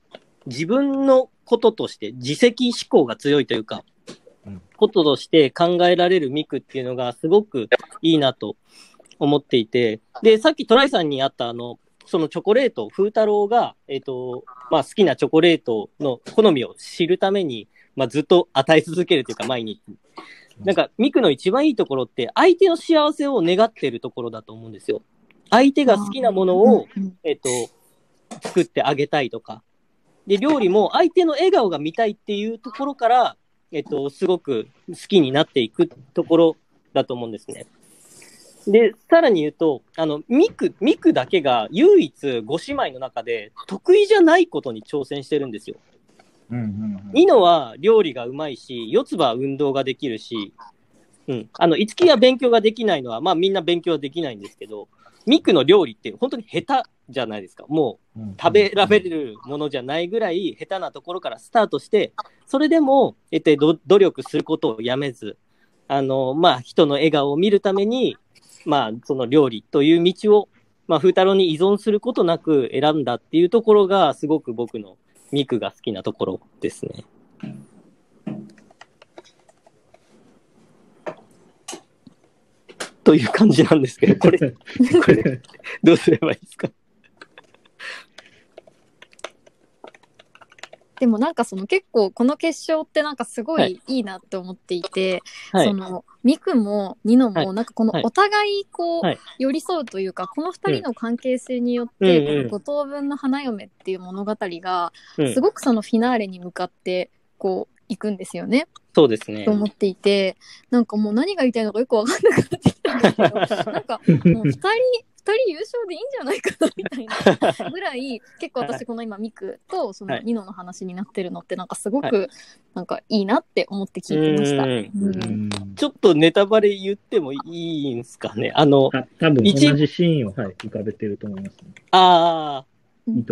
Speaker 5: 自分のこととして、自責思考が強いというか
Speaker 3: うん、
Speaker 5: こととして考えられるミクっていうのがすごくいいなと思っていて、で、さっきトライさんにあった、あの、そのチョコレート、風太郎が、えっ、と、まあ、好きなチョコレートの好みを知るために、まあ、ずっと与え続けるというか、毎日。なんか、ミクの一番いいところって、相手の幸せを願っているところだと思うんですよ。相手が好きなものを、えっと、作ってあげたいとか。で、料理も相手の笑顔が見たいっていうところから、えっと、すごく好きになっていくところだと思うんですね。で、さらに言うと、あの、ミク、ミクだけが唯一ご姉妹の中で得意じゃないことに挑戦してるんですよ。
Speaker 3: うんうん
Speaker 5: ニノは料理がうまいし、四つ葉は運動ができるし、うん。あの、五木は勉強ができないのは、まあみんな勉強はできないんですけど、ミクの料理って本当に下手じゃないですか。もう
Speaker 3: うん
Speaker 5: 食べられるものじゃないぐらい下手なところからスタートして、それでも、えっと、ど努力することをやめず、あの、まあ人の笑顔を見るために、まあその料理という道を、まあ風太郎に依存することなく選んだっていうところが、すごく僕のミクが好きなところですね。という感じなんですけど、これ、これ、どうすればいいですか？
Speaker 4: でもなんかその結構この決勝ってなんかすご
Speaker 5: はい。
Speaker 4: いいいなって思っていて、
Speaker 5: はい。
Speaker 4: そ。のミクもニノ
Speaker 5: はい。
Speaker 4: もなんかこの
Speaker 5: はい。
Speaker 4: お互いこう
Speaker 5: はい。
Speaker 4: 寄り添うというか、この二人の関係性によっ
Speaker 5: うん
Speaker 4: て、五等分の花嫁っていう物語が
Speaker 5: うん。
Speaker 4: すごくそのフィナーレに向かってこう行くんですよね、
Speaker 5: そうですね。
Speaker 4: と。思っていてなんかもう何が言いたいのかよくわかんなくなってきたんですけど なんかもう二人二人優勝でいいんじゃないかなみたいな。ぐらい結構私この今ミクとその
Speaker 5: はい
Speaker 4: ニノの話になってるのってなんかすごくなんかいいなって思って聞いてました。
Speaker 5: うん。ちょっとネタバレ言ってもいいんですかね？あの、
Speaker 3: あ多分
Speaker 5: 一
Speaker 3: 同じシーンを、はい、浮かべてると思います、ね。
Speaker 5: あ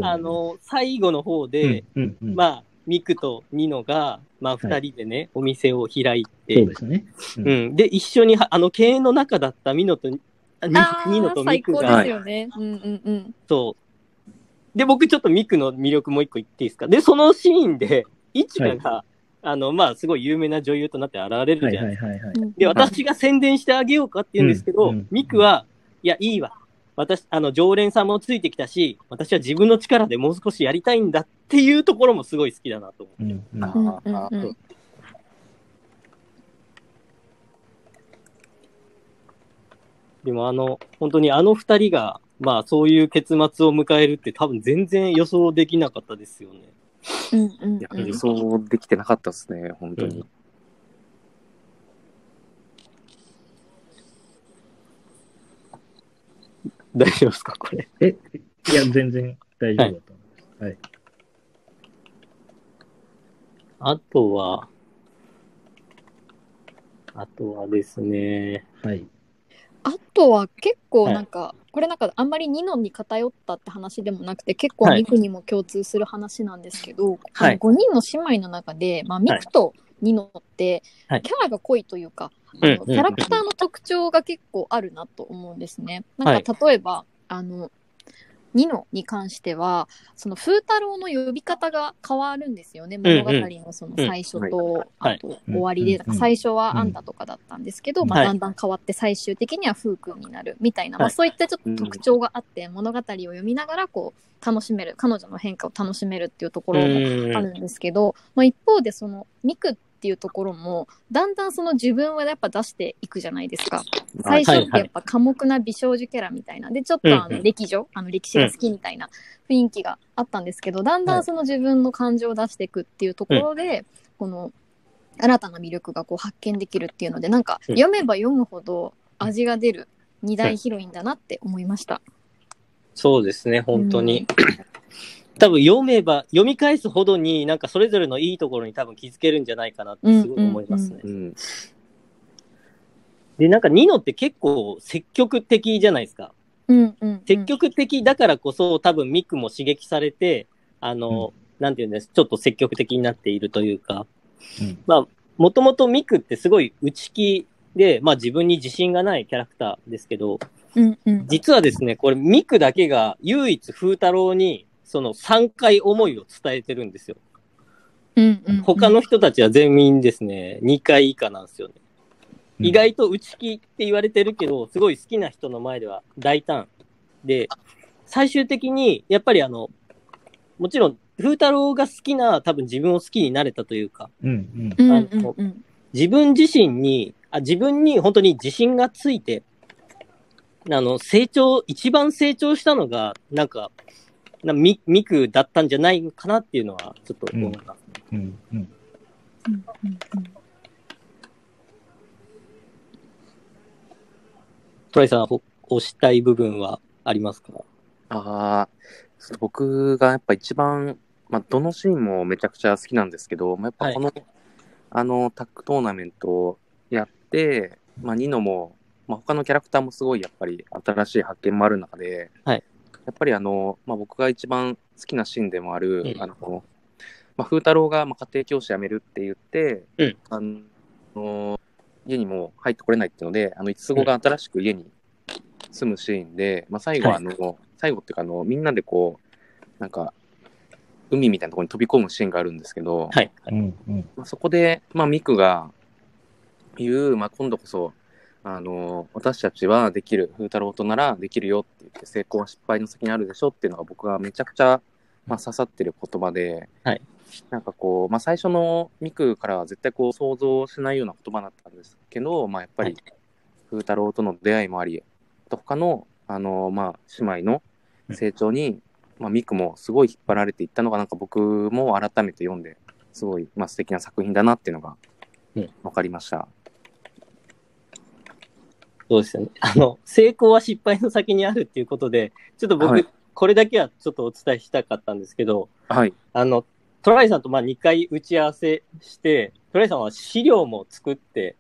Speaker 5: あ、あの、最後の方で、
Speaker 3: うんうんうん、
Speaker 5: まあ、ミクとニノが、まあ、二人でね、お店を開い
Speaker 3: そう
Speaker 5: て、
Speaker 3: ですね。うん。
Speaker 5: うん。で、一緒には、あの、経営の中だったミノと、あニノと
Speaker 4: ー最高で
Speaker 5: ミクが、
Speaker 4: すよね。うんうんうん。
Speaker 5: そう。で、僕ちょっとミクの魅力もう一個言っていいですか？で、そのシーンで、イチカが、あの、まあ、すごい有名な女優となって現れる
Speaker 3: はい
Speaker 5: じゃないですか。
Speaker 3: はいはいはい。
Speaker 5: で、私が宣伝してあげようかって言うんですけど、
Speaker 3: うんうん
Speaker 5: ミクは、いや、いいわ。私、あの、常連さんもついてきたし、私は自分の力でもう少しやりたいんだっていうところもすごい好きだなと思う。
Speaker 3: うんうん
Speaker 4: うんうん
Speaker 5: でもあの、本当にあの二人が、まあそういう結末を迎えるって多分全然予想できなかったですよね。
Speaker 4: うんうん
Speaker 6: いや、
Speaker 4: うん
Speaker 6: 予想できてなかったですね、本当に。
Speaker 5: 大丈夫ですかこれ？
Speaker 3: え、いや、全然大丈夫だと思います。はい。
Speaker 5: あとは、あとはですね、
Speaker 3: はい。
Speaker 4: あとは結構なんか、これなんかあんまりニノに偏ったって話でもなくて結構
Speaker 5: はい。
Speaker 4: ミクにも共通する話なんですけど、
Speaker 5: はい。
Speaker 4: この5人の姉妹の中で、まあ、ミクとニノって
Speaker 5: はい。
Speaker 4: キャラが濃いというか、
Speaker 5: うん
Speaker 4: あのキャラクターの特徴が結構あるなと思うんですね。
Speaker 5: はい
Speaker 4: なんか例えば、あのニノに関してはその風太郎の呼び方が変わるんですよね物語のその最初と、
Speaker 5: はい。
Speaker 4: あと終わりで、最初はあんたとかだったんですけど、まあ、
Speaker 5: はい。
Speaker 4: だんだん変わって最終的には風君になるみたいな、まあ、
Speaker 5: はい
Speaker 4: そういったちょっと特徴があって、物語を読みながらこう楽しめる彼女の変化を楽しめるっていうところも
Speaker 5: うん。
Speaker 4: あるんですけど、まあ、一方でそのミクっていうところもだんだんその自分をやっぱ出していくじゃないですか。最初ってやっぱ寡黙な美少女キャラみたいな。でちょっとあ
Speaker 5: うんうん。
Speaker 4: の歴女、あの歴史が好きみたいな雰囲気があったんですけどだんだんその自分の感情を出していくっていうところで、この新たな魅力がこう発見できるっていうのでなんか
Speaker 5: うん。
Speaker 4: 読めば読むほど味が出る二大ヒロインだなって思いました。
Speaker 5: そうですね、本当に。多分読めば、読み返すほどになんかそれぞれのいいところに多分気づけるんじゃないかなってすごい思いますね。
Speaker 6: うん。
Speaker 5: で、なんかニノって結構積極的じゃないですか。
Speaker 4: うんうんうん。
Speaker 5: 積極的だからこそ多分ミクも刺激されて、あの、なんていうんです、ちょっと積極的になっているというか、
Speaker 3: うん。
Speaker 5: まあ、もともとミクってすごい内気で、まあ自分に自信がないキャラクターですけど、
Speaker 4: うんうん。
Speaker 5: 実はですね、これミクだけが唯一風太郎にその3回思いを伝えてるんですよ。
Speaker 4: うんうん
Speaker 5: 他の人たちは全員ですね、2回以下なんですよね。意外と内気って言われてるけど、すごい好きな人の前では大胆で、最終的に、やっぱりあの、もちろん、風太郎が好きな、多分自分を好きになれたというか、
Speaker 3: うん
Speaker 4: うんうん
Speaker 5: あの
Speaker 4: うん
Speaker 5: 自分自身に、あ自分に本当に自信がついて、あの、成長、一番成長したのが、なんか、なミミクだったんじゃないかなっていうのは、ちょっと思います。
Speaker 3: うん。うんうん。
Speaker 4: うんうんうん
Speaker 5: トライさん、ほ押したい部分はありますか？
Speaker 6: ああ、僕がやっぱ一番、まあ、どのシーンもめちゃくちゃ好きなんですけど、まあ、やっぱこの、あの、タッグトーナメントをやって、まあ、ニノも、まあ、他のキャラクターもすごいやっぱり新しい発見もある中で、
Speaker 5: はい
Speaker 6: やっぱりあの、まあ、僕が一番好きなシーンでもある、
Speaker 5: うん
Speaker 6: あの、まあ、風太郎がまあ家庭教師辞めるって言って、
Speaker 5: うん
Speaker 6: あの、家にも入ってこれないっていうので、あの、いつごが新しく家に住むシーンで、まあ、最後はあの、最後っていうかあの、みんなでこう、なんか、海みたいなところに飛び込むシーンがあるんですけど、
Speaker 5: はい。
Speaker 3: うんうん。
Speaker 6: まあ、そこで、まあ、ミクが言う、まあ、今度こそ、あの、私たちはできる、風太郎とならできるよって言って、成功は失敗の先にあるでしょっていうのが僕がめちゃくちゃ、まあ、刺さってる言葉で、
Speaker 5: はい。
Speaker 6: なんかこう、まあ、最初のミクからは絶対こう想像しないような言葉だったんですけど、まあ、やっぱり、風太郎との出会いもあり、あと他の、あの、まあ、姉妹の成長に、まあ、ミクもすごい引っ張られていったのが、なんか僕も改めて読んで、すごい、まあ、素敵な作品だなっていうのが
Speaker 5: うん。
Speaker 6: 分かりました。
Speaker 5: そうですよね。あの、成功は失敗の先にあるっていうことで、ちょっと僕、
Speaker 6: はい
Speaker 5: これだけはちょっとお伝えしたかったんですけど、
Speaker 6: はい。
Speaker 5: あの、トライさんとまあ2回打ち合わせして、トライさんは資料も作って、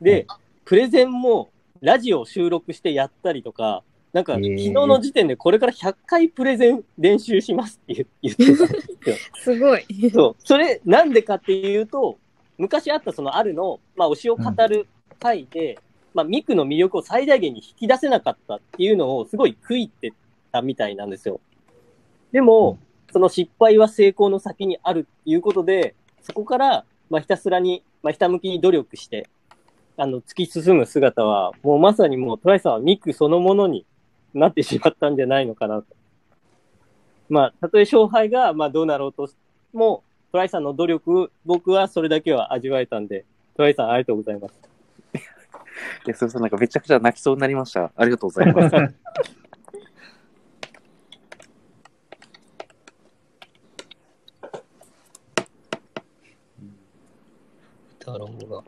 Speaker 5: で、プレゼンもラジオを収録してやったりとか、なんか、昨日の時点でこれから100回プレゼン練習しますって言 言ってたんですよ。
Speaker 4: すごい。
Speaker 5: そう。それ、なんでかっていうと、昔あったそのあるの、まあ、推しを語る回で、まあ、ミクの魅力を最大限に引き出せなかったっていうのをすごい悔いてたみたいなんですよ。でも、その失敗は成功の先にあるっていうことで、そこから、まあ、ひたすらに、まあ、ひたむきに努力して、あの、突き進む姿は、もうまさにもうトライさんはミクそのものになってしまったんじゃないのかなと。まあ、たとえ勝敗が、まあ、どうなろうとも、トライさんの努力、僕はそれだけは味わえたんで、トライさんありがとうございます。
Speaker 6: いや、それさんなんかめちゃくちゃ泣きそうになりました。ありがとうございます。
Speaker 5: 太郎が。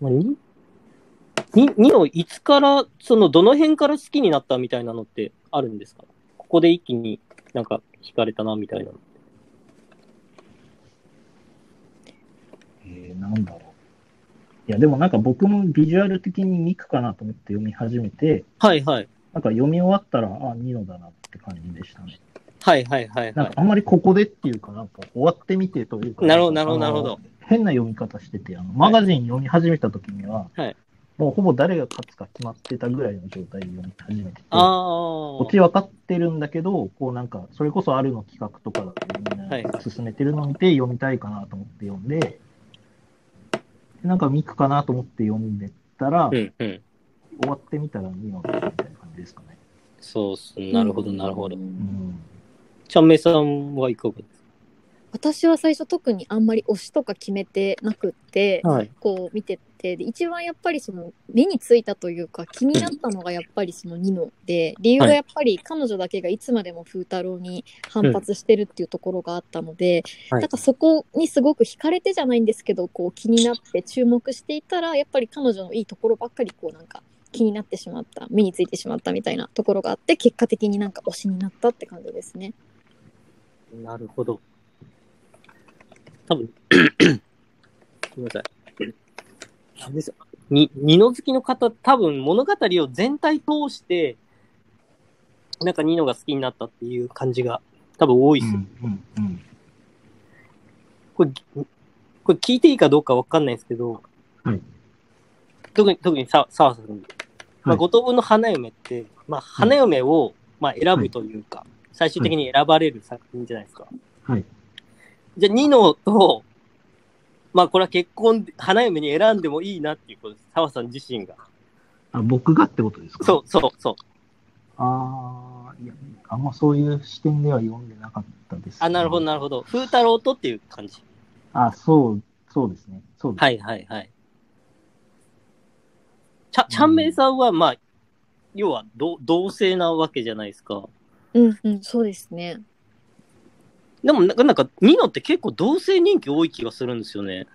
Speaker 5: まあ、に、に、にをいつから、その、どの辺から好きになったみたいなのってあるんですか？ここで一気になんか惹かれたなみたいなの。
Speaker 3: えー、なんだろう。いや、でもなんか僕もビジュアル的にミクかなと思って読み始めて、
Speaker 5: はいはい。
Speaker 3: なんか読み終わったら、あ、ニノだなって感じでしたね。
Speaker 5: はいはいはいは
Speaker 3: なんかあんまりここでっていうか、なんか終わってみてというか、
Speaker 5: なるほどなるほどなるほど。
Speaker 3: 変な読み方してて、あのマガジン読み始めた時には、
Speaker 5: はい
Speaker 3: もうほぼ誰が勝つか決まってたぐらいの状態で読み始めてて、
Speaker 5: ああ。
Speaker 3: オチ分かってるんだけど、こうなんか、それこそあるの企画とかだとみん
Speaker 5: はい
Speaker 3: な進めてるのを見て読みたいかなと思って読んで、でなんかミクかなと思って読んでたら、
Speaker 5: うんうん。
Speaker 3: 終わってみたらニノみたいな感じですかね。
Speaker 5: そうっす。なるほどなるほど。
Speaker 3: うん。
Speaker 5: ちゃんめいさんはいかがです
Speaker 4: 私は最初特にあんまり推しとか決めてなくって、
Speaker 5: かはい。
Speaker 4: こう見ててで一番やっぱりその目についたというか気になったのがやっぱりそのニノで理由がやっぱり彼女だけがいつまでも風太郎に反発してるっていうところがあったので、
Speaker 5: はい
Speaker 4: だからそこにすごく惹かれてじゃないんですけどこう気になって注目していたらやっぱり彼女のいいところばっかりこうなんか気になってしまった目についてしまったみたいなところがあって結果的になんか推しになったって感じですね。
Speaker 5: なるほど。多分、ごめんなさい。ですよに、二の好きの方、多分物語を全体通して、なんかニノが好きになったっていう感じが多分多いですよ。
Speaker 3: うんうんうん。
Speaker 5: これ、これ聞いていいかどうかわかんないですけど、
Speaker 3: はい
Speaker 5: 特に、特にさ、澤さん。まあ、
Speaker 3: はい
Speaker 5: 五等分の花嫁って、まあ、花嫁を、まあ、選ぶというか、最終的に選ばれる作品じゃないですか。
Speaker 3: はい。
Speaker 5: じゃあ、ニノと、まあ、これは結婚、花嫁に選んでもいいなっていうことです。澤さん自身が。
Speaker 3: あ、僕がってことですか？
Speaker 5: そう、そう、そう。
Speaker 3: ああ、いや、あんまそういう視点では読んでなかったです、
Speaker 5: あ、なるほど、なるほど。風太郎とっていう感じ。
Speaker 3: あ、そう、そうですね。そうです。
Speaker 5: はい、はい、はい。ちゃ、ちゃんめいさんは、まあ、要は、同、同性なわけじゃないですか。
Speaker 4: うんうん、そうですね。
Speaker 5: でも、なんか、なんか、ニノって結構同性人気多い気がするんですよね。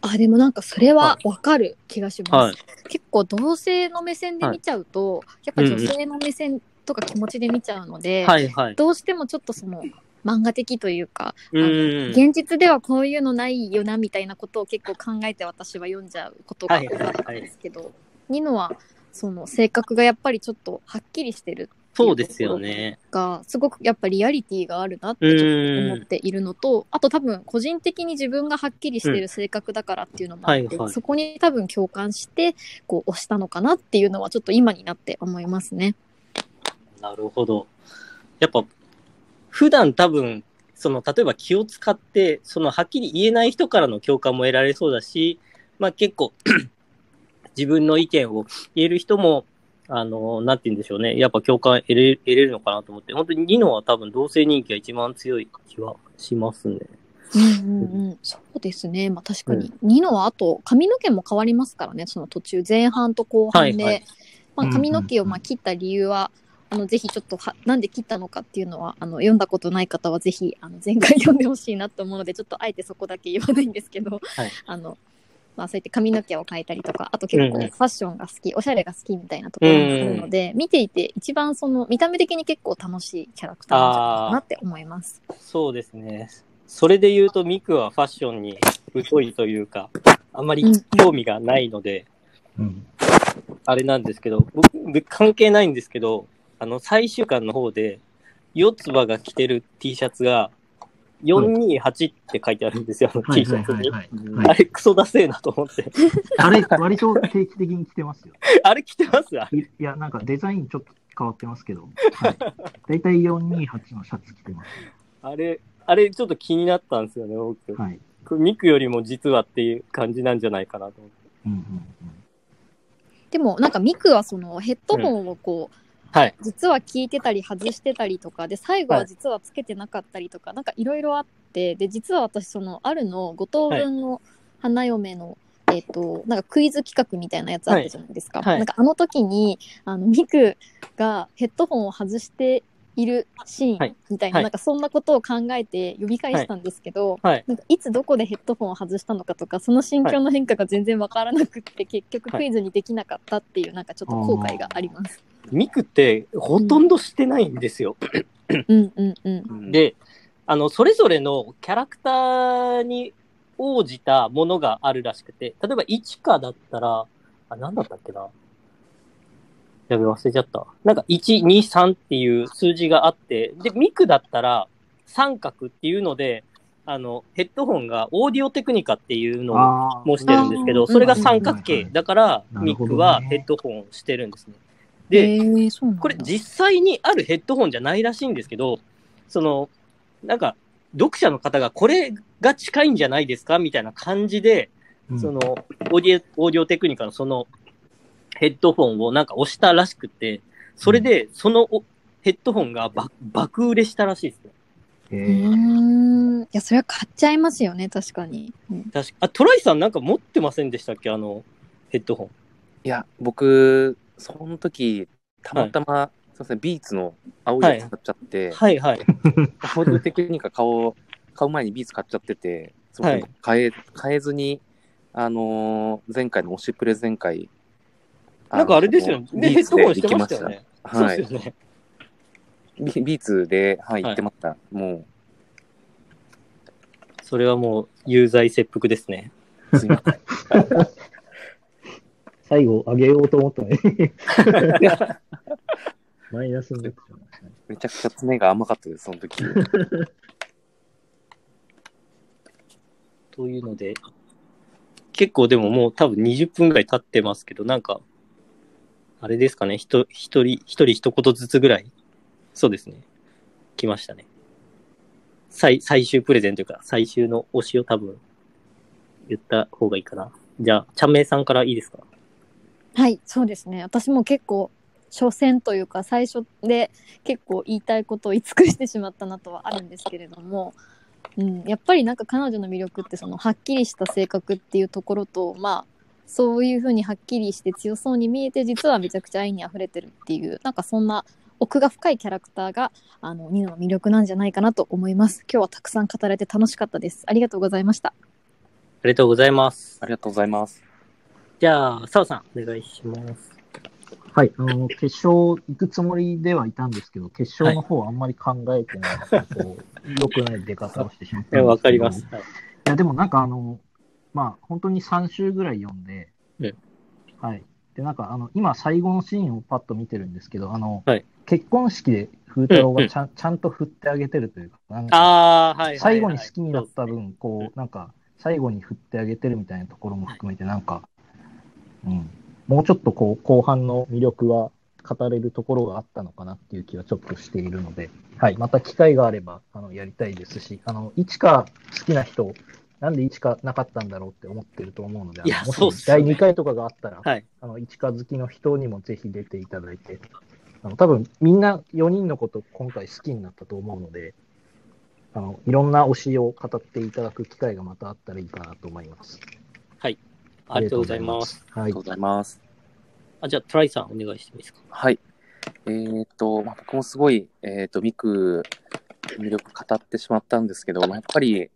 Speaker 4: あ、でもなんかそれはわかる気がします。
Speaker 5: はい。
Speaker 4: 結構同性の目線で見ちゃうと、やっぱ女性の目線とか気持ちで見ちゃうので、
Speaker 5: はい、はい。
Speaker 4: どうしてもちょっとその漫画的というか、
Speaker 5: うーん。
Speaker 4: 現実ではこういうのないよなみたいなことを結構考えて私は読んじゃうことが多かったんですけど、ニノはその性格がやっぱりちょっとはっきりしてる
Speaker 5: そうですよね。
Speaker 4: がすごくやっぱリアリティがあるなってちょっと思っているのとあと多分個人的に自分がはっきりしてる性格だからっていうのもあって、
Speaker 5: はいはい
Speaker 4: そこに多分共感してこう押したのかなっていうのはちょっと今になって思いますね。
Speaker 5: なるほど。やっぱ、普段多分、その、例えば気を使って、その、はっきり言えない人からの共感も得られそうだし、まあ結構、自分の意見を言える人も、あの、なんて言うんでしょうね。やっぱ共感得れ得れるのかなと思って、本当にニノは多分同性人気が一番強い気はしますね。
Speaker 4: うんうんうん、そうですね。まあ確かに。ニノはあと髪の毛も変わりますからね、その途中、前半と後半で。
Speaker 5: はいはい
Speaker 4: まあ髪の毛をまあ切った理由は、あのぜひちょっとはなんで切ったのかっていうのはあの読んだことない方はぜひあの前回読んでほしいなと思うのでちょっとあえてそこだけ言わないんですけど、
Speaker 5: はい
Speaker 4: あのまあ、そうやって髪の毛を変えたりとかあと結構ファッションが好き、おしゃれが好きみたいなところもあるので、見ていて一番その見た目的に結構楽しいキャラクターなんじゃないかなって思います。
Speaker 5: そうですね。それで言うと、ミクはファッションに疎いというか、あんまり興味がないので、
Speaker 3: うん。
Speaker 5: あれなんですけど、僕、僕関係ないんですけど、あの、最終巻の方で、四つ葉が着てる T シャツが、428って書いてあるんですよ、あの
Speaker 3: は
Speaker 5: T
Speaker 3: い
Speaker 5: シャツに。あれ、クソダセえなと思って。
Speaker 3: あれ、割と定期的に来てますよ。
Speaker 5: あれ着てますあれ
Speaker 3: いいや、なんかデザインちょっと変わってますけど、はい。大体428のシャツ着てます。
Speaker 5: あれ、あれちょっと気になったんですよね、僕。
Speaker 3: はい。
Speaker 5: これミクよりも実はっていう感じなんじゃないかなと思って。
Speaker 3: うんうん
Speaker 4: でもなんかミクはそのヘッドホンをこう、
Speaker 5: はい。
Speaker 4: 実は聞いてたり外してたりとかで最後は実はつけてなかったりとか、なんかいろいろあってで実は私そのあるの5等分の花嫁の、えっ、となんかクイズ企画みたいなやつあったじゃないですか、
Speaker 5: はい。はい。
Speaker 4: なんかあの時にあのミクがヘッドホンを外しているシー
Speaker 5: はい
Speaker 4: ンみたいな、
Speaker 5: はい
Speaker 4: なんかそんなことを考えて呼び返したんですけど、
Speaker 5: はい。
Speaker 4: なんかいつどこでヘッドホンを外したのかとかその心境の変化が全然わからなくって、結局クイズにできなかったっていうなんかちょっと後悔があります。
Speaker 5: ミクってほとんどしてないんですよ。
Speaker 4: うんうんうん。
Speaker 5: で、あの、それぞれのキャラクターに応じたものがあるらしくて、例えば1かだったら、あ、なんだったっけな？やべ、忘れちゃった。なんか1、2、3っていう数字があって、で、ミクだったら三角っていうので、あの、ヘッドホンがオーディオテクニカっていうのを
Speaker 3: あ
Speaker 5: もしてるんですけど、それが三角形。だから、ミクはヘッドホンをしてるんですね。
Speaker 4: へ
Speaker 5: で、これ実際にあるヘッドホンじゃないらしいんですけど、その、なんか、読者の方がこれが近いんじゃないですかみたいな感じで、
Speaker 3: うん
Speaker 5: その、オーディオ、オーディオテクニカのそのヘッドフォンをなんか推したらしくて、それで、そのおヘッドホンが爆爆売れしたらしいですね。
Speaker 4: うん。いや、それは買っちゃいますよね、確かに。うん
Speaker 5: 確かあ、トライさんなんか持ってませんでしたっけ？あの、ヘッドホン。
Speaker 6: いや、僕、その時、たまたま、すいません、ビーツの青いやつ買っちゃって、
Speaker 5: はいはい。
Speaker 6: オーディオテクニカ買おう、買う前にビーツ買っちゃってて、すいません
Speaker 5: はい
Speaker 6: 買え、買えずに、あのー前回の推しプレゼン会、
Speaker 5: なんかあれですよね。で、ヘッドホンしてましたよね。そう
Speaker 6: はい
Speaker 5: ですよね。
Speaker 6: ビビーツで、はい、
Speaker 5: はい
Speaker 6: 行ってました。も
Speaker 5: それはもう、有罪切腹ですね。
Speaker 6: う、すいません。
Speaker 3: 最後上げようと思ったのに。マイナス。
Speaker 6: めちゃくちゃ爪が甘かったです、その時。
Speaker 5: というので、結構でももう多分20分ぐらい経ってますけど、なんか、あれですかね、ひと一人、一人一言ずつぐらい、そうですね、来ましたね。最、最終プレゼンというか、最終の推しを多分、言った方がいいかな。じゃあ、ちゃんめいさんからいいですか？
Speaker 4: はい、そうですね。私も結構、初戦というか、最初で結構言いたいことを言い尽くしてしまったなとはあるんですけれども、うん、やっぱりなんか彼女の魅力って、その、はっきりした性格っていうところと、まあ、そういうふうにはっきりして強そうに見えて、実はめちゃくちゃ愛に溢れてるっていう、なんかそんな奥が深いキャラクターが、あの、ニノの魅力なんじゃないかなと思います。今日はたくさん語れて楽しかったです。ありがとうございました。
Speaker 5: ありがとうございます
Speaker 6: あ。りがとうございます。
Speaker 5: じゃあ、澤さん、お願いします。
Speaker 3: はい、あの、決勝行くつもりではいたんですけど、決勝の方はあんまり考えてなくて、こう、良くない出方をしてしまったんですけど。
Speaker 5: わかります。はい
Speaker 3: いや、でもなんかあの、まあ、本当に3週ぐらい読んで、
Speaker 5: うん
Speaker 3: はい。で、なんかあの、今最後のシーンをパッと見てるんですけど、あの、
Speaker 5: はい。
Speaker 3: 結婚式で風太郎がちゃん,、ちゃんと振ってあげてるというか、なんか。最後に好きになった分、こう、なんか、最後に振ってあげてるみたいなところも含めて、なんか、うん、もうちょっとこう、後半の魅力は語れるところがあったのかなっていう気はちょっとしているので、はい、また機会があれば、あの、やりたいですし、あの、いちか好きな人、なんでいちかなかったんだろうって思ってると思うので、あの
Speaker 5: いや
Speaker 3: もし
Speaker 5: そうっすよね
Speaker 3: 第2回とかがあったら、
Speaker 5: はい。
Speaker 3: あの、いちか好きの人にもぜひ出ていただいて、あの、多分みんな4人のこと今回好きになったと思うので、あの、いろんな推しを語っていただく機会がまたあったらいいかなと思います。
Speaker 5: ありがとうございます。。
Speaker 3: はい
Speaker 6: ありがとう。ございます。
Speaker 5: あ、じゃあ、トライさん、お願いしてもいいですか？
Speaker 6: はい。えーっと、まあ、僕もすごい、えーっと、ミク、魅力語ってしまったんですけど、まあ、やっぱり、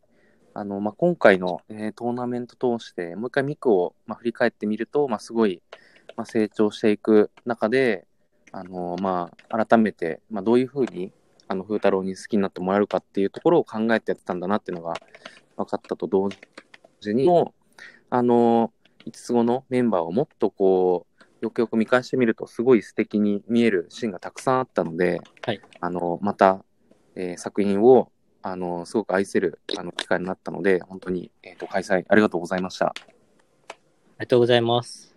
Speaker 6: あの、まあ、今回の、えートーナメント通して、もう一回ミクを、まあ、振り返ってみると、まあ、すごい、まあ、成長していく中で、あの、まあ、改めて、まあ、どういうふうに、あの、風太郎に好きになってもらえるかっていうところを考えてやってたんだなっていうのが分かったと同時にも、あの、5つ後のメンバーをもっとこう、よくよく見返してみると、すごい素敵に見えるシーンがたくさんあったので、
Speaker 5: はい。
Speaker 6: あの、また、えー作品を、あの、すごく愛せる、あの、機会になったので、本当に、えっ、と、開催ありがとうございました。
Speaker 5: ありがとうございます。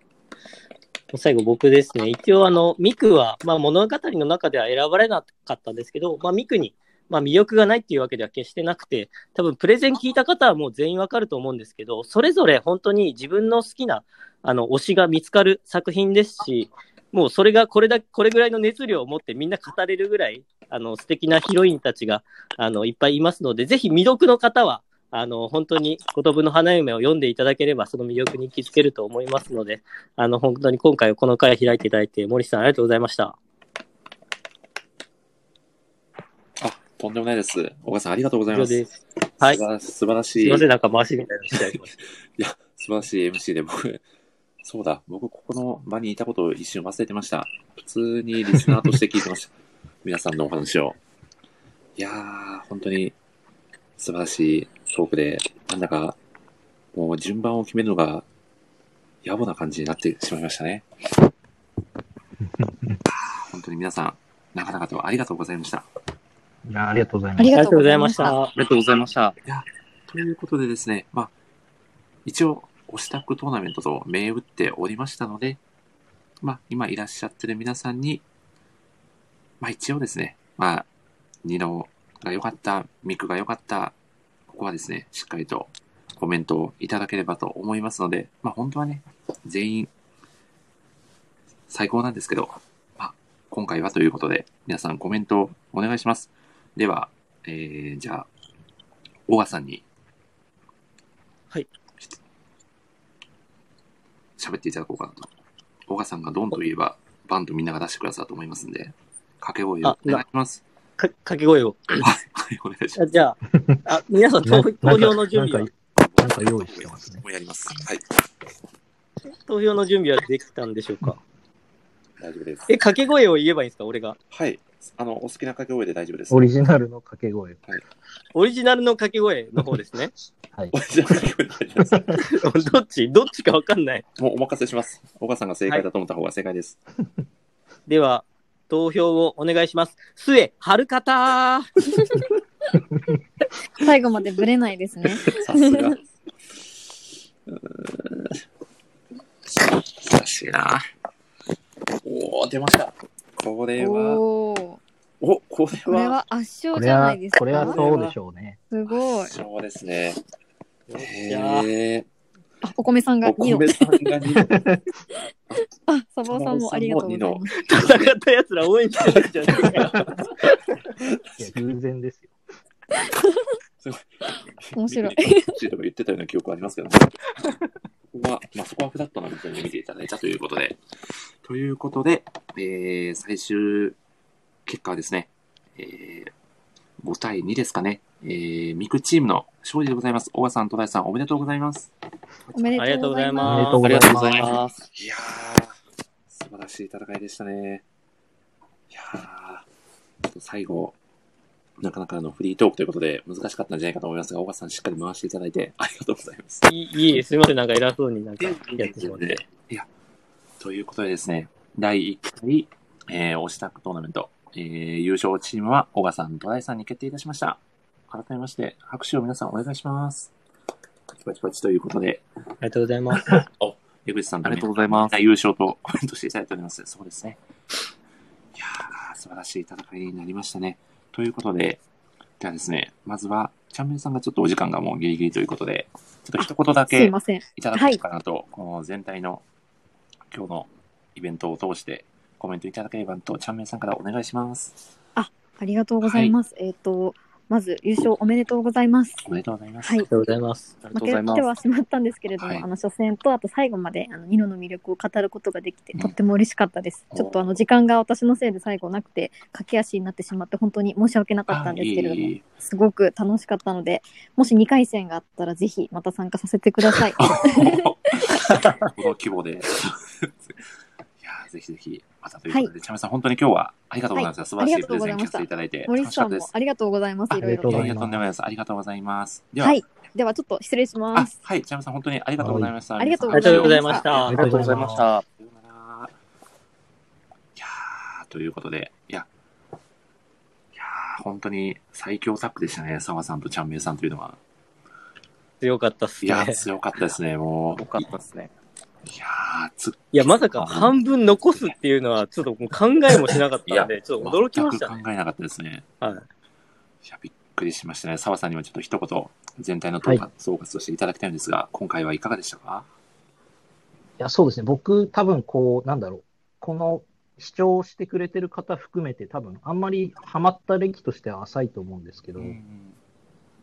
Speaker 5: 最後僕ですね。一応あの、ミクは、まあ物語の中では選ばれなかったんですけど、まあミクに、まあ魅力がないっていうわけでは決してなくて、多分プレゼン聞いた方はもう全員わかると思うんですけど、それぞれ本当に自分の好きな、あの、推しが見つかる作品ですし、もうそれがこれだ、これぐらいの熱量を持ってみんな語れるぐらい、あの、素敵なヒロインたちが、あの、いっぱいいますので、ぜひ未読の方は、あの、本当に、言葉の花嫁を読んでいただければ、その魅力に気づけると思いますので、あの、本当に今回この回を開いていただいて、森さんありがとうございました。
Speaker 1: あ、とんでもないです。小川さんありがとうございます。
Speaker 5: す。はい。
Speaker 1: 素晴ら素晴らしい。
Speaker 5: すいません、なんか回しみたいなのしちゃいました。
Speaker 1: いや、素晴らしい MC で僕、そうだ、僕ここの場にいたことを一瞬忘れてました。普通にリスナーとして聞いてました。皆さんのお話を。いやー、本当に素晴らしいトークで、なんだか、もう順番を決めるのが野暮な感じになってしまいましたね。本当に皆さん、なかなかとありがとうございました。
Speaker 3: いやありがとうござい
Speaker 4: あ
Speaker 3: ます。
Speaker 4: りがとうございました。
Speaker 6: ありがとうございました。
Speaker 1: ということでですね、まあ、一応、推しタックトーナメントと銘打っておりましたので、まあ、今いらっしゃってる皆さんに、まあ一応ですね、まあ、ニノが良かった、ミクが良かった、ここはですね、しっかりとコメントをいただければと思いますので、まあ本当はね、全員最高なんですけど、まあ、今回はということで、皆さんコメントをお願いします。では、えー、じゃあ、小川さんに。
Speaker 5: はい。
Speaker 1: 喋っていただこうかなと。小川さんがドンと言えば、バンとみんなが出してくださったと思いますんで、掛け声を
Speaker 5: あ
Speaker 1: お願いします。
Speaker 5: か掛け声を。
Speaker 1: はい、はい、お願いします。
Speaker 5: あじゃあ、あ皆さん投投票の準備は？
Speaker 3: なん、か、用意してますね。
Speaker 1: もうやります。はい、
Speaker 5: 投票の準備はできたんでしょうか？
Speaker 1: 大丈夫です。
Speaker 5: え、掛け声を言えばいいんですか？俺が。
Speaker 1: はい。あの、お好きな掛け声で大丈夫です。
Speaker 3: オリジナルの掛け声。
Speaker 5: オリジナルの掛け声の方ですね。
Speaker 3: はい
Speaker 1: オ。リジナル掛け声。
Speaker 5: どっち？どっちかわかんない。
Speaker 1: もうお任せします。小川さんが正解だと思った方が正解です。
Speaker 5: では、投票をお願いします。末、はるかた
Speaker 4: 最後までブレないですね。
Speaker 1: さすが。うーん難しいな。おー、出ました。これは、
Speaker 4: おお。
Speaker 1: お、これ
Speaker 4: これ
Speaker 1: は、
Speaker 4: は圧勝じゃないです、か？
Speaker 3: これはそうでしょうね。
Speaker 4: すごい。
Speaker 1: そうですね。
Speaker 5: よっしゃー
Speaker 1: へー
Speaker 4: あ、お米さんが
Speaker 1: お
Speaker 4: 2の。
Speaker 1: 米さんが2
Speaker 4: あ、サバオさんもありがとうございます。
Speaker 5: 戦った奴ら応援してるじゃねえかよ。
Speaker 3: いや偶然ですよ。
Speaker 4: 面白い。
Speaker 1: シーとか言ってたような記憶ありますけどね。ここは、まあ、そこはフラットな部分で見ていただいたということで。ということで、えー、最終結果はですね、えー、5対2ですかね。えー、ミクチームの勝利でございます。小川さん、戸田さん、おめでとうございます。
Speaker 4: おめでとうございま
Speaker 3: ですとうござい
Speaker 6: ありがとうござい
Speaker 3: ま
Speaker 6: ます。
Speaker 1: いやー、素晴らしい戦いでしたね。いや最後、なかなかあのフリートークということで難しかったんじゃないかと思いますが、小川さんしっかり回していただいてありがとうございます。
Speaker 5: いいいえ、すみません。なんか偉そうになんかやってしまって。
Speaker 1: いや、ということでですね、第1回、えー、押したくトーナメント、えー、優勝チームは小川さん、戸田さんに決定いたしました。改めまして、拍手を皆さんお願いします。パチパチパチということで、
Speaker 5: ありがとうございます。
Speaker 1: 江口さん
Speaker 6: ありがとうございます
Speaker 1: 優勝とコメントしていただいております。そうですね。いやー、素晴らしい戦いになりましたね。ということで、ではですね、まずは、チャンメンさんがちょっとお時間がもうギリギリということで、ちょっと一言だけ
Speaker 4: ません。
Speaker 1: いただこうかなと、この全体の今日のイベントを通してコメントいただければと、チャンメンさんからお願いします。
Speaker 4: ありがとうございます。えっ、と、まず優勝おめでとうございます。
Speaker 1: おめでとうございます。
Speaker 4: はい
Speaker 5: ありがとうございます。
Speaker 4: 負けて。はしまったんですけれども、
Speaker 1: はい
Speaker 4: あの初戦とあと最後まであのニノの魅力を語ることができて、
Speaker 1: うん
Speaker 4: とっても嬉しかったです。
Speaker 1: おー
Speaker 4: ちょっとあの時間が私のせいで最後なくて駆け足になってしまって本当に申し訳なかったんですけれども、
Speaker 1: あいえいえ
Speaker 4: すごく楽しかったので、もし2回戦があったらぜひまた参加させてください。
Speaker 1: この規模で。いやーぜひぜひ、またということで、チャンメンさん、本当に今日はありがとうございます。
Speaker 4: はい
Speaker 1: 素晴らしいプレゼン聞かせていただいて、
Speaker 4: 森。さんもありがとうございます。いろいろと
Speaker 3: ありがとうござい。
Speaker 1: いやとんでもないです。ありがとうございます。では、
Speaker 4: はい。ではちょっと失礼しま
Speaker 1: あ
Speaker 4: す。
Speaker 1: はい、チャンメンさん、本当にありがとうございました。
Speaker 4: はいありがとう
Speaker 5: ございました。
Speaker 3: ありがとうございました。
Speaker 1: さようなら。いやー、ということで、いや、いやー、本当に最強タッグでしたね、澤さんとチャンメイさんというのは。
Speaker 5: 強かったっすね。
Speaker 1: いやー、強かったですね、もう。
Speaker 6: よかったですね。
Speaker 1: いやー、つ
Speaker 5: いや、まさか半分残すっていうのは、ちょっともう考えもしなかったんで、ちょっと驚きましたね。
Speaker 1: 全く考えなかったですね。
Speaker 5: はい。
Speaker 1: いや、びっくりしましたね。澤さんにはちょっと一言、全体の
Speaker 3: はい
Speaker 1: 統括総括としていただきたいんですが、今回はいかがでしたか？
Speaker 3: いや、そうですね。僕、多分こう、なんだろう。この視聴してくれてる方含めて、多分あんまりハマった歴としては浅いと思うんですけど、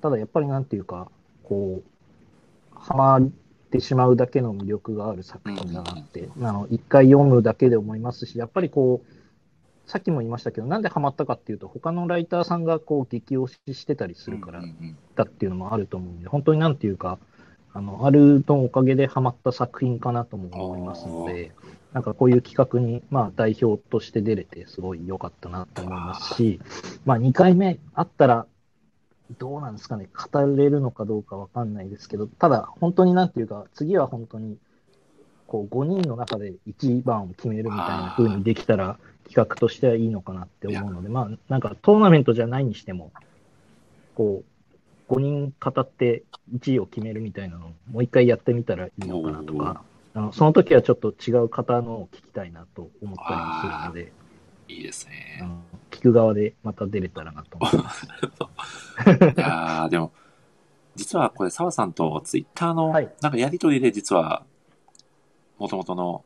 Speaker 3: ただやっぱりなんていうか、こう、ハマってしまうだけの魅力がある作品だなって、あの、一回読むだけで思いますし、やっぱりこう、さっきも言いましたけど、なんでハマったかっていうと、他のライターさんがこう、激推ししてたりするからだっていうのもあると思うんで、本当になんていうか、あの、あるのおかげでハマった作品かなとも思いますので、なんかこういう企画に、まあ代表として出れてすごい良かったなと思いますし、まあ2回目あったら、どうなんですかね、語れるのかどうかわかんないですけど、ただ本当になんていうか、次は本当に、こう5人の中で1番を決めるみたいな風にできたら、企画としてはいいのかなって思うので、まあなんかトーナメントじゃないにしても、こう、5人語って1位を決めるみたいなのをもう一回やってみたらいいのかなとか、あのその時はちょっと違う方のを聞きたいなと思ったりもするので、
Speaker 1: いいですね。
Speaker 3: 聞く側でまた出れたらなと思います。
Speaker 1: いやー、でも、実はこれ、澤さんとツイッターの、なんかやりとりで実は、もともとの、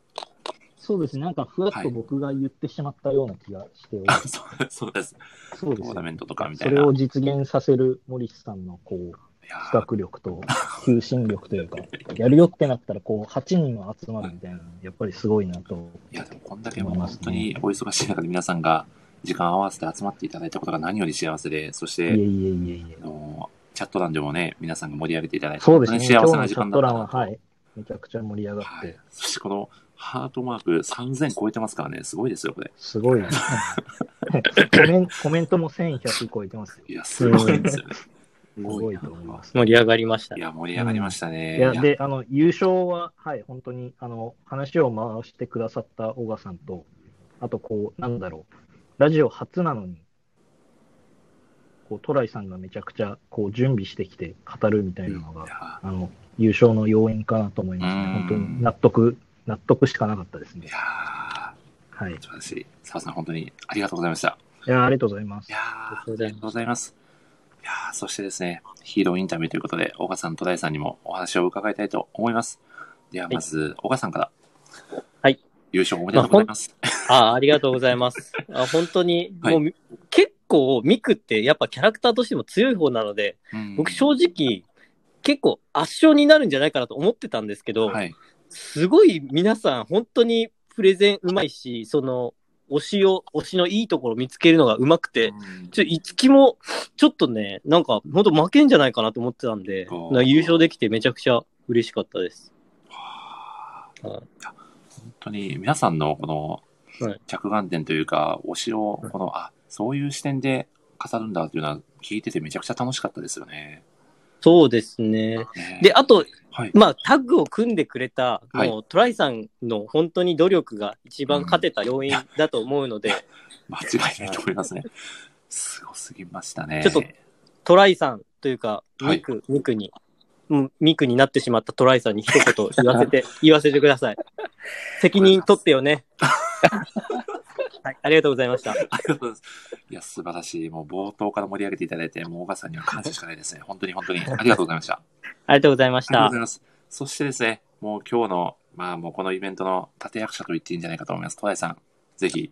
Speaker 3: そうですね、なんかふわっと僕が言ってしまったような気がしております。
Speaker 1: そうです。
Speaker 3: そうです
Speaker 1: トーナメントとかみたいな。
Speaker 3: それを実現させる森下さんのこう企画力と求心力というか、やるよってなったらこう8人は集まるみたいなの、やっぱりすごいなと。
Speaker 1: いや、でもこんだけもう本当にお忙しい中で皆さんが時間を合わせて集まっていただいたことが何より幸せで、そして、
Speaker 3: いえいえいえいえ。
Speaker 1: あのチャット欄でもね、皆さんが盛り上げていただいて、
Speaker 3: そうですね、
Speaker 1: 幸せな時間だったな
Speaker 3: ト欄は、はい、めちゃくちゃ盛り上がって、
Speaker 1: そしてこのハートマーク3000超えてますからね、すごいですよ、これ。
Speaker 3: すごいね コメン。コメントも1100超えてますよ。
Speaker 1: いや、すごいですよね。
Speaker 3: すごいと思います。
Speaker 5: 盛り上がりました。
Speaker 1: いや、盛り上がりましたね。
Speaker 3: いや、で、あの、優勝は、はい、本当に、あの、話を回してくださった小川さんと、あと、こう、なんだろう、ラジオ初なのに、こう、トライさんがめちゃくちゃ、こう、準備してきて語るみたいなのが、あの、優勝の要因かなと思いますね。本当に納得、納得しかなかったですね。はい。
Speaker 1: 素晴らしい。澤さん、本当にありがとうございました。
Speaker 3: いや、ありがとうございます。
Speaker 1: いやありがとうございます。いやーそしてですね、ヒーローインタビューということで、小川さん、戸田井さんにもお話を伺いたいと思います。では、まず、小川さんから。
Speaker 5: はい。
Speaker 1: 優勝おめでとうございます。
Speaker 5: あ ありがとうございます。あ本当に、もう、結構、ミクってやっぱキャラクターとしても強い方なので、僕正直、結構圧勝になるんじゃないかなと思ってたんですけど、すごい皆さん本当にプレゼンうまいし、その、推しを、推しのいいところ見つけるのがうまくて、ちょ、いつきも、ちょっとね、なんか、本当負けんじゃないかなと思ってたんで、な優勝できてめちゃくちゃ嬉しかったです。
Speaker 1: 本当に皆さんのこの着眼点というか、推しをこの、あそういう視点で語るんだというのは聞いててめちゃくちゃ楽しかったですよね。
Speaker 5: そうですね。で、あと、まあ、タッグを組んでくれた、もう、トライさんの本当に努力が一番勝てた要因だと思うので、
Speaker 1: 間違いないと思いますね。すごすぎましたね。
Speaker 5: ちょっと、トライさんというか、ミク、ミクに、うんミクになってしまったトライさんに一言言わせて、言わせてください。責任取ってよね。はい、ありがとうございました。
Speaker 1: ありがとうございます。いや、素晴らしい。もう冒頭から盛り上げていただいて、もう小川さんには感謝しかないですね。本当に本当に。ありがとうございました。
Speaker 5: ありがとうございました
Speaker 1: ありがとうござい。ます。そしてですね、もう今日の、まあもうこのイベントの立役者と言っていいんじゃないかと思います。戸田井さん、ぜひ、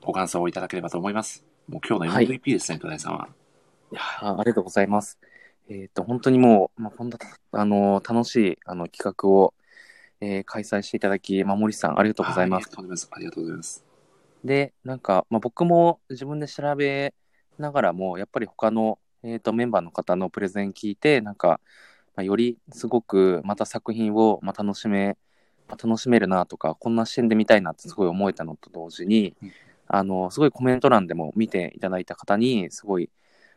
Speaker 1: ご感想をいただければと思います。もう今日の MVP ですね、戸田井さんは。
Speaker 6: あありがとうございます。えっ、と、本当にもう、まあ、こんな、あの、楽しい、あの、企画を、えー開催していただき、まあ、森さん、ありがとうございます。
Speaker 1: ありがとうございます。
Speaker 6: で、なんか、まあ、僕も自分で調べながらも、やっぱり他の、えー、とメンバーの方のプレゼン聞いて、なんか、まあ、よりすごくまた作品を、まあ、楽しめ、まあ、楽しめるなとか、こんな視点で見たいなってすごい思えたのと同時に、あの、すごいコメント欄でも見ていただいた方に、すごい、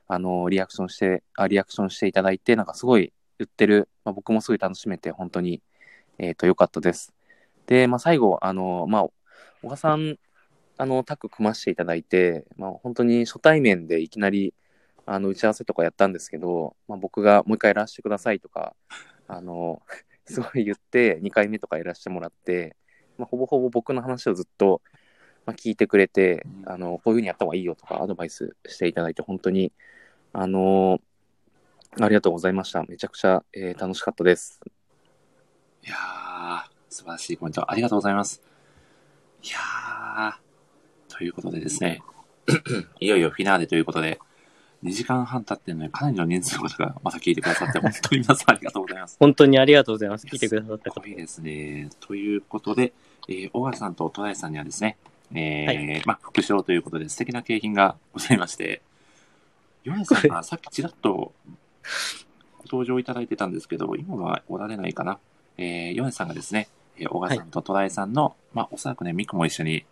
Speaker 6: あの、リアクションして、あリアクションしていただいて、なんかすごい言ってる、まあ、僕もすごい楽しめて、本当に、えっ、と、良かったです。で、まあ、最後、あの、まあ、小川さん、あの、タッグ組ましていただいて、まあ、本当に初対面でいきなり、あの、打ち合わせとかやったんですけど、まあ、僕がもう一回やらせてくださいとか、あの、すごい言って、2回目とかいらしてもらって、まあ、ほぼほぼ僕の話をずっと、まあ、聞いてくれて、あの、こういうふうにやった方がいいよとかアドバイスしていただいて、本当に、あのありがとうございました。めちゃくちゃ、えー楽しかったです。
Speaker 1: いやー、素晴らしいコメントありがとうございます。いやー、ということでですね、いよいよフィナーレということで、2時間半経ってるのにかなりの人数の方がまた聞いてくださって、本当に皆さんありがとうございます。
Speaker 5: 本当にありがとうございます。聞いてくださった方
Speaker 1: すご。いですね。ということで、えー、小川さんとトライさんにはですね、えーまあ、副賞ということで素敵な景品がございまして、ヨネさんがさっきちらっとご登場いただいてたんですけど、今はおられないかな。えー、ヨネさんがですね、えー小川さんとトライさんの、まあ、おそらくね、ミクも一緒に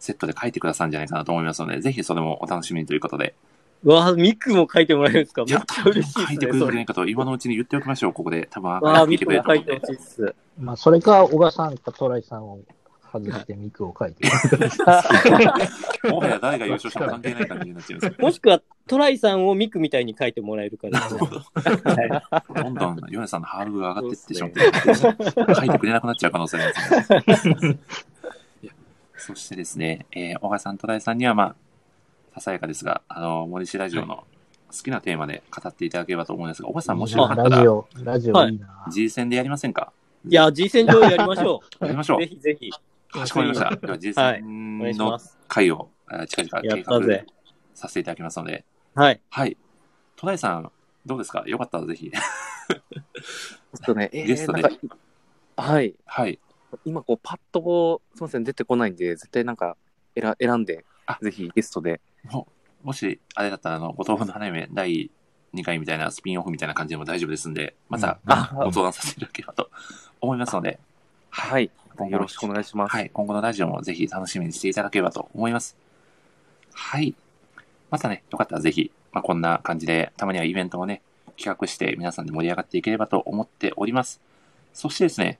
Speaker 1: セットで書いてくださるんじゃないかなと思いますので、ぜひそれもお楽しみにということで、
Speaker 5: うわあ、ミクも書いてもらえるんですか？めっ
Speaker 1: いや、
Speaker 5: ちゃ
Speaker 1: 多分。書いてくれるんじゃないかと、今のうちに言っておきましょう、ここで。多分、アーカ
Speaker 5: わあ、
Speaker 1: イブ聞いて
Speaker 5: ミクも
Speaker 1: くれると思うんで
Speaker 5: 書いてほしいっす。
Speaker 3: まあ、それか、小川さんかトライさんを外してミクを書いて。
Speaker 1: もはや誰が優勝しても関係ない感じになっちゃうんですけど。
Speaker 5: もしくは、トライさんをミクみたいに書いてもらえるかですね。はい
Speaker 1: どんどんヨネさんのハードルが上がっていってしまって、書いてくれなくなっちゃう可能性がありますね。そしてですね、えー小川さん、戸田さんには、まあ、ささやかですが、あの、森氏ラジオの好きなテーマで語っていただければと思うんですが、小川さん、もしよかったら、
Speaker 3: ラジオ、ラジオいいな。
Speaker 1: G 戦でやりませんか？
Speaker 5: いや、G 戦上位やりましょう。
Speaker 1: やりましょう
Speaker 5: ぜ。ひぜひ。
Speaker 1: かしこまりました。では、G
Speaker 5: はい
Speaker 1: 戦
Speaker 5: お願いし
Speaker 1: の
Speaker 5: ます。
Speaker 1: 会を、えー近々
Speaker 5: や
Speaker 1: 計画。させていただきますので、
Speaker 5: はい。
Speaker 1: はい。戸田さん、どうですか？よかったらぜひ。
Speaker 6: ちょっとね、え
Speaker 1: ゲストで
Speaker 6: はい。
Speaker 1: はい。
Speaker 6: 今こうパッとこう、すみません、出てこないんで、絶対なんか選選んで
Speaker 1: あ、
Speaker 6: ぜひゲストで。
Speaker 1: ももし、あれだったら、あの、ご豆腐の花嫁第2回みたいなスピンオフみたいな感じでも大丈夫ですんで、また、
Speaker 6: あ
Speaker 1: ご相談させていただければと思いますので、
Speaker 6: はい。よろしくお願いします。
Speaker 1: はい、今後のラジオもぜひ楽しみにしていただければと思います。はい。またね、よかったらぜひ、まあ、こんな感じで、たまにはイベントをね、企画して皆さんで盛り上がっていければと思っております。そしてですね、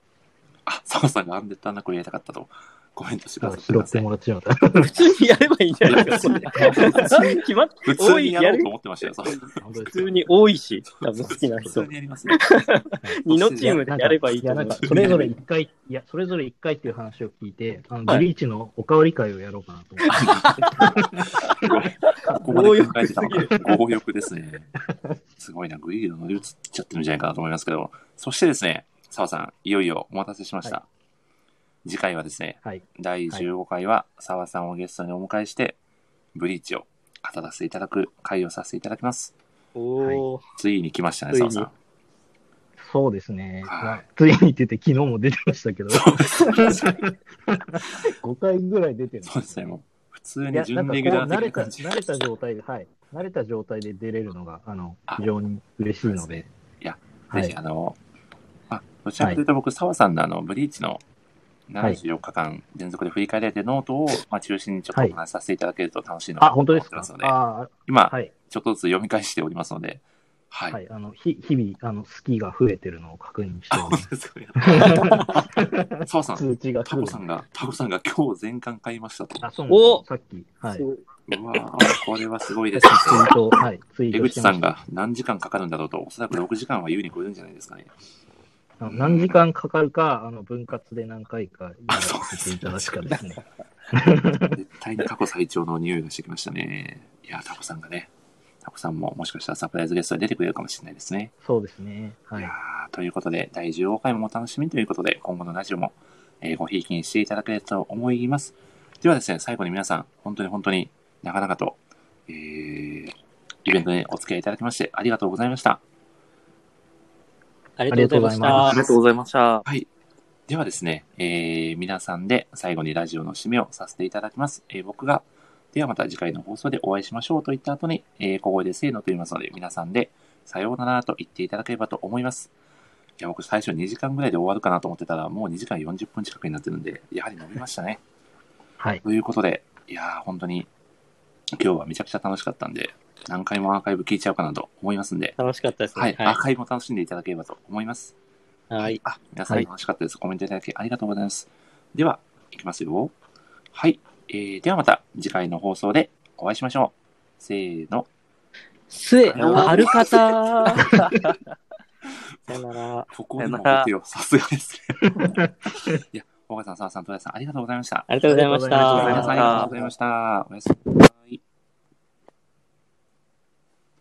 Speaker 1: あ、サマさんがアンデッドアンナクをやりたかったとコメントしてくださって
Speaker 3: 拾って
Speaker 1: ますね。
Speaker 3: もらっちまった。
Speaker 5: 普通にやればいいんじゃないですか、これ。決まっ
Speaker 1: 普通にやろうと思ってましたよ。
Speaker 5: 普通に多いし、多分好きな
Speaker 1: 普
Speaker 5: 人
Speaker 1: 通。にやりますね。
Speaker 5: 二のチームでやればいいと
Speaker 3: それぞれ一回、いや、それぞれ一回っていう話を聞いて、あの、ブリーチのおかわり会をやろうかなと思って。
Speaker 1: ここまで考えてたのか。強欲ですね。すごいな、グリード乗り移っちゃってるんじゃないかなと思いますけど。そしてですね、澤さん、いよいよお待たせしました。
Speaker 3: は
Speaker 1: 次回はですね、
Speaker 3: はい。
Speaker 1: 第15回は澤さんをゲストにお迎えして、ブリーチを語らせていただく回をさせていただきます。
Speaker 5: おー。
Speaker 1: ついに来ましたね、澤さん。
Speaker 3: そうですね。ついにって昨日も出てましたけど、5回ぐらい出てる。
Speaker 1: そうですね、もう、普通に準レギュラー
Speaker 3: 慣れた。慣れた状態で、はい。慣れた状態で出れるのが、あの
Speaker 1: あ、
Speaker 3: 非常に嬉しいので。
Speaker 1: いや、
Speaker 3: はい
Speaker 1: ぜひ、あの、まあ、どちらかというと僕、澤さんのあの、ブリーチの
Speaker 3: はい
Speaker 1: 74日間連続で振り返られてるノートを、まあ、中心にちょっとお話しさせていただけると楽しいのか
Speaker 3: あ、
Speaker 1: なと
Speaker 3: 本当ですか？
Speaker 1: 思ってますので、
Speaker 3: あ
Speaker 1: 今
Speaker 3: あ、、はい。
Speaker 1: ちょっとずつ読み返しておりますので、はい。
Speaker 3: はい。あの、ひ、日々、あの、好きが増えてるのを確認して
Speaker 1: あ、
Speaker 3: おり
Speaker 1: 本当ですか。澤さ。ん、
Speaker 3: 通知が来る
Speaker 1: タコさんが、タコさんが今日全巻買いましたと。
Speaker 3: あ、そうなんです
Speaker 5: お
Speaker 3: よさっき、はい。
Speaker 5: そう
Speaker 1: うわーこれはすごいです
Speaker 3: ツイート、はい。
Speaker 1: 江。口さんが何時間かかるんだろうと、おそらく6時間は優に超えるんじゃないですかね。
Speaker 3: 何時間かかるか、あの、分割で何回かやらせていただくかですね。
Speaker 1: 絶対に過去最長の匂いがしてきましたね。いや、タコさんがね、タコさんももしかしたらサプライズゲストで出てくれるかもしれないですね。
Speaker 3: そうですね。はいい
Speaker 1: や。ーということで、第15回もお楽しみということで、今後のラジオも、えーごひいきにしていただければと思います。ではですね、最後に皆さん、本当に本当になかなかと、えー、イベントにお付き合いいただきましてありがとうございました。
Speaker 5: ありがとうございま
Speaker 6: あ
Speaker 5: し
Speaker 6: りがとうございました。
Speaker 1: はい。ではですね、えー、皆さんで最後にラジオの締めをさせていただきます。えー僕が、ではまた次回の放送でお会いしましょうと言った後に、えー小声でせーのと言いますので、皆さんでさようならと言っていただければと思います。いや、僕最初2時間ぐらいで終わるかなと思ってたら、もう2時間40分近くになってるんで、やはり伸びましたね。
Speaker 3: はい。
Speaker 1: ということで、いやー、本当に、今日はめちゃくちゃ楽しかったんで、何回もアーカイブ聞いちゃおうかなと思いますんで、
Speaker 5: た。楽しかったです
Speaker 1: はい、
Speaker 5: ね。
Speaker 1: アーカイブも楽しんでいただければと思います。
Speaker 5: はい。
Speaker 1: あ、皆さん
Speaker 3: はい
Speaker 1: 楽しかったです。コメントいただきありがとうございます。では、いきますよ。はい。えー、ではまた次回の放送でお会いしましょう。せーの。
Speaker 5: 末、ある方。さよなら。
Speaker 1: ここでもお手を、さすがですね。いや、岡さん、澤さん、戸谷さん、ありがとうございました。
Speaker 5: ありがとうございました。
Speaker 1: 皆さん、ありがとうございました。おやすみ。